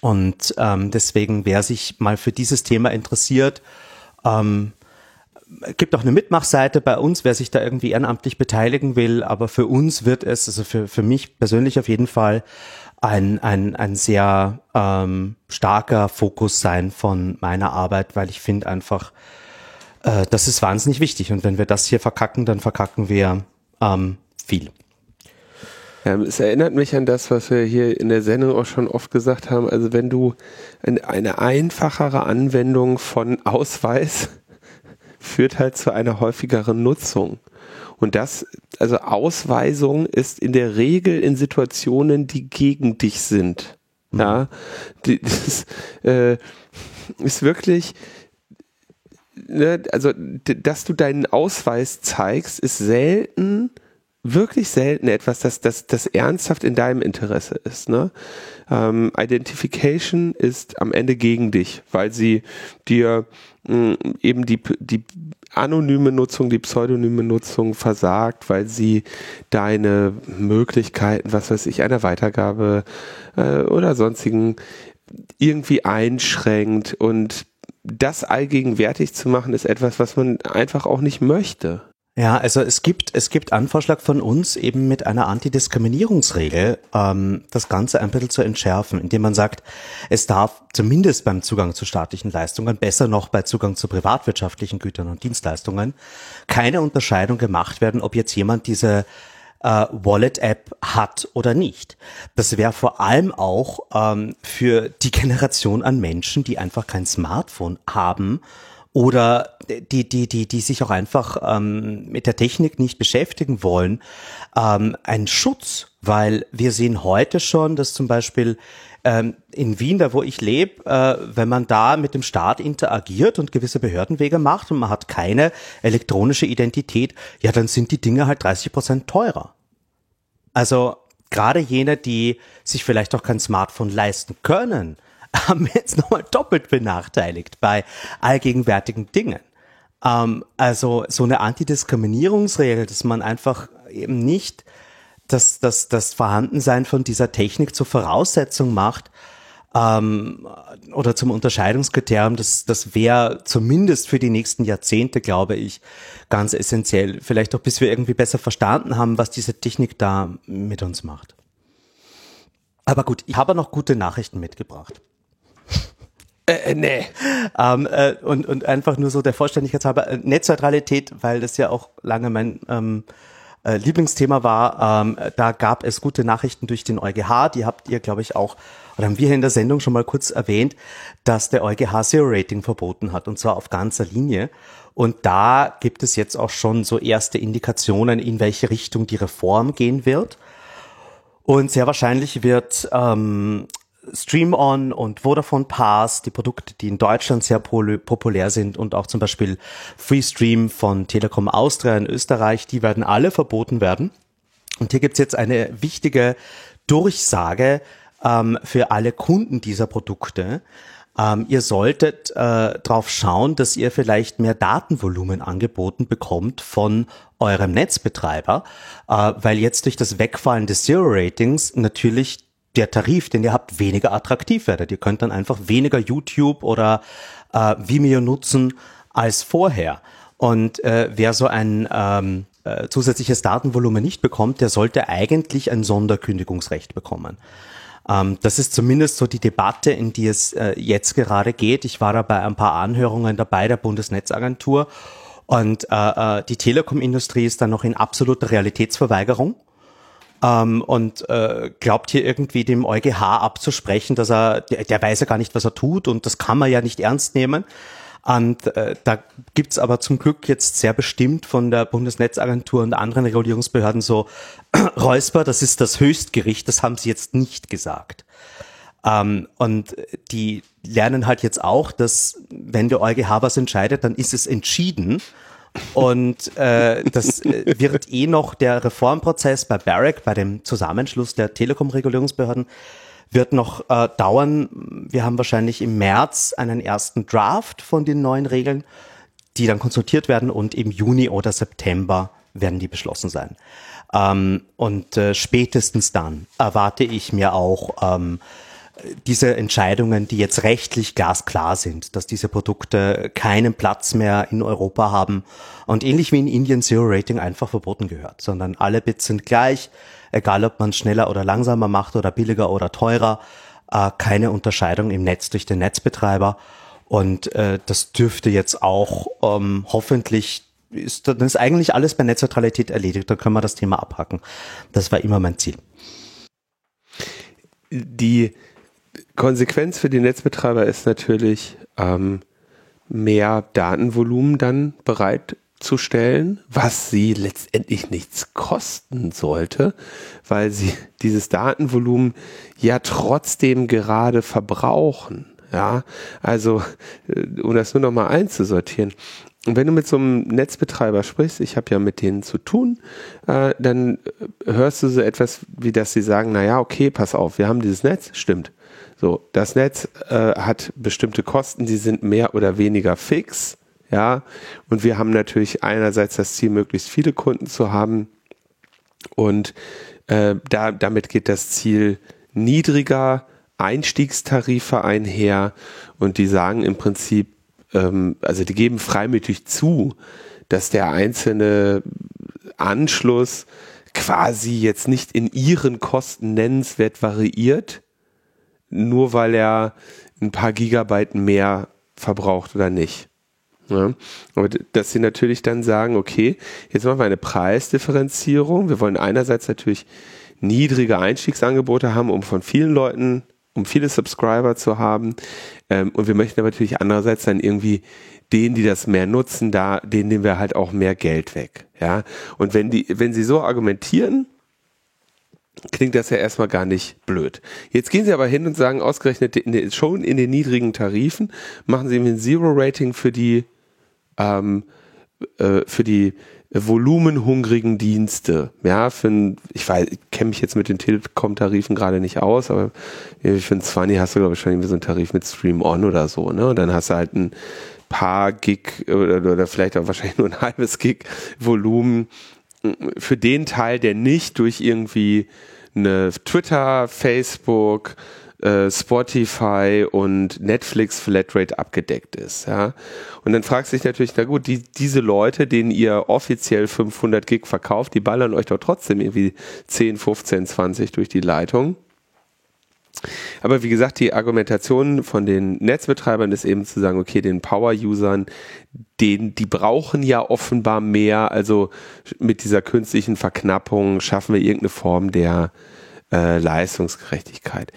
A: Und ähm, deswegen, wer sich mal für dieses Thema interessiert, ähm, gibt auch eine Mitmachseite bei uns, wer sich da irgendwie ehrenamtlich beteiligen will. Aber für uns wird es, also für, für mich persönlich auf jeden Fall, ein, ein, ein sehr ähm, starker Fokus sein von meiner Arbeit, weil ich finde einfach, äh, das ist wahnsinnig wichtig. Und wenn wir das hier verkacken, dann verkacken wir ähm, viel.
B: Ja, es erinnert mich an das, was wir hier in der Sendung auch schon oft gesagt haben. Also wenn du eine einfachere Anwendung von Ausweis führt halt zu einer häufigeren Nutzung. Und das, also Ausweisung ist in der Regel in Situationen, die gegen dich sind. Mhm. Ja, die, das äh, ist wirklich, ne, also dass du deinen Ausweis zeigst, ist selten wirklich selten etwas, das, das, das ernsthaft in deinem Interesse ist. Ne? Ähm, Identification ist am Ende gegen dich, weil sie dir mh, eben die, die anonyme Nutzung, die pseudonyme Nutzung versagt, weil sie deine Möglichkeiten, was weiß ich, einer Weitergabe äh, oder sonstigen irgendwie einschränkt und das allgegenwärtig zu machen, ist etwas, was man einfach auch nicht möchte.
A: Ja, also es gibt, es gibt einen Vorschlag von uns, eben mit einer Antidiskriminierungsregel ähm, das Ganze ein bisschen zu entschärfen, indem man sagt, es darf zumindest beim Zugang zu staatlichen Leistungen, besser noch bei Zugang zu privatwirtschaftlichen Gütern und Dienstleistungen, keine Unterscheidung gemacht werden, ob jetzt jemand diese äh, Wallet-App hat oder nicht. Das wäre vor allem auch ähm, für die Generation an Menschen, die einfach kein Smartphone haben oder die, die, die, die sich auch einfach ähm, mit der Technik nicht beschäftigen wollen, ähm, ein Schutz, weil wir sehen heute schon, dass zum Beispiel ähm, in Wien, da wo ich lebe, äh, wenn man da mit dem Staat interagiert und gewisse Behördenwege macht und man hat keine elektronische Identität, ja, dann sind die Dinge halt 30 Prozent teurer. Also gerade jene, die sich vielleicht auch kein Smartphone leisten können, haben wir jetzt nochmal doppelt benachteiligt bei allgegenwärtigen Dingen. Ähm, also so eine Antidiskriminierungsregel, dass man einfach eben nicht das, das, das Vorhandensein von dieser Technik zur Voraussetzung macht ähm, oder zum Unterscheidungskriterium, das, das wäre zumindest für die nächsten Jahrzehnte, glaube ich, ganz essentiell. Vielleicht auch bis wir irgendwie besser verstanden haben, was diese Technik da mit uns macht. Aber gut, ich habe noch gute Nachrichten mitgebracht.
B: Äh, äh, nee.
A: Ähm, äh, und, und einfach nur so der Vollständigkeit halber, äh, Netzneutralität, weil das ja auch lange mein ähm, äh, Lieblingsthema war. Ähm, da gab es gute Nachrichten durch den EuGH. Die habt ihr, glaube ich, auch, oder haben wir in der Sendung schon mal kurz erwähnt, dass der EuGH Zero Rating verboten hat und zwar auf ganzer Linie. Und da gibt es jetzt auch schon so erste Indikationen, in welche Richtung die Reform gehen wird. Und sehr wahrscheinlich wird ähm, Stream On und Vodafone Pass, die Produkte, die in Deutschland sehr populär sind und auch zum Beispiel Freestream von Telekom Austria in Österreich, die werden alle verboten werden. Und hier gibt's jetzt eine wichtige Durchsage ähm, für alle Kunden dieser Produkte. Ähm, ihr solltet äh, darauf schauen, dass ihr vielleicht mehr Datenvolumen angeboten bekommt von eurem Netzbetreiber, äh, weil jetzt durch das Wegfallen des Zero-Ratings natürlich der Tarif, den ihr habt, weniger attraktiv werdet. Ihr könnt dann einfach weniger YouTube oder äh, Vimeo nutzen als vorher. Und äh, wer so ein ähm, äh, zusätzliches Datenvolumen nicht bekommt, der sollte eigentlich ein Sonderkündigungsrecht bekommen. Ähm, das ist zumindest so die Debatte, in die es äh, jetzt gerade geht. Ich war da bei ein paar Anhörungen dabei der Bundesnetzagentur und äh, äh, die Telekomindustrie ist dann noch in absoluter Realitätsverweigerung ähm, und äh, glaubt hier irgendwie dem EuGH abzusprechen, dass er, der, der weiß ja gar nicht, was er tut und das kann man ja nicht ernst nehmen. Und äh, da gibt's aber zum Glück jetzt sehr bestimmt von der Bundesnetzagentur und anderen Regulierungsbehörden so Räusper, das ist das Höchstgericht, das haben sie jetzt nicht gesagt. Ähm, und die lernen halt jetzt auch, dass wenn der EuGH was entscheidet, dann ist es entschieden und äh, das äh, wird eh noch der Reformprozess bei Barrick, bei dem Zusammenschluss der Telekom-Regulierungsbehörden, wird noch äh, dauern. Wir haben wahrscheinlich im März einen ersten Draft von den neuen Regeln, die dann konsultiert werden und im Juni oder September werden die beschlossen sein. Ähm, und äh, spätestens dann erwarte ich mir auch ähm, diese Entscheidungen, die jetzt rechtlich glasklar sind, dass diese Produkte keinen Platz mehr in Europa haben und ähnlich wie in Indien Zero Rating einfach verboten gehört, sondern alle Bits sind gleich, egal ob man schneller oder langsamer macht oder billiger oder teurer, äh, keine Unterscheidung im Netz durch den Netzbetreiber und äh, das dürfte jetzt auch ähm, hoffentlich ist, dann ist eigentlich alles bei Netzneutralität erledigt, dann können wir das Thema abhacken. Das war immer mein Ziel.
B: Die Konsequenz für die Netzbetreiber ist natürlich, ähm, mehr Datenvolumen dann bereitzustellen, was sie letztendlich nichts kosten sollte, weil sie dieses Datenvolumen ja trotzdem gerade verbrauchen. Ja, also äh, um das nur noch mal einzusortieren. Und wenn du mit so einem Netzbetreiber sprichst, ich habe ja mit denen zu tun, äh, dann hörst du so etwas wie, dass sie sagen, na ja, okay, pass auf, wir haben dieses Netz, stimmt. So, das Netz äh, hat bestimmte Kosten, die sind mehr oder weniger fix, ja. Und wir haben natürlich einerseits das Ziel, möglichst viele Kunden zu haben. Und äh, da, damit geht das Ziel niedriger Einstiegstarife einher. Und die sagen im Prinzip, ähm, also die geben freimütig zu, dass der einzelne Anschluss quasi jetzt nicht in ihren Kosten nennenswert variiert, nur weil er ein paar Gigabyte mehr verbraucht oder nicht. Ja, aber dass sie natürlich dann sagen, okay, jetzt machen wir eine Preisdifferenzierung. Wir wollen einerseits natürlich niedrige Einstiegsangebote haben, um von vielen Leuten, um viele Subscriber zu haben. Ähm, und wir möchten aber natürlich andererseits dann irgendwie denen, die das mehr nutzen, da, denen nehmen wir halt auch mehr Geld weg. Ja. Und wenn die, wenn sie so argumentieren, klingt das ja erstmal gar nicht blöd. Jetzt gehen sie aber hin und sagen, ausgerechnet in den, schon in den niedrigen Tarifen machen sie ein Zero-Rating für die, ähm, äh, für die volumenhungrigen Dienste. Ja, für ein, ich weiß, ich kenne mich jetzt mit den Telekom-Tarifen gerade nicht aus, aber für ein 20 hast du, glaube ich, schon irgendwie so einen Tarif mit Stream On oder so, ne? Und dann hast du halt ein paar Gig oder, oder vielleicht auch wahrscheinlich nur ein halbes Gig Volumen für den Teil, der nicht durch irgendwie eine Twitter, Facebook, äh, Spotify und Netflix Flatrate abgedeckt ist. Ja? Und dann fragst du dich natürlich, na gut, die, diese Leute, denen ihr offiziell 500 Gig verkauft, die ballern euch doch trotzdem irgendwie 10, 15, 20 durch die Leitung. Aber wie gesagt, die Argumentation von den Netzbetreibern ist eben zu sagen, okay, den Power-Usern, die brauchen ja offenbar mehr, also mit dieser künstlichen Verknappung schaffen wir irgendeine Form der äh, Leistungsgerechtigkeit.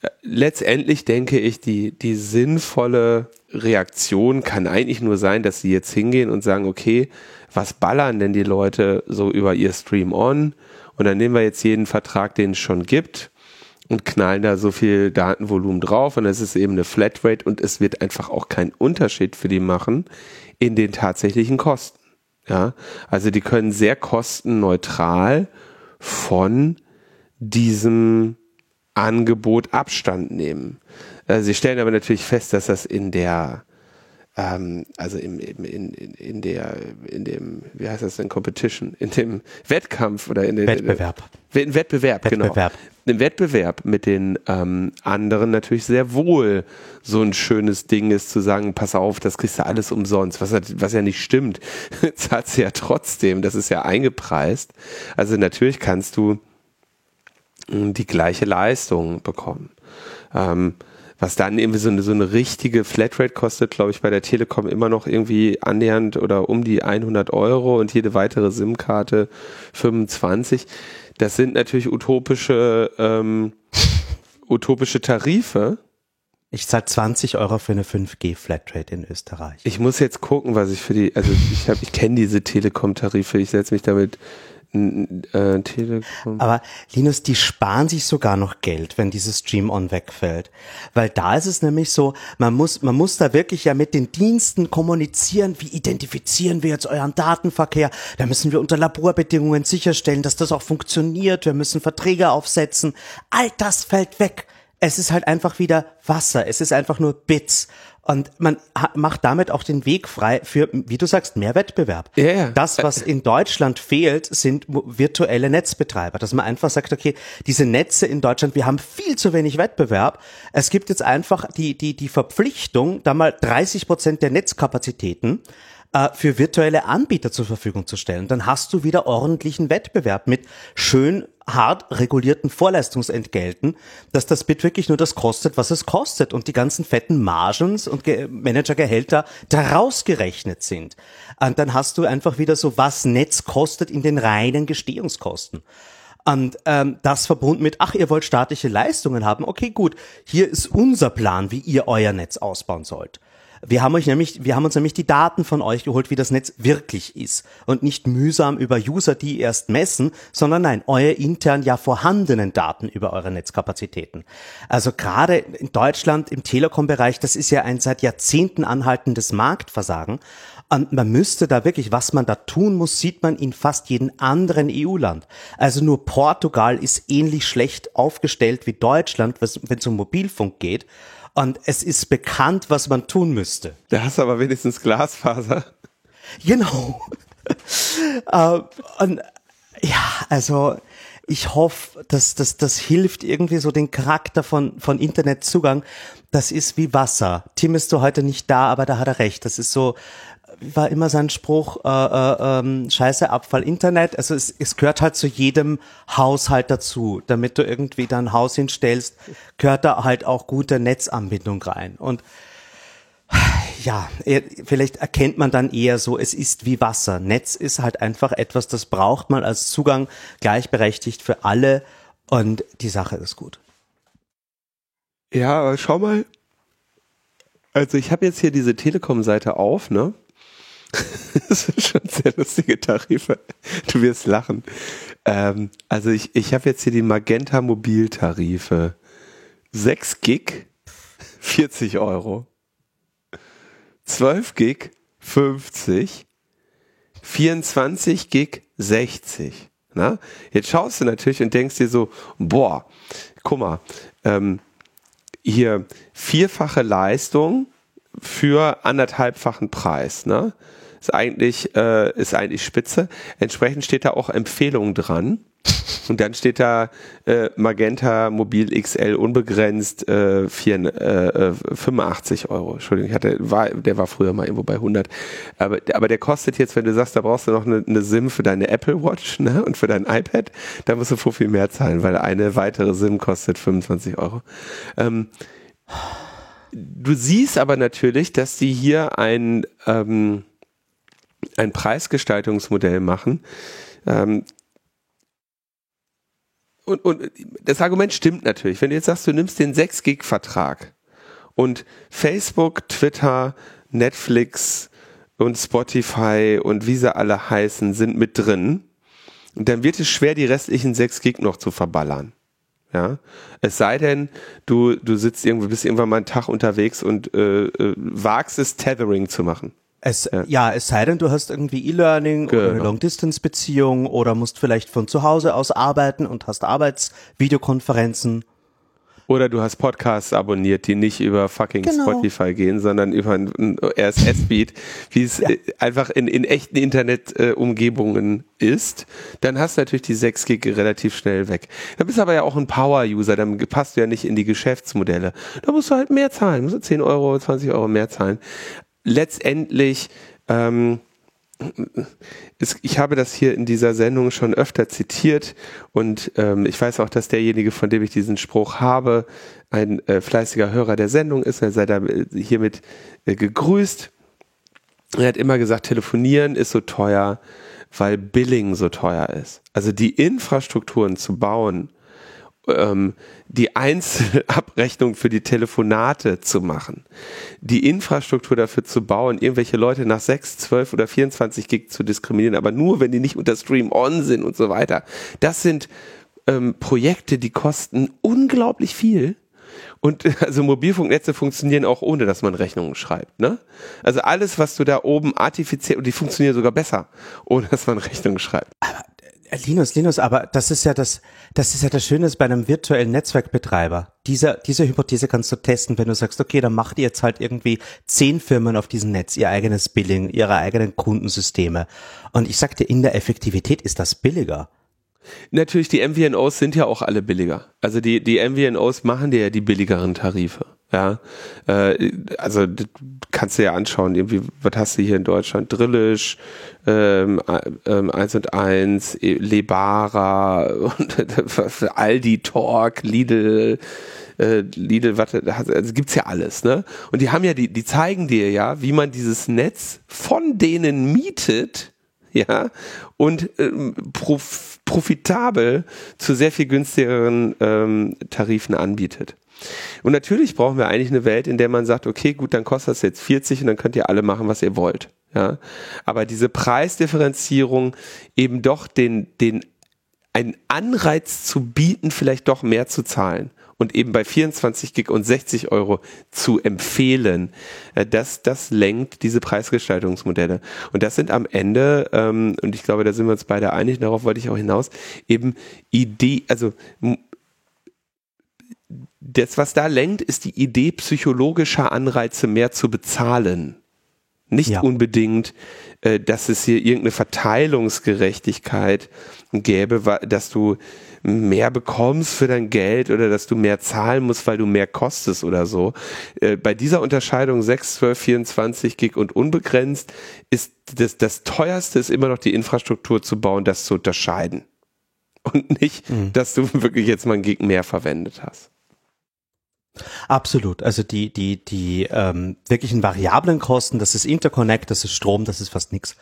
B: Äh, letztendlich denke ich, die, die sinnvolle Reaktion kann eigentlich nur sein, dass sie jetzt hingehen und sagen, okay, was ballern denn die Leute so über ihr Stream on? Und dann nehmen wir jetzt jeden Vertrag, den es schon gibt und knallen da so viel Datenvolumen drauf und es ist eben eine Flatrate und es wird einfach auch keinen Unterschied für die machen in den tatsächlichen Kosten. Ja, also die können sehr kostenneutral von diesem Angebot Abstand nehmen. Also sie stellen aber natürlich fest, dass das in der ähm, also im, im, in, in der, in dem, wie heißt das denn, Competition, in dem Wettkampf oder in dem
A: Wettbewerb.
B: In, Wettbewerb, genau. Wettbewerb, genau. Im Wettbewerb mit den ähm, anderen natürlich sehr wohl so ein schönes Ding ist, zu sagen, pass auf, das kriegst du alles umsonst, was, was ja nicht stimmt. Zahlt sie ja trotzdem, das ist ja eingepreist. Also natürlich kannst du hm, die gleiche Leistung bekommen. Ähm, was dann irgendwie so eine, so eine richtige Flatrate kostet, glaube ich, bei der Telekom immer noch irgendwie annähernd oder um die 100 Euro und jede weitere SIM-Karte 25. Das sind natürlich utopische, ähm, utopische Tarife.
A: Ich zahle 20 Euro für eine 5G Flatrate in Österreich.
B: Ich muss jetzt gucken, was ich für die, also ich habe, ich kenne diese Telekom-Tarife, ich setze mich damit
A: äh, Telekom. Aber Linus, die sparen sich sogar noch Geld, wenn dieses Stream-On wegfällt. Weil da ist es nämlich so, man muss, man muss da wirklich ja mit den Diensten kommunizieren, wie identifizieren wir jetzt euren Datenverkehr. Da müssen wir unter Laborbedingungen sicherstellen, dass das auch funktioniert. Wir müssen Verträge aufsetzen. All das fällt weg. Es ist halt einfach wieder Wasser. Es ist einfach nur Bits. Und man macht damit auch den Weg frei für, wie du sagst, mehr Wettbewerb. Ja, ja. Das, was in Deutschland fehlt, sind virtuelle Netzbetreiber. Dass man einfach sagt, okay, diese Netze in Deutschland, wir haben viel zu wenig Wettbewerb. Es gibt jetzt einfach die, die, die Verpflichtung, da mal 30 Prozent der Netzkapazitäten äh, für virtuelle Anbieter zur Verfügung zu stellen. Dann hast du wieder ordentlichen Wettbewerb mit schön hart regulierten Vorleistungsentgelten, dass das Bit wirklich nur das kostet, was es kostet und die ganzen fetten Margens und Ge Managergehälter daraus gerechnet sind. Und dann hast du einfach wieder so, was Netz kostet in den reinen Gestehungskosten. Und ähm, das verbunden mit, ach, ihr wollt staatliche Leistungen haben, okay, gut, hier ist unser Plan, wie ihr euer Netz ausbauen sollt. Wir haben euch nämlich, wir haben uns nämlich die Daten von euch geholt, wie das Netz wirklich ist und nicht mühsam über User, die erst messen, sondern nein, eure intern ja vorhandenen Daten über eure Netzkapazitäten. Also gerade in Deutschland im Telekom-Bereich, das ist ja ein seit Jahrzehnten anhaltendes Marktversagen. Und man müsste da wirklich, was man da tun muss, sieht man in fast jedem anderen EU-Land. Also nur Portugal ist ähnlich schlecht aufgestellt wie Deutschland, wenn es um Mobilfunk geht. Und es ist bekannt, was man tun müsste.
B: Da hast du aber wenigstens Glasfaser.
A: Genau. uh, und ja, also ich hoffe, dass das, das hilft irgendwie so den Charakter von, von Internetzugang. Das ist wie Wasser. Tim ist so heute nicht da, aber da hat er recht. Das ist so, war immer sein Spruch, äh, äh, ähm, scheiße Abfall Internet. Also es, es gehört halt zu jedem Haushalt dazu. Damit du irgendwie dein Haus hinstellst, gehört da halt auch gute Netzanbindung rein. Und ja, vielleicht erkennt man dann eher so, es ist wie Wasser. Netz ist halt einfach etwas, das braucht man als Zugang gleichberechtigt für alle und die Sache ist gut.
B: Ja, aber schau mal. Also ich habe jetzt hier diese Telekom-Seite auf, ne? das sind schon sehr lustige Tarife. Du wirst lachen. Ähm, also ich, ich habe jetzt hier die Magenta Mobiltarife. 6 Gig, 40 Euro. 12 Gig 50, 24 Gig 60. Na? Jetzt schaust du natürlich und denkst dir so, boah, guck mal, ähm, hier vierfache Leistung für anderthalbfachen Preis. Ne? Ist eigentlich, äh, ist eigentlich spitze. Entsprechend steht da auch Empfehlung dran. Und dann steht da äh, Magenta Mobil XL unbegrenzt äh, 4, äh, 85 Euro. Entschuldigung, ich hatte, war, der war früher mal irgendwo bei 100. Aber, aber der kostet jetzt, wenn du sagst, da brauchst du noch eine, eine SIM für deine Apple Watch ne, und für dein iPad, da musst du viel, viel mehr zahlen, weil eine weitere SIM kostet 25 Euro. Ähm, du siehst aber natürlich, dass die hier ein, ähm, ein Preisgestaltungsmodell machen, ähm, und, und das Argument stimmt natürlich. Wenn du jetzt sagst, du nimmst den 6-Gig-Vertrag und Facebook, Twitter, Netflix und Spotify und wie sie alle heißen, sind mit drin, dann wird es schwer, die restlichen 6 Gig noch zu verballern. Ja, es sei denn, du, du sitzt irgendwo, bist irgendwann mal einen Tag unterwegs und äh, äh, wagst es, Tethering zu machen.
A: Es, ja. ja. es sei denn, du hast irgendwie E-Learning genau. oder eine Long-Distance-Beziehung oder musst vielleicht von zu Hause aus arbeiten und hast Arbeitsvideokonferenzen.
B: Oder du hast Podcasts abonniert, die nicht über fucking genau. Spotify gehen, sondern über ein RSS-Feed, wie es ja. Äh, einfach in, in echten Internet-Umgebungen ist. Dann hast du natürlich die 6 Gig relativ schnell weg. Da bist du aber ja auch ein Power-User, dann passt du ja nicht in die Geschäftsmodelle. Da musst du halt mehr zahlen, musst du 10 Euro, 20 Euro mehr zahlen letztendlich, ähm, es, ich habe das hier in dieser Sendung schon öfter zitiert und ähm, ich weiß auch, dass derjenige, von dem ich diesen Spruch habe, ein äh, fleißiger Hörer der Sendung ist. Er sei da äh, hiermit äh, gegrüßt. Er hat immer gesagt, telefonieren ist so teuer, weil Billing so teuer ist. Also die Infrastrukturen zu bauen, ähm, die Einzelabrechnung für die Telefonate zu machen, die Infrastruktur dafür zu bauen, irgendwelche Leute nach 6, 12 oder 24 Gig zu diskriminieren, aber nur, wenn die nicht unter Stream On sind und so weiter. Das sind ähm, Projekte, die kosten unglaublich viel. Und also Mobilfunknetze funktionieren auch ohne, dass man Rechnungen schreibt. Ne? Also alles, was du da oben artifiziell, und die funktionieren sogar besser, ohne dass man Rechnungen schreibt.
A: Aber Linus, Linus, aber das ist ja das, das ist ja das Schöne bei einem virtuellen Netzwerkbetreiber. Diese, diese Hypothese kannst du testen, wenn du sagst, okay, dann macht ihr jetzt halt irgendwie zehn Firmen auf diesem Netz ihr eigenes Billing, ihre eigenen Kundensysteme. Und ich sagte, in der Effektivität ist das billiger.
B: Natürlich, die MVNOs sind ja auch alle billiger. Also die, die MVNOs machen dir ja die billigeren Tarife. Ja, äh, also kannst du ja anschauen, irgendwie, was hast du hier in Deutschland? Drillisch, ähm, ähm, 1 und 1, e, Lebara, Aldi Talk, Lidl, äh, Lidl, was, also gibt's ja alles, ne? Und die haben ja, die, die zeigen dir ja, wie man dieses Netz von denen mietet, ja, und ähm, profitabel zu sehr viel günstigeren ähm, Tarifen anbietet. Und natürlich brauchen wir eigentlich eine Welt, in der man sagt, okay, gut, dann kostet das jetzt 40 und dann könnt ihr alle machen, was ihr wollt. Ja, aber diese Preisdifferenzierung eben doch den, den, einen Anreiz zu bieten, vielleicht doch mehr zu zahlen und eben bei 24 Gig und 60 Euro zu empfehlen, äh, das, das lenkt diese Preisgestaltungsmodelle. Und das sind am Ende, ähm, und ich glaube, da sind wir uns beide einig, darauf wollte ich auch hinaus, eben Idee, also das, was da lenkt, ist die Idee psychologischer Anreize mehr zu bezahlen. Nicht ja. unbedingt, äh, dass es hier irgendeine Verteilungsgerechtigkeit gäbe, dass du mehr bekommst für dein Geld oder dass du mehr zahlen musst, weil du mehr kostest oder so. Äh, bei dieser Unterscheidung 6, 12, 24 Gig und unbegrenzt ist das, das teuerste ist immer noch die Infrastruktur zu bauen, das zu unterscheiden. Und nicht, mhm. dass du wirklich jetzt mal ein Gig mehr verwendet hast.
A: Absolut. Also die, die, die ähm, wirklichen variablen Kosten, das ist Interconnect, das ist Strom, das ist fast nichts.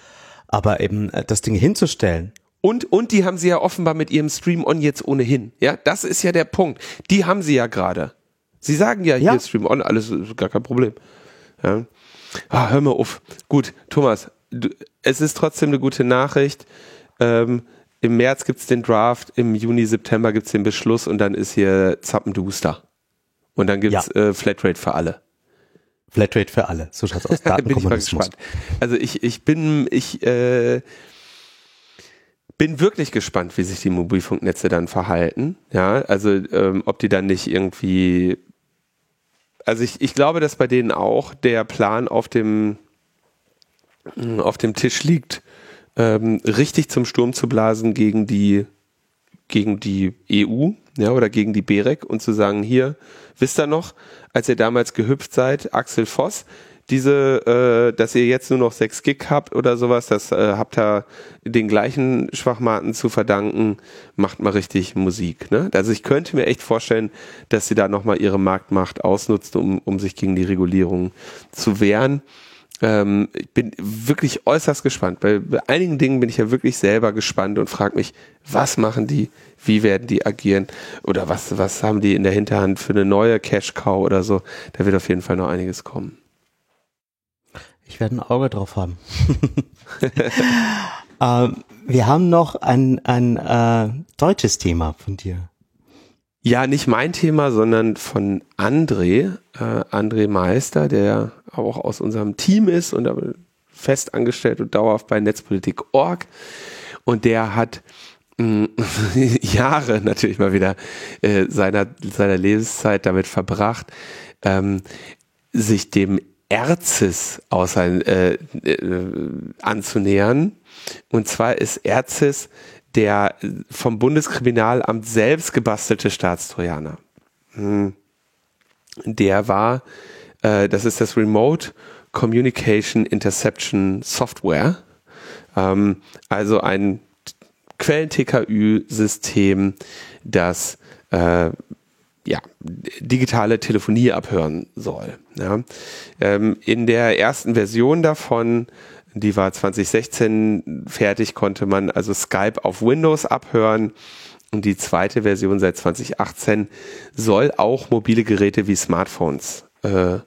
A: Aber eben äh, das Ding hinzustellen.
B: Und, und die haben sie ja offenbar mit ihrem Stream On jetzt ohnehin. Ja, das ist ja der Punkt. Die haben sie ja gerade. Sie sagen ja, ja. hier Stream On, alles ist gar kein Problem. Ja. Ah, hör mal auf. Gut, Thomas, du, es ist trotzdem eine gute Nachricht. Ähm, Im März gibt's den Draft, im Juni, September gibt's den Beschluss und dann ist hier Zappenduster. Und dann gibt's ja. äh, Flatrate für alle.
A: Flatrate für alle, so schaut's aus.
B: Datenkommunismus. also ich, ich bin, ich äh, bin wirklich gespannt, wie sich die Mobilfunknetze dann verhalten. Ja, also ähm, ob die dann nicht irgendwie, also ich, ich glaube, dass bei denen auch der Plan auf dem auf dem Tisch liegt, ähm, richtig zum Sturm zu blasen gegen die gegen die EU, ja, oder gegen die BEREC und zu sagen, hier, wisst ihr noch, als ihr damals gehüpft seid, Axel Voss, diese, äh, dass ihr jetzt nur noch 6 Gig habt oder sowas, das äh, habt ihr den gleichen Schwachmaten zu verdanken, macht mal richtig Musik. Ne? Also ich könnte mir echt vorstellen, dass sie da nochmal ihre Marktmacht ausnutzt, um, um sich gegen die Regulierung zu wehren. Ähm, ich bin wirklich äußerst gespannt. Bei, bei einigen Dingen bin ich ja wirklich selber gespannt und frage mich, was machen die? wie werden die agieren oder was, was haben die in der Hinterhand für eine neue Cash-Cow oder so. Da wird auf jeden Fall noch einiges kommen.
A: Ich werde ein Auge drauf haben. ähm, wir haben noch ein, ein äh, deutsches Thema von dir.
B: Ja, nicht mein Thema, sondern von André, äh, André Meister, der auch aus unserem Team ist und aber fest angestellt und dauerhaft bei Netzpolitik.org. Und der hat Jahre natürlich mal wieder äh, seiner, seiner Lebenszeit damit verbracht, ähm, sich dem Erzis außer, äh, äh, anzunähern. Und zwar ist Erzis der vom Bundeskriminalamt selbst gebastelte Staatstrojaner. Hm. Der war, äh, das ist das Remote Communication Interception Software. Ähm, also ein Quellen-TKÜ-System, das äh, ja, digitale Telefonie abhören soll. Ja. Ähm, in der ersten Version davon, die war 2016 fertig, konnte man also Skype auf Windows abhören. Und die zweite Version seit 2018 soll auch mobile Geräte wie Smartphones äh, äh,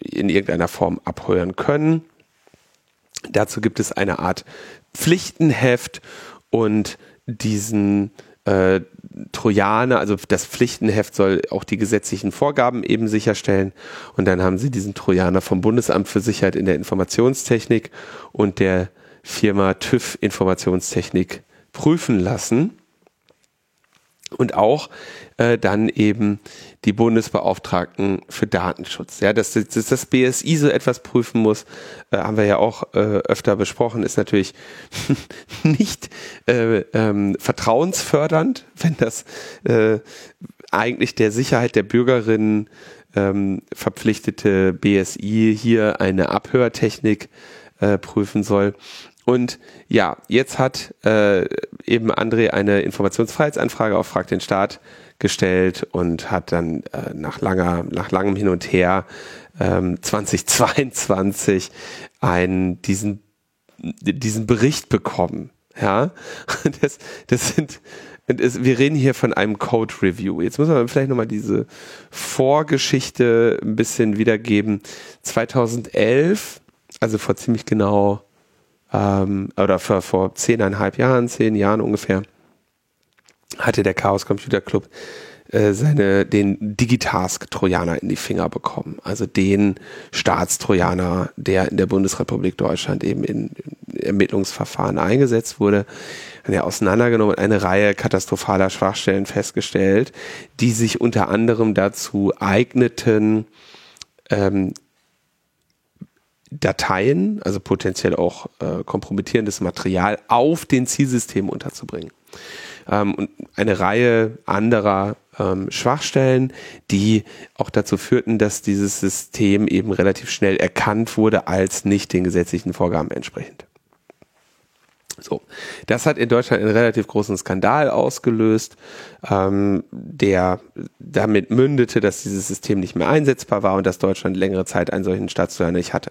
B: in irgendeiner Form abhören können. Dazu gibt es eine Art Pflichtenheft und diesen äh, Trojaner, also das Pflichtenheft soll auch die gesetzlichen Vorgaben eben sicherstellen. Und dann haben sie diesen Trojaner vom Bundesamt für Sicherheit in der Informationstechnik und der Firma TÜV Informationstechnik prüfen lassen und auch äh, dann eben die Bundesbeauftragten für Datenschutz. Ja, dass, dass das BSI so etwas prüfen muss, äh, haben wir ja auch äh, öfter besprochen, ist natürlich nicht äh, ähm, vertrauensfördernd, wenn das äh, eigentlich der Sicherheit der Bürgerinnen ähm, verpflichtete BSI hier eine Abhörtechnik äh, prüfen soll. Und ja, jetzt hat äh, eben André eine Informationsfreiheitsanfrage auf Frag den Staat gestellt und hat dann äh, nach langer, nach langem Hin und Her ähm, 2022 einen, diesen, diesen Bericht bekommen. Ja, das, das sind, es, wir reden hier von einem Code Review. Jetzt muss man vielleicht nochmal diese Vorgeschichte ein bisschen wiedergeben. 2011, also vor ziemlich genau ähm, oder vor, vor zehneinhalb Jahren, zehn Jahren ungefähr, hatte der Chaos Computer Club äh, seine, den Digitask-Trojaner in die Finger bekommen. Also den Staatstrojaner, der in der Bundesrepublik Deutschland eben in, Ermittlungsverfahren eingesetzt wurde, er auseinandergenommen und eine Reihe katastrophaler Schwachstellen festgestellt, die sich unter anderem dazu eigneten, ähm, Dateien, also potenziell auch äh, kompromittierendes Material, auf den Zielsystemen unterzubringen. ähm, und eine Reihe anderer ähm, Schwachstellen, die auch dazu führten, dass dieses System eben relativ schnell erkannt wurde als nicht den gesetzlichen Vorgaben entsprechend. So, das hat in Deutschland einen relativ großen Skandal ausgelöst, ähm, der damit mündete, dass dieses System nicht mehr einsetzbar war und dass Deutschland längere Zeit einen solchen Staatssteuer nicht hatte.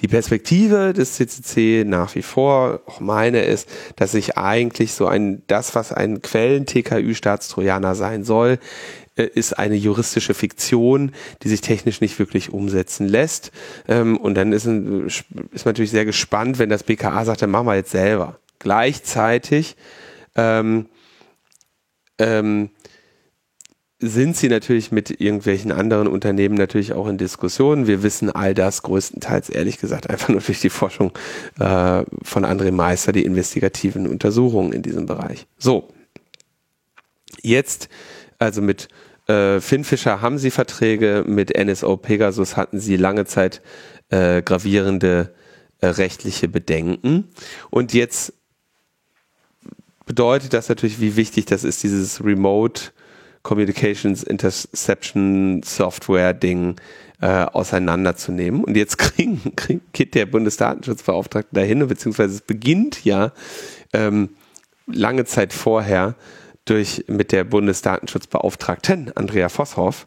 B: Die Perspektive des CCC nach wie vor, auch meine, ist, dass sich eigentlich so ein, das, was ein Quellen-TKÜ-Staatstrojaner sein soll, äh, ist eine juristische Fiktion, die sich technisch nicht wirklich umsetzen lässt. Ähm, und dann ist, ein, ist man natürlich sehr gespannt, wenn das BKA sagt, dann machen wir jetzt selber. Gleichzeitig ähm, ähm, sind sie natürlich mit irgendwelchen anderen Unternehmen natürlich auch in Diskussionen. Wir wissen all das größtenteils, ehrlich gesagt, einfach nur durch die Forschung äh, von André Meister, die investigativen Untersuchungen in diesem Bereich. So, jetzt also mit äh, Finfisher haben sie Verträge, mit NSO Pegasus hatten sie lange Zeit äh, gravierende äh, rechtliche Bedenken. Und jetzt bedeutet das natürlich, wie wichtig das ist, dieses Remote Communications Interception Software Ding äh, auseinanderzunehmen. Und jetzt kriegen, kriegt geht der Bundesdatenschutzbeauftragte dahin, beziehungsweise es beginnt ja ähm, lange Zeit vorher durch mit der Bundesdatenschutzbeauftragten Andrea Vosshoff.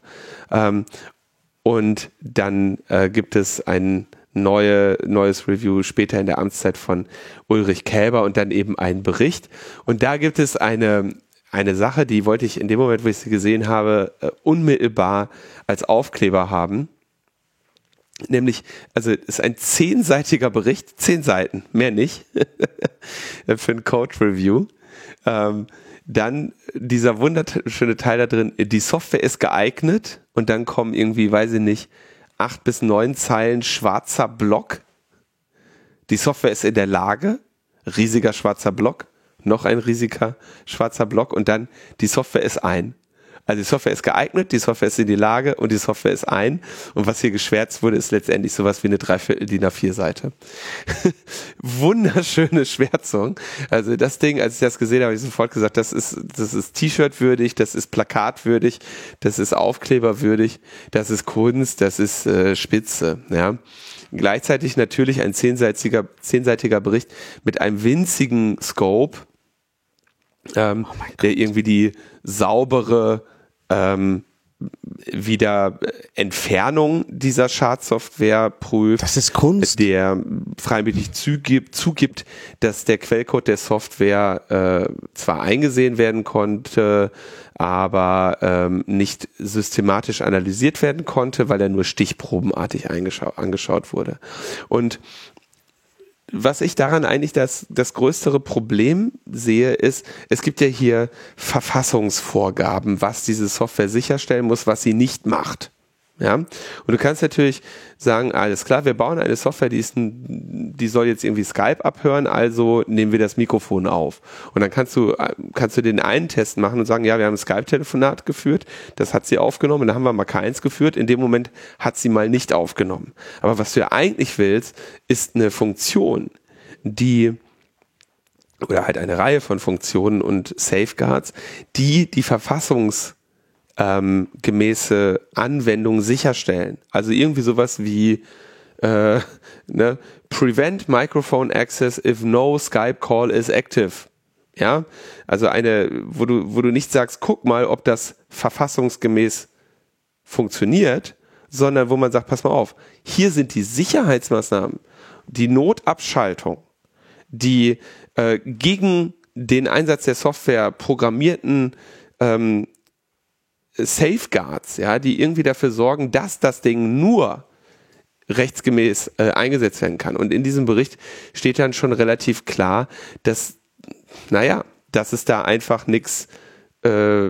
B: Ähm, und dann äh, gibt es ein neue, neues Review später in der Amtszeit von Ulrich Kälber und dann eben einen Bericht. Und da gibt es eine, eine Sache, die wollte ich in dem Moment, wo ich sie gesehen habe, äh, unmittelbar als Aufkleber haben. Nämlich, also ist ein zehnseitiger Bericht, zehn Seiten, mehr nicht, für ein Code Review. Ähm, dann dieser wunderschöne Teil da drin, die Software ist geeignet und dann kommen irgendwie, weiß ich nicht, acht bis neun Zeilen schwarzer Block. Die Software ist in der Lage, riesiger schwarzer Block, noch ein riesiger schwarzer Block und dann die Software ist ein. Also die Software ist geeignet, die Software ist in die Lage und die Software ist ein. Und was hier geschwärzt wurde, ist letztendlich sowas wie eine Dreiviertel DIN A4-Seite. Wunderschöne Schwärzung. Also das Ding, als ich das gesehen habe, habe ich sofort gesagt, das ist, das ist T-Shirt würdig, das ist Plakat würdig, das ist Aufkleber würdig, das ist Kunst, das ist äh, Spitze. Ja. Gleichzeitig natürlich ein zehnseitiger, zehnseitiger Bericht mit einem winzigen Scope, ähm, oh der irgendwie die saubere ähm, wieder Entfernung dieser Schadsoftware prüft.
A: Das ist Kunst.
B: Der freiwillig zugibt, zugibt dass der Quellcode der Software äh, zwar eingesehen werden konnte, aber ähm, nicht systematisch analysiert werden konnte, weil er nur stichprobenartig angeschaut wurde. Und was ich daran eigentlich das, das größere Problem sehe, ist, es gibt ja hier Verfassungsvorgaben, was diese Software sicherstellen muss, was sie nicht macht. Ja, und du kannst natürlich sagen, alles klar, wir bauen eine Software, die ist, ein, die soll jetzt irgendwie Skype abhören, also nehmen wir das Mikrofon auf. Und dann kannst du, kannst du den einen Test machen und sagen, ja, wir haben ein Skype-Telefonat geführt, das hat sie aufgenommen, dann haben wir mal keins geführt, in dem Moment hat sie mal nicht aufgenommen. Aber was du ja eigentlich willst, ist eine Funktion, die oder halt eine Reihe von Funktionen und Safeguards, die die Verfassungs ähm, gemäße Anwendung sicherstellen. Also irgendwie sowas wie äh, ne, Prevent Microphone Access if no Skype Call is active. Ja, also eine, wo du, wo du nicht sagst, guck mal, ob das verfassungsgemäß funktioniert, sondern wo man sagt, pass mal auf, hier sind die Sicherheitsmaßnahmen, die Notabschaltung, die äh, gegen den Einsatz der Software programmierten ähm, Safeguards, ja, die irgendwie dafür sorgen, dass das Ding nur rechtsgemäß äh, eingesetzt werden kann. Und in diesem Bericht steht dann schon relativ klar, dass, naja, dass es da einfach nichts äh,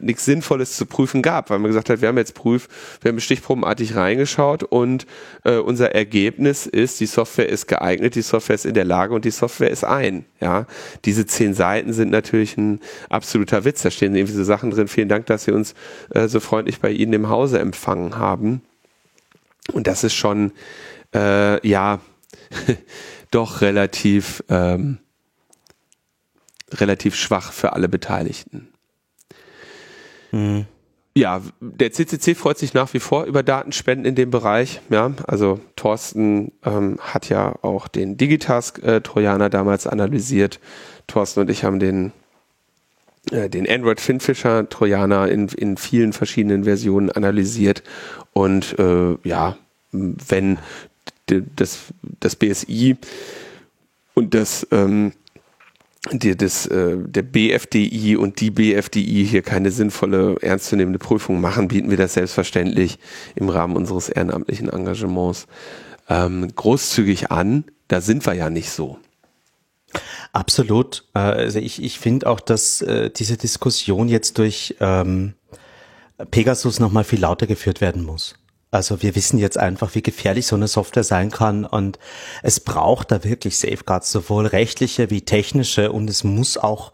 B: nichts Sinnvolles zu prüfen gab, weil man gesagt hat, wir haben jetzt prüf, wir haben stichprobenartig reingeschaut und äh, unser Ergebnis ist, die Software ist geeignet, die Software ist in der Lage und die Software ist ein. Ja, diese zehn Seiten sind natürlich ein absoluter Witz. Da stehen irgendwie so Sachen drin. Vielen Dank, dass Sie uns äh, so freundlich bei Ihnen im Hause empfangen haben. Und das ist schon äh, ja doch relativ ähm, relativ schwach für alle Beteiligten. Mhm. Ja, der CCC freut sich nach wie vor über Datenspenden in dem Bereich. Ja, also Thorsten ähm, hat ja auch den Digitask-Trojaner damals analysiert. Thorsten und ich haben den äh, den Android Finfisher Trojaner in, in vielen verschiedenen Versionen analysiert und äh, ja, wenn das, das BSI und das ähm, die, das, äh, der BFDI und die BFDI hier keine sinnvolle, ernstzunehmende Prüfung machen, bieten wir das selbstverständlich im Rahmen unseres ehrenamtlichen Engagements ähm, großzügig an. Da sind wir ja nicht so.
A: Absolut. Äh, also ich, ich finde auch, dass äh, diese Diskussion jetzt durch ähm, Pegasus nochmal viel lauter geführt werden muss. Also wir wissen jetzt einfach, wie gefährlich so eine Software sein kann und es braucht da wirklich Safeguards, sowohl rechtliche wie technische und es muss auch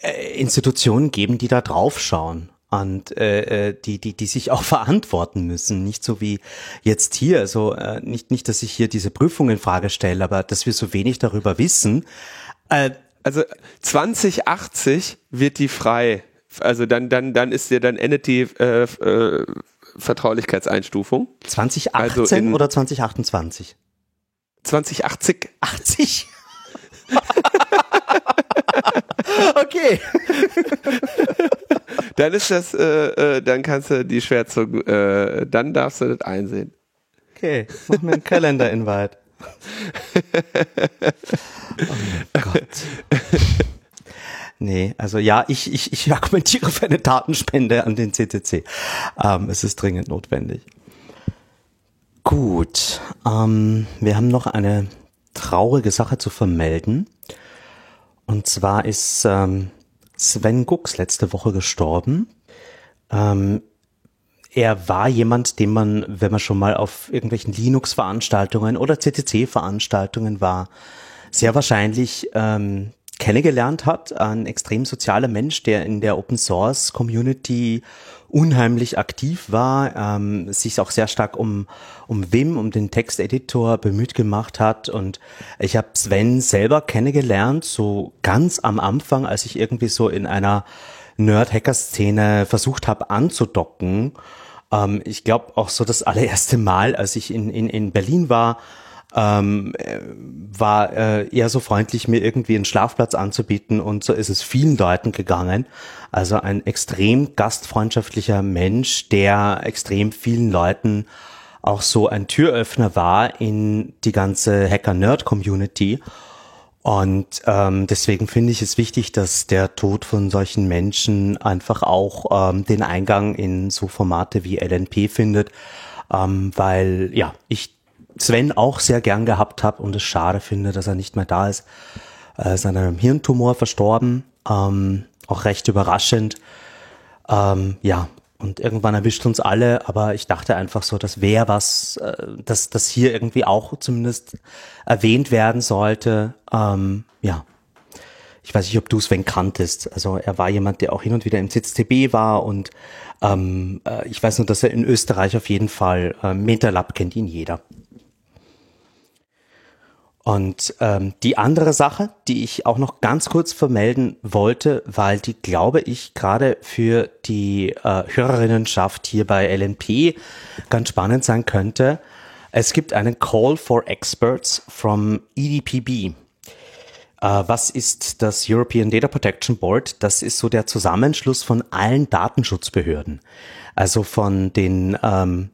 A: äh, Institutionen geben, die da drauf schauen und äh, äh die die die sich auch verantworten müssen. Nicht so wie jetzt hier also äh, nicht nicht dass ich hier diese Prüfung in Frage stelle aber dass wir so wenig darüber wissen.
B: Äh, also 2080 wird die frei. Also dann dann dann ist ja dann endet die äh, äh, Vertraulichkeitseinstufung.
A: 2018 also oder 2028?
B: 2080.
A: 80? okay.
B: dann ist das, äh, äh, dann kannst du die Schwärzung, äh, dann darfst du das einsehen.
A: Okay, mach mir einen Kalender-Invite. oh mein Gott. Nee, also ja, ich, ich, ich argumentiere für eine Datenspende an den CCC. Ähm, es ist dringend notwendig. Gut, ähm, wir haben noch eine traurige Sache zu vermelden. Und zwar ist ähm, Sven Gux letzte Woche gestorben. Ähm, er war jemand, den man, wenn man schon mal auf irgendwelchen Linux-Veranstaltungen oder CCC-Veranstaltungen war, sehr wahrscheinlich ähm, kennengelernt hat, ein extrem sozialer Mensch, der in der Open Source Community unheimlich aktiv war, ähm, sich auch sehr stark um, um Wim, um den Texteditor bemüht gemacht hat. Und ich habe Sven selber kennengelernt, so ganz am Anfang, als ich irgendwie so in einer Nerd-Hacker-Szene versucht habe anzudocken. Ähm, ich glaube auch so das allererste Mal, als ich in, in, in Berlin war, ähm, äh, war äh, eher so freundlich, mir irgendwie einen Schlafplatz anzubieten und so ist es vielen Leuten gegangen. Also ein extrem gastfreundschaftlicher Mensch, der extrem vielen Leuten auch so ein Türöffner war in die ganze Hacker-Nerd-Community. Und ähm, deswegen finde ich es wichtig, dass der Tod von solchen Menschen einfach auch ähm, den Eingang in so Formate wie LNP findet, ähm, weil ja, ich Sven auch sehr gern gehabt habe und es schade finde, dass er nicht mehr da ist. Er ist an einem Hirntumor verstorben, ähm, auch recht überraschend. Ähm, ja, und irgendwann erwischt uns alle, aber ich dachte einfach so, das wäre was, äh, dass das hier irgendwie auch zumindest erwähnt werden sollte. Ähm, ja, ich weiß nicht, ob du Sven kanntest. Also er war jemand, der auch hin und wieder im ZTB war und ähm, äh, ich weiß nur, dass er in Österreich auf jeden Fall, äh, MetaLab kennt ihn jeder. Und ähm, die andere Sache, die ich auch noch ganz kurz vermelden wollte, weil die, glaube ich, gerade für die äh, Hörerinnenschaft hier bei LNP ganz spannend sein könnte. Es gibt einen Call for Experts from EDPB. Uh, was ist das European Data Protection Board? Das ist so der Zusammenschluss von allen Datenschutzbehörden. Also von den ähm,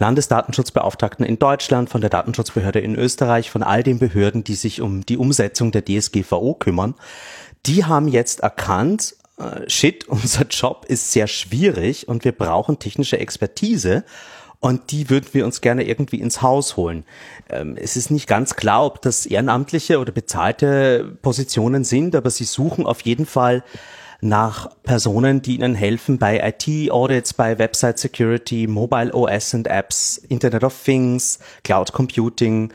A: Landesdatenschutzbeauftragten in Deutschland, von der Datenschutzbehörde in Österreich, von all den Behörden, die sich um die Umsetzung der DSGVO kümmern, die haben jetzt erkannt, äh, shit, unser Job ist sehr schwierig und wir brauchen technische Expertise. Und die würden wir uns gerne irgendwie ins Haus holen. Ähm, es ist nicht ganz klar, ob das ehrenamtliche oder bezahlte Positionen sind, aber sie suchen auf jeden Fall nach Personen, die ihnen helfen bei IT-Audits, bei Website Security, Mobile OS und Apps, Internet of Things, Cloud Computing,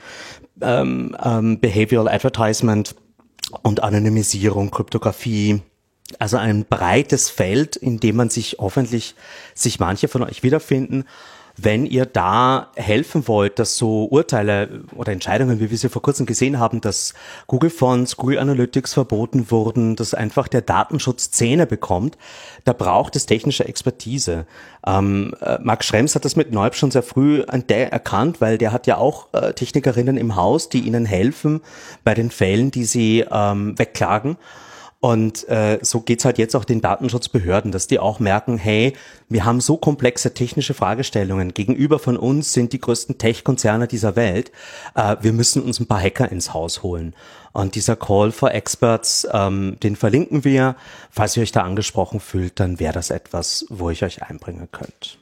A: ähm, ähm, Behavioral Advertisement und Anonymisierung, Kryptographie. Also ein breites Feld, in dem man sich hoffentlich, sich manche von euch wiederfinden. Wenn ihr da helfen wollt, dass so Urteile oder Entscheidungen, wie wir sie vor kurzem gesehen haben, dass Google Fonts, Google Analytics verboten wurden, dass einfach der Datenschutz Zähne bekommt, da braucht es technische Expertise. Ähm, äh, Marc Schrems hat das mit Neub schon sehr früh erkannt, weil der hat ja auch äh, Technikerinnen im Haus, die ihnen helfen bei den Fällen, die sie ähm, wegklagen. Und äh, so geht's halt jetzt auch den Datenschutzbehörden, dass die auch merken, hey, wir haben so komplexe technische Fragestellungen. Gegenüber von uns sind die größten Tech-Konzerne dieser Welt. Äh, wir müssen uns ein paar Hacker ins Haus holen. Und dieser Call for Experts, ähm, den verlinken wir. Falls ihr euch da angesprochen fühlt, dann wäre das etwas, wo ich euch einbringen könnt.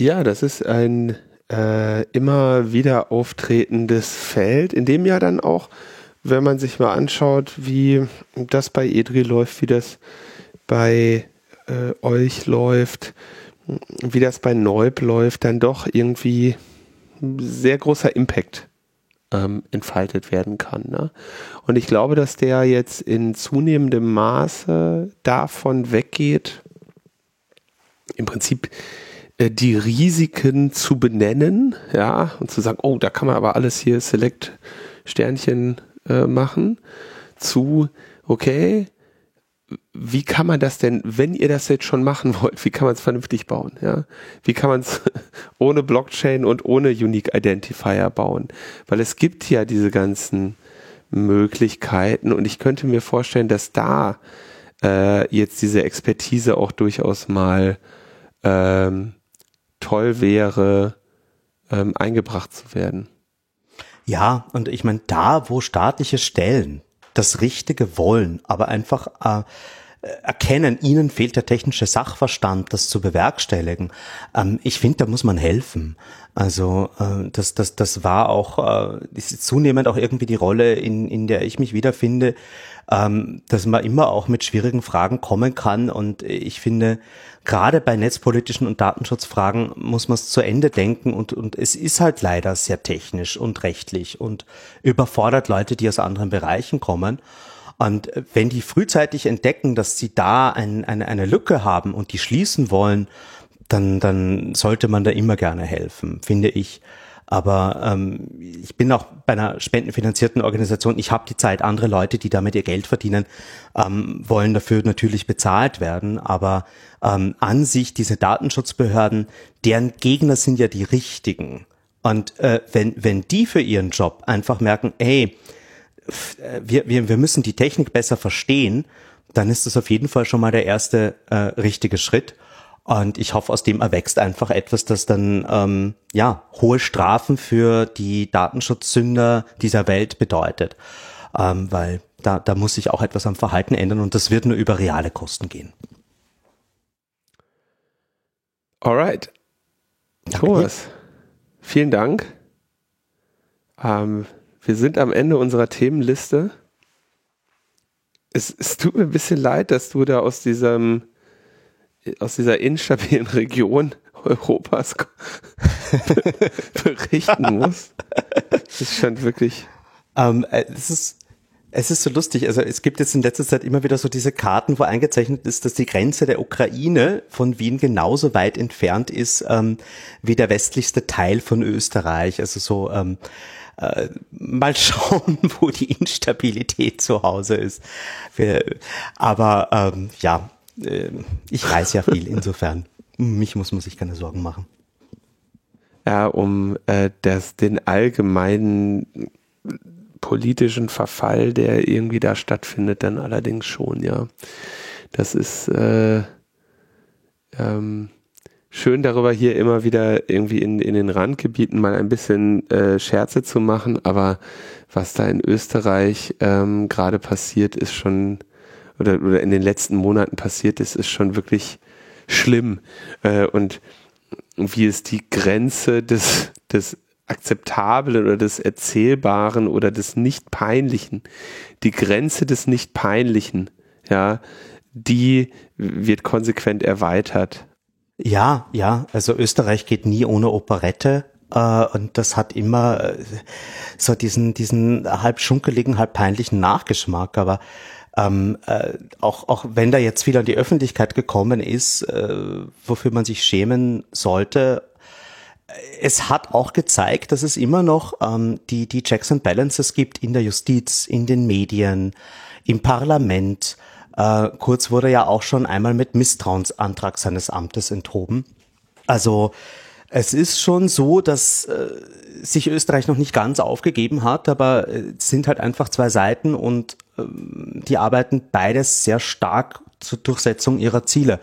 B: Ja, das ist ein äh, immer wieder auftretendes Feld, in dem ja dann auch wenn man sich mal anschaut, wie das bei Edri läuft, wie das bei äh, euch läuft, wie das bei Neub läuft, dann doch irgendwie sehr großer Impact ähm, entfaltet werden kann. Ne? Und ich glaube, dass der jetzt in zunehmendem Maße davon weggeht, im Prinzip äh, die Risiken zu benennen, ja, und zu sagen, oh, da kann man aber alles hier Select Sternchen äh, machen zu, okay, wie kann man das denn, wenn ihr das jetzt schon machen wollt, wie kann man es vernünftig bauen? Ja? Wie kann man es ohne Blockchain und ohne Unique Identifier bauen? Weil es gibt ja diese ganzen Möglichkeiten und ich könnte mir vorstellen, dass da äh, jetzt diese Expertise auch durchaus mal ähm, toll wäre, ähm, eingebracht zu werden.
A: Ja, und ich meine, da, wo staatliche Stellen das Richtige wollen, aber einfach äh, erkennen, ihnen fehlt der technische Sachverstand, das zu bewerkstelligen. Ähm, ich finde, da muss man helfen. Also äh, das, das, das war auch äh, ist zunehmend auch irgendwie die Rolle, in, in der ich mich wiederfinde, ähm, dass man immer auch mit schwierigen Fragen kommen kann. Und ich finde, gerade bei netzpolitischen und Datenschutzfragen muss man es zu Ende denken und, und es ist halt leider sehr technisch und rechtlich und überfordert Leute, die aus anderen Bereichen kommen. Und wenn die frühzeitig entdecken, dass sie da ein, eine, eine Lücke haben und die schließen wollen, dann, dann sollte man da immer gerne helfen, finde ich. Aber ähm, ich bin auch bei einer spendenfinanzierten Organisation. Ich habe die Zeit. Andere Leute, die damit ihr Geld verdienen, ähm, wollen dafür natürlich bezahlt werden. Aber ähm, an sich diese Datenschutzbehörden, deren Gegner sind ja die richtigen. Und äh, wenn wenn die für ihren Job einfach merken, hey, wir, wir, wir müssen die Technik besser verstehen, dann ist das auf jeden Fall schon mal der erste äh, richtige Schritt. Und ich hoffe, aus dem erwächst einfach etwas, das dann ähm, ja hohe Strafen für die Datenschutzsünder dieser Welt bedeutet. Ähm, weil da, da muss sich auch etwas am Verhalten ändern und das wird nur über reale Kosten gehen.
B: Alright. Thomas, vielen Dank. Ähm, wir sind am Ende unserer Themenliste. Es, es tut mir ein bisschen leid, dass du da aus diesem aus dieser instabilen Region Europas berichten musst. Das ist schon wirklich.
A: Ähm, es ist es ist so lustig. Also es gibt jetzt in letzter Zeit immer wieder so diese Karten, wo eingezeichnet ist, dass die Grenze der Ukraine von Wien genauso weit entfernt ist ähm, wie der westlichste Teil von Österreich. Also so ähm, äh, mal schauen, wo die Instabilität zu Hause ist. Aber ähm, ja, äh, ich weiß ja viel, insofern. Mich muss man sich keine Sorgen machen.
B: Ja, um äh, das, den allgemeinen politischen Verfall, der irgendwie da stattfindet, dann allerdings schon, ja. Das ist äh, ähm, schön darüber hier immer wieder irgendwie in, in den Randgebieten mal ein bisschen äh, Scherze zu machen, aber was da in Österreich ähm, gerade passiert, ist schon oder, oder in den letzten Monaten passiert ist, ist schon wirklich schlimm. Äh, und wie es die Grenze des, des Akzeptablen oder des Erzählbaren oder des Nicht-Peinlichen, die Grenze des Nicht-Peinlichen, ja, die wird konsequent erweitert.
A: Ja, ja, also Österreich geht nie ohne Operette äh, und das hat immer äh, so diesen, diesen halb schunkeligen, halb peinlichen Nachgeschmack, aber ähm, äh, auch, auch wenn da jetzt viel an die Öffentlichkeit gekommen ist, äh, wofür man sich schämen sollte, es hat auch gezeigt, dass es immer noch ähm, die, die Checks and Balances gibt in der Justiz, in den Medien, im Parlament. Äh, Kurz wurde ja auch schon einmal mit Misstrauensantrag seines Amtes enthoben. Also es ist schon so, dass äh, sich Österreich noch nicht ganz aufgegeben hat, aber äh, es sind halt einfach zwei Seiten und äh, die arbeiten beides sehr stark zur Durchsetzung ihrer Ziele.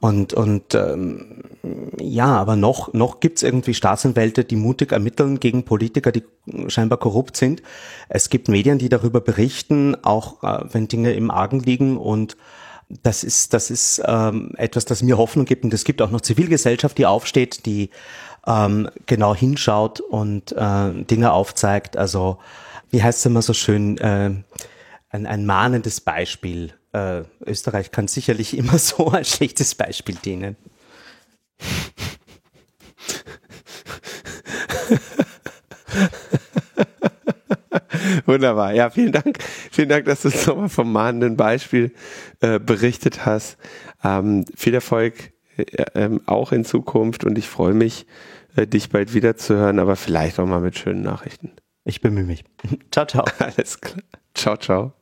A: Und, und ähm, ja, aber noch, noch gibt's irgendwie Staatsanwälte, die mutig ermitteln gegen Politiker, die scheinbar korrupt sind. Es gibt Medien, die darüber berichten, auch äh, wenn Dinge im Argen liegen und das ist, das ist ähm, etwas, das mir Hoffnung gibt. Und es gibt auch noch Zivilgesellschaft, die aufsteht, die ähm, genau hinschaut und äh, Dinge aufzeigt. Also, wie heißt es immer so schön, äh, ein, ein mahnendes Beispiel. Äh, Österreich kann sicherlich immer so als schlechtes Beispiel dienen.
B: Wunderbar. Ja, vielen Dank. Vielen Dank, dass du uns nochmal vom mahnenden Beispiel äh, berichtet hast. Ähm, viel Erfolg äh, ähm, auch in Zukunft und ich freue mich, äh, dich bald wieder zu hören, aber vielleicht auch mal mit schönen Nachrichten.
A: Ich bemühe mich. ciao, ciao.
B: Alles klar. Ciao, ciao.